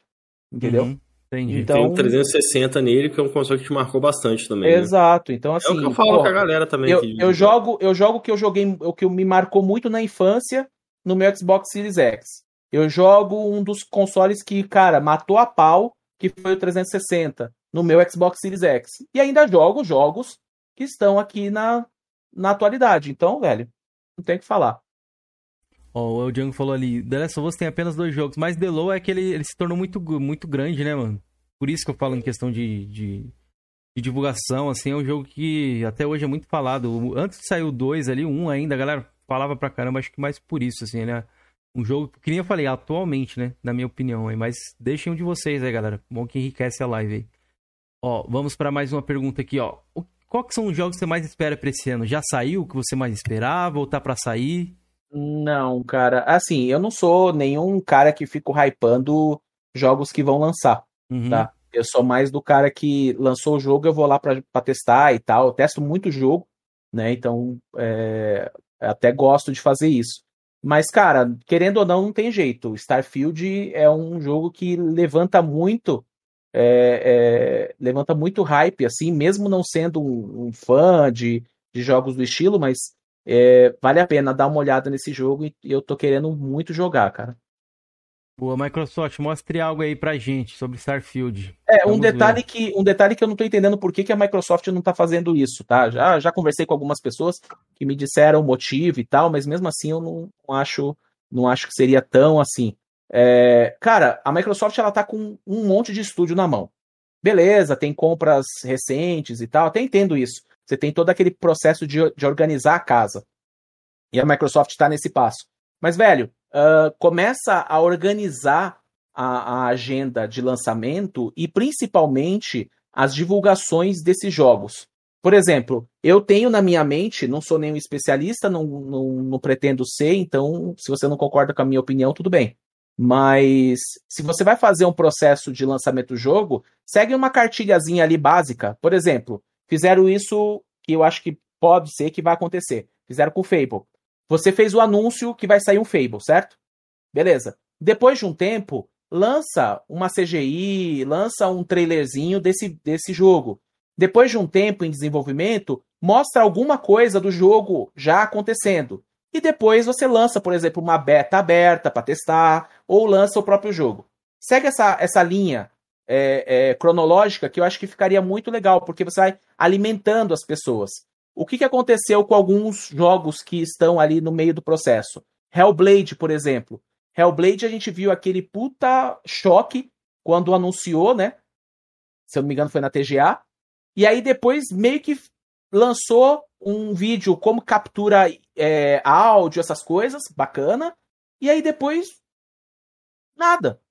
Entendeu? Uhum, entendi. Então- Tem um 360 nele, que é um console que te marcou bastante também. né? Exato. Então É assim, o que eu falo pô, com a galera também. eu, aqui. eu jogo, eu jogo o que eu joguei, o que me marcou muito na infância no meu Xbox Series X. Eu jogo um dos consoles que, cara, matou a pau, que foi o 360, no meu Xbox Series X. E ainda jogo jogos que estão aqui na, na atualidade. Então, velho, não tem o que falar. Ó, o Django falou ali, The Last of Us tem apenas dois jogos, mas The Low é que ele, ele se tornou muito, muito grande, né, mano? Por isso que eu falo em questão de, de, de divulgação, assim, é um jogo que até hoje é muito falado. Antes de sair o 2 ali, 1 ainda, a galera falava pra caramba, acho que mais por isso, assim, né? Um jogo que nem eu falei, atualmente, né? Na minha opinião, aí, mas deixem um de vocês aí, galera. Bom que enriquece a live aí. Ó, vamos pra mais uma pergunta aqui, ó. O- Qual que são os jogos que você mais espera pra esse ano? Já saiu o que você mais esperava? Ou tá pra sair? Não, cara. Assim, eu não sou nenhum cara que fico hypando jogos que vão lançar. Uhum. Tá. Eu sou mais do cara que lançou o jogo, eu vou lá pra, pra testar e tal. Eu testo muito jogo, né? Então, é, até gosto de fazer isso. Mas, cara, querendo ou não, não tem jeito. Starfield é um jogo que levanta muito. É, é, levanta muito hype, assim, mesmo não sendo um, um fã de, de jogos do estilo, mas é, vale a pena dar uma olhada nesse jogo e eu tô querendo muito jogar, cara. Boa, Microsoft, mostre algo aí pra gente sobre Starfield. É, um detalhe, que, um detalhe que eu não tô entendendo por que, que a Microsoft não tá fazendo isso, tá? Já, já conversei com algumas pessoas que me disseram o motivo e tal, mas mesmo assim eu não, não acho, não acho que seria tão assim. É, cara, a Microsoft ela tá com um monte de estúdio na mão. Beleza, tem compras recentes e tal, até entendo isso. Você tem todo aquele processo de, de organizar a casa. E a Microsoft está nesse passo. Mas, velho, uh, começa a organizar a, a, agenda de lançamento e principalmente as divulgações desses jogos. Por exemplo, eu tenho na minha mente, não sou nenhum especialista, não, não, não pretendo ser, então se você não concorda com a minha opinião, tudo bem. Mas se você vai fazer um processo de lançamento do jogo, segue uma cartilhazinha ali básica. Por exemplo, fizeram isso que eu acho que pode ser que vai acontecer. Fizeram com o Fable. Você fez o anúncio que vai sair um Fable, certo? Beleza. Depois de um tempo, lança uma CGI, lança um trailerzinho desse, desse jogo. Depois de um tempo em desenvolvimento, mostra alguma coisa do jogo já acontecendo. E depois você lança, por exemplo, uma beta aberta para testar, ou lança o próprio jogo. Segue essa, essa linha é, é, cronológica que eu acho que ficaria muito legal, porque você vai alimentando as pessoas. O que, que aconteceu com alguns jogos que estão ali no meio do processo? Hellblade, por exemplo. Hellblade a gente viu aquele puta choque quando anunciou, né? Se eu não me engano foi na TGA. E aí depois meio que lançou um vídeo como captura é, áudio, essas coisas, bacana. E aí depois nada.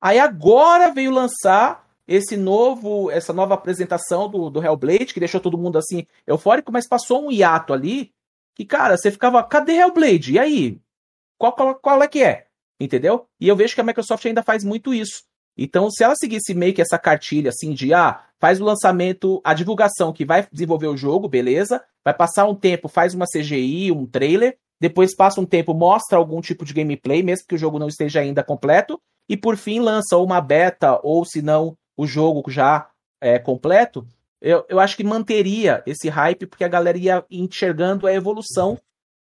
Aí agora veio lançar esse novo, essa nova apresentação do, do Hellblade, que deixou todo mundo assim eufórico, mas passou um hiato ali que, cara, você ficava, cadê Hellblade? E aí? Qual, qual, qual é que é? Entendeu? E eu vejo que a Microsoft ainda faz muito isso. Então, se ela seguisse meio que essa cartilha assim de ah, faz o lançamento, a divulgação que vai desenvolver o jogo, beleza? Vai passar um tempo, faz uma CGI, um trailer, depois passa um tempo, mostra algum tipo de gameplay, mesmo que o jogo não esteja ainda completo, e por fim lança uma beta, ou se não, o jogo já é, completo, eu, eu acho que manteria esse hype, porque a galera ia enxergando a evolução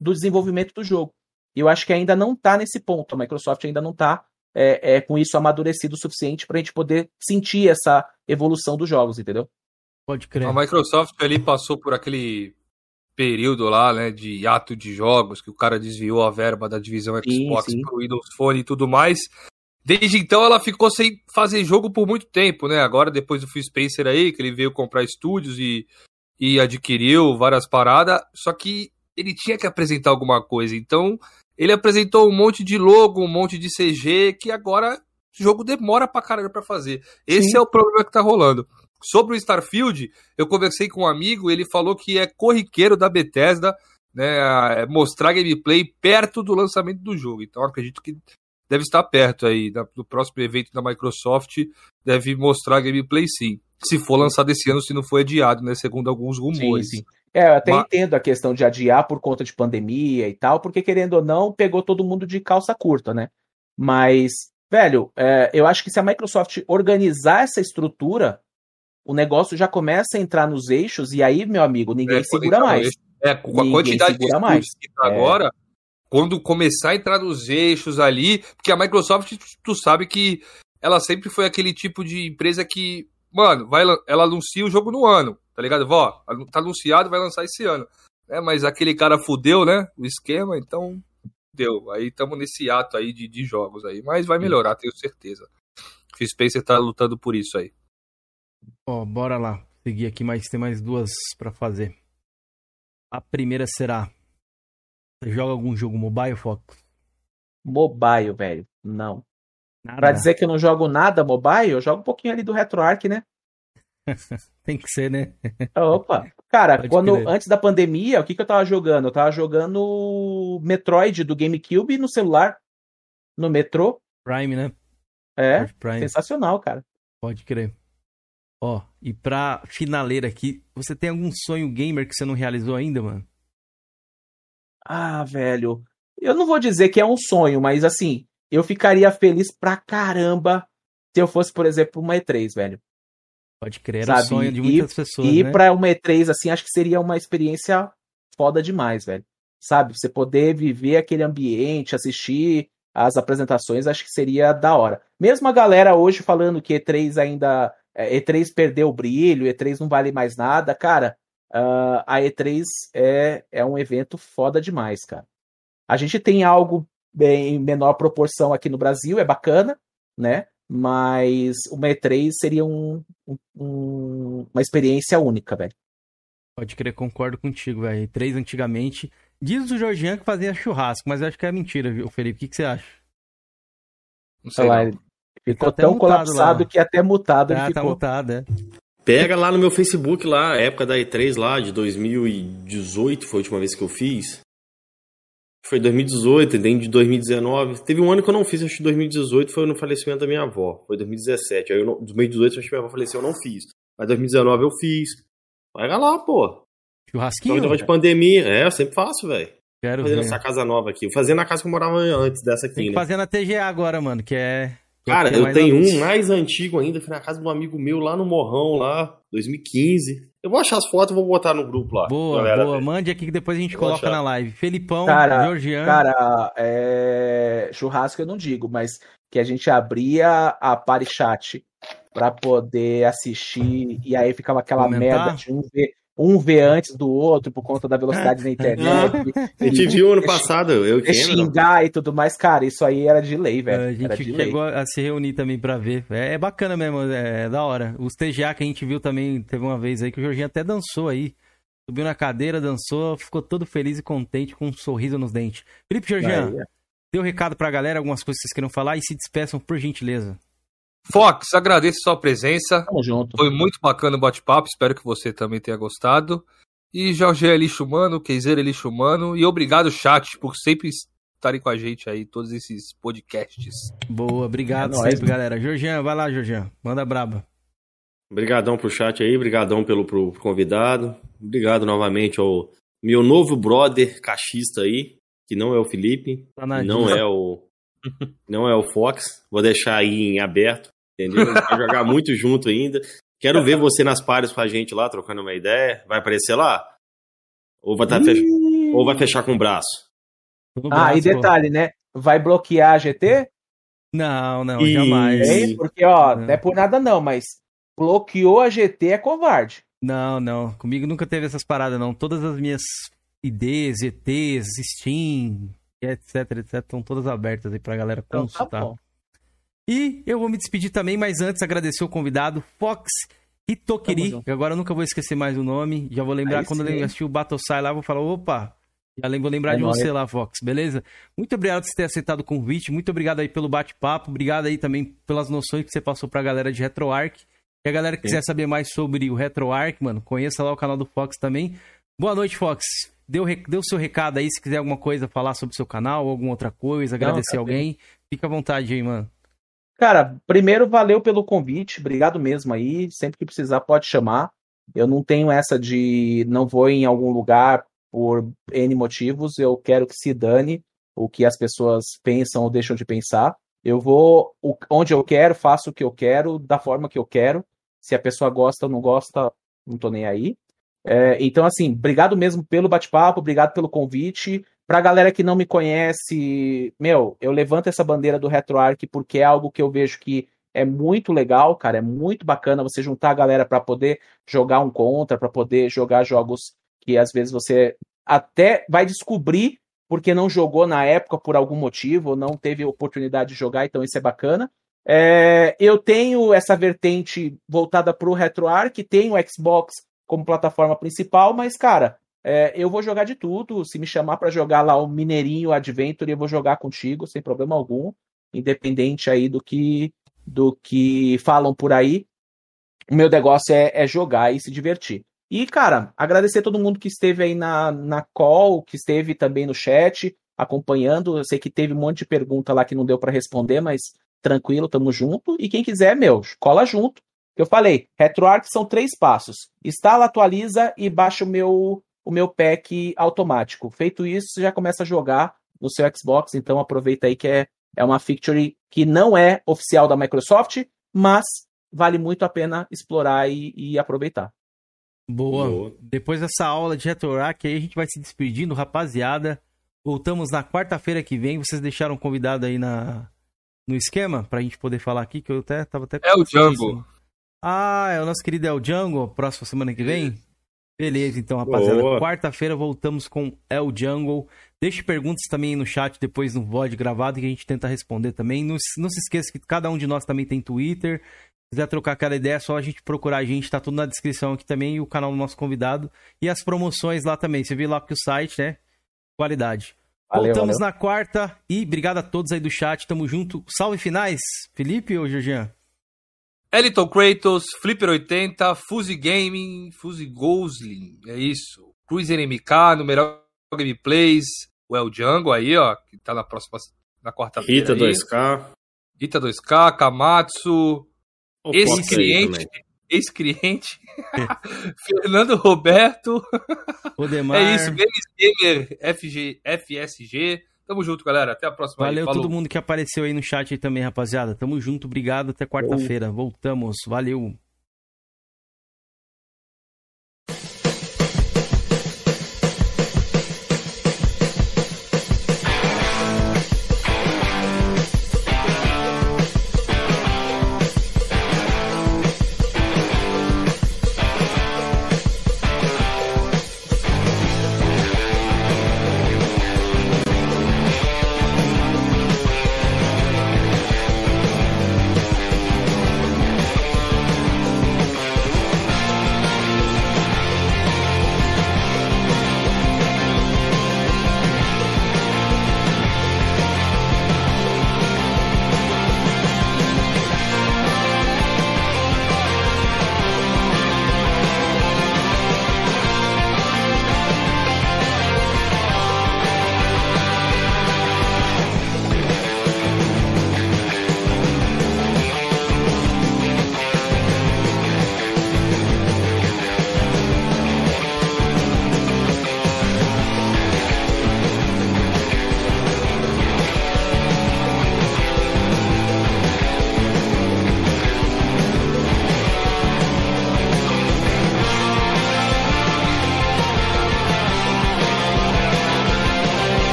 do desenvolvimento do jogo. E eu acho que ainda não está nesse ponto. A Microsoft ainda não está é, é, com isso amadurecido o suficiente para a gente poder sentir essa evolução dos jogos, entendeu? Pode crer. A Microsoft ali passou por aquele período lá, né, de ato de jogos, que o cara desviou a verba da divisão Xbox sim, sim. pro Windows Phone e tudo mais. Desde então ela ficou sem fazer jogo por muito tempo, né? Agora, depois do Phil Spencer aí, que ele veio comprar estúdios e, e adquiriu várias paradas, só que ele tinha que apresentar alguma coisa. Então, ele apresentou um monte de logo, um monte de CG, que agora o jogo demora pra caralho pra fazer. Esse Sim. é o problema que tá rolando. Sobre o Starfield, eu conversei com um amigo, ele falou que é corriqueiro da Bethesda, né, mostrar gameplay perto do lançamento do jogo. Então, acredito que deve estar perto aí do próximo evento da Microsoft, deve mostrar gameplay sim. Se for lançado esse ano, se não for adiado, né? Segundo alguns rumores. Sim, sim. É, eu até Mas... entendo a questão de adiar por conta de pandemia e tal, porque querendo ou não, pegou todo mundo de calça curta, né? Mas, velho, é, eu acho que se a Microsoft organizar essa estrutura, o negócio já começa a entrar nos eixos, e aí, meu amigo, ninguém é, segura mais. É, com a ninguém quantidade de mais. que tá é. agora, quando começar a entrar nos eixos ali, porque a Microsoft, tu sabe que ela sempre foi aquele tipo de empresa que, mano, vai, ela anuncia o jogo no ano, tá ligado? Vó, tá anunciado, vai lançar esse ano. É, mas aquele cara fudeu, né, o esquema, então deu. Aí estamos nesse ato aí de, de jogos aí, mas vai melhorar, tenho certeza. Phil Spencer tá lutando por isso aí. Ó, oh, bora lá. Seguir aqui, mas tem mais duas para fazer. A primeira será você joga algum jogo mobile, Fox? Mobile, velho. Não. Nada. Pra dizer que eu não jogo nada mobile, eu jogo um pouquinho ali do RetroArch, né? Tem que ser, né? Opa. Cara, quando antes da pandemia, o que, que eu tava jogando? Eu tava jogando Metroid do GameCube no celular. No metrô. Prime, né? É. Prime. Sensacional, cara. Pode crer. Ó, e pra finaleira aqui, você tem algum sonho gamer que você não realizou ainda, mano? Ah, velho. Eu não vou dizer que é um sonho, mas assim, eu ficaria feliz pra caramba se eu fosse, por exemplo, uma E3, velho. Pode crer, era o sonho de e- muitas pessoas, E ir né? pra uma E3, assim, acho que seria uma experiência foda demais, velho. Sabe? Você poder viver aquele ambiente, assistir as apresentações, acho que seria da hora. Mesmo a galera hoje falando que E3 ainda. é, E3 perdeu o brilho, E3 não vale mais nada, cara. Ah, a E3 é, é um evento foda demais, cara. A gente tem algo em menor proporção aqui no Brasil, é bacana, né? Mas uma E3 seria um, um- um- uma experiência única, velho. Pode crer, concordo contigo, velho. Três antigamente. Diz o Georgian que fazia churrasco, mas eu acho que é mentira, viu, Felipe? O que, que você acha? Não sei. Lá, não. ele ficou até tão colapsado lá. que até mutado ele Ah, tá ficou. mutado, é. Pega lá no meu Facebook lá, época da E3 lá, de 2018, foi a última vez que eu fiz. Foi 2018, dentro de 2019. Teve um ano que eu não fiz, acho que 2018 foi no falecimento da minha avó. Foi 2017. Aí eu não, 2018 acho que minha avó faleceu, eu não fiz. Mas 2019 eu fiz. Pega lá, pô. Churrasquinho? negócio de pandemia. É, eu sempre faço, velho. Quero Fazendo ver. essa casa nova aqui. Eu fazia na casa que eu morava antes dessa Tem aqui, que né? fazer na TGA agora, mano, que é. Cara, eu mais tenho um mais antigo ainda, foi na casa de um amigo meu lá no Morrão, lá, 2015. Eu vou achar as fotos e vou botar no grupo lá. Boa, galera boa. Mande aqui que depois a gente vou coloca achar. na live. Felipão, Cara, Georgian. Cara, é... churrasco eu não digo, mas que a gente abria a party chat pra poder assistir e aí ficava aquela Comentar? merda de um ver, um ver antes do outro por conta da velocidade da internet. A gente viu ano passado, eu e xingar e tudo mais, cara, isso aí era de lei, a velho. Era gente de lei. chegou a se reunir também pra ver. É, é bacana mesmo, é, da hora. Os TGA que a gente viu também, teve uma vez aí que o Jorginho até dançou aí. Subiu na cadeira, dançou, ficou todo feliz e contente com um sorriso nos dentes. Felipe Jorgian, Aí, dê um recado pra galera, algumas coisas que vocês queiram falar e se despeçam por gentileza. Fox, agradeço sua presença. Tamo junto. Foi muito bacana o bate-papo, espero que você também tenha gostado. E Jorge é lixo humano, Keizer é lixo humano. E obrigado, chat, por sempre estarem com a gente aí, todos esses podcasts. Boa, obrigado É nóis, sempre, galera. Jorgian, vai lá, Jorgian. Manda braba. Obrigadão pro chat aí, brigadão pelo pro convidado. Obrigado novamente ao meu novo brother cachista aí, que não é o Felipe, Tá não é o não é o Fox. Vou deixar aí em aberto, entendeu? Vai jogar muito junto ainda. Quero ver você nas pares com a gente lá, trocando uma ideia. Vai aparecer lá? Ou vai, tá fech... Ou vai fechar com o braço? No Ah, e braço, pô. detalhe, né? Vai bloquear a GT? Não, não, Ih. jamais. Hein? Porque, ó, Não. não é por nada não, mas bloqueou a GT é covarde. Não, não. Comigo nunca teve essas paradas, não. Todas as minhas IDs, ETs, Steam, etc, etc, estão todas abertas aí pra galera Então, tá consultar. bom. E eu vou me despedir também, mas antes agradecer o convidado, Fox Hitokiri. Que Agora eu nunca vou esquecer mais o nome. Já vou lembrar Aí quando sim. eu assistir o Battle Sai lá, vou falar, opa, já vou lembrar É de nóis. você lá, Fox, beleza? Muito obrigado por você ter aceitado o convite, muito obrigado aí pelo bate-papo, obrigado aí também pelas noções que você passou pra galera de RetroArch. Se a galera quiser saber mais sobre o RetroArch, mano, conheça lá o canal do Fox também. Boa noite, Fox. Deu o seu recado aí, se quiser alguma coisa falar sobre o seu canal, ou alguma outra coisa, agradecer tá alguém, fica à vontade aí, mano. Cara, primeiro, valeu pelo convite, obrigado mesmo aí. Sempre que precisar, pode chamar. Eu não tenho essa de não vou em algum lugar por N motivos, eu quero que se dane o que as pessoas pensam ou deixam de pensar. Eu vou onde eu quero, faço o que eu quero, da forma que eu quero. Se a pessoa gosta ou não gosta, não tô nem aí. É, então, assim, obrigado mesmo pelo bate-papo, obrigado pelo convite. Pra galera que não me conhece, meu, eu levanto essa bandeira do RetroArch porque é algo que eu vejo que é muito legal, cara, é muito bacana você juntar a galera pra poder jogar um contra, pra poder jogar jogos que às vezes você até vai descobrir porque não jogou na época por algum motivo, não teve oportunidade de jogar, então isso é bacana. É, eu tenho essa vertente voltada para o RetroArch, tenho o Xbox como plataforma principal, mas, cara, é, eu vou jogar de tudo. Se me chamar para jogar lá o Mineirinho Adventure, eu vou jogar contigo, sem problema algum, independente aí do que, do que falam por aí. O meu negócio é, é jogar e se divertir. E, cara, agradecer a todo mundo que esteve aí na, na call, que esteve também no chat, acompanhando. Eu sei que teve um monte de pergunta lá que não deu para responder, mas tranquilo, tamo junto. E quem quiser, meu, cola junto. Eu falei, RetroArch são três passos. Instala, atualiza e baixa o meu, o meu pack automático. Feito isso, você já começa a jogar no seu Xbox, então aproveita aí que é, é uma feature que não é oficial da Microsoft, mas vale muito a pena explorar e, e aproveitar. Boa. Boa. Depois dessa aula de RetroArch aí, a gente vai se despedindo, rapaziada. Voltamos na quarta-feira que vem. Vocês deixaram um convidado aí na, no esquema pra gente poder falar aqui, que eu até tava até. É o Django. Ah, é o nosso querido El Django, próxima semana que vem? Beleza, então, rapaziada. Quarta-feira voltamos com El Jungle. Deixe perguntas também no chat depois no VOD gravado que a gente tenta responder também. Não, não se esqueça que cada um de nós também tem Twitter. Se quiser trocar aquela ideia, é só a gente procurar a gente, tá tudo na descrição aqui também, e o canal do nosso convidado. E as promoções lá também. Você viu lá que o site, né? Qualidade. Valeu, Voltamos valeu. na quarta e obrigado a todos aí do chat. Tamo junto. Salve finais, Felipe ou Georgian? Eliton Kratos, Flipper80, Fuse Gaming, Fuse Gosling, é isso. Cruiser MK, numeral Gameplays, o El Django aí, ó, que tá na próxima, na quarta-feira. Rita 2K. Rita 2K, Kamatsu, ex-cliente, ex-cliente, Fernando Roberto. Odemar. É isso, Games Gamer FG, FSG. Tamo junto, galera. Até a próxima. Valeu aí. todo mundo que apareceu aí no chat aí também, rapaziada. Tamo junto, obrigado. Até quarta-feira. Voltamos. Valeu.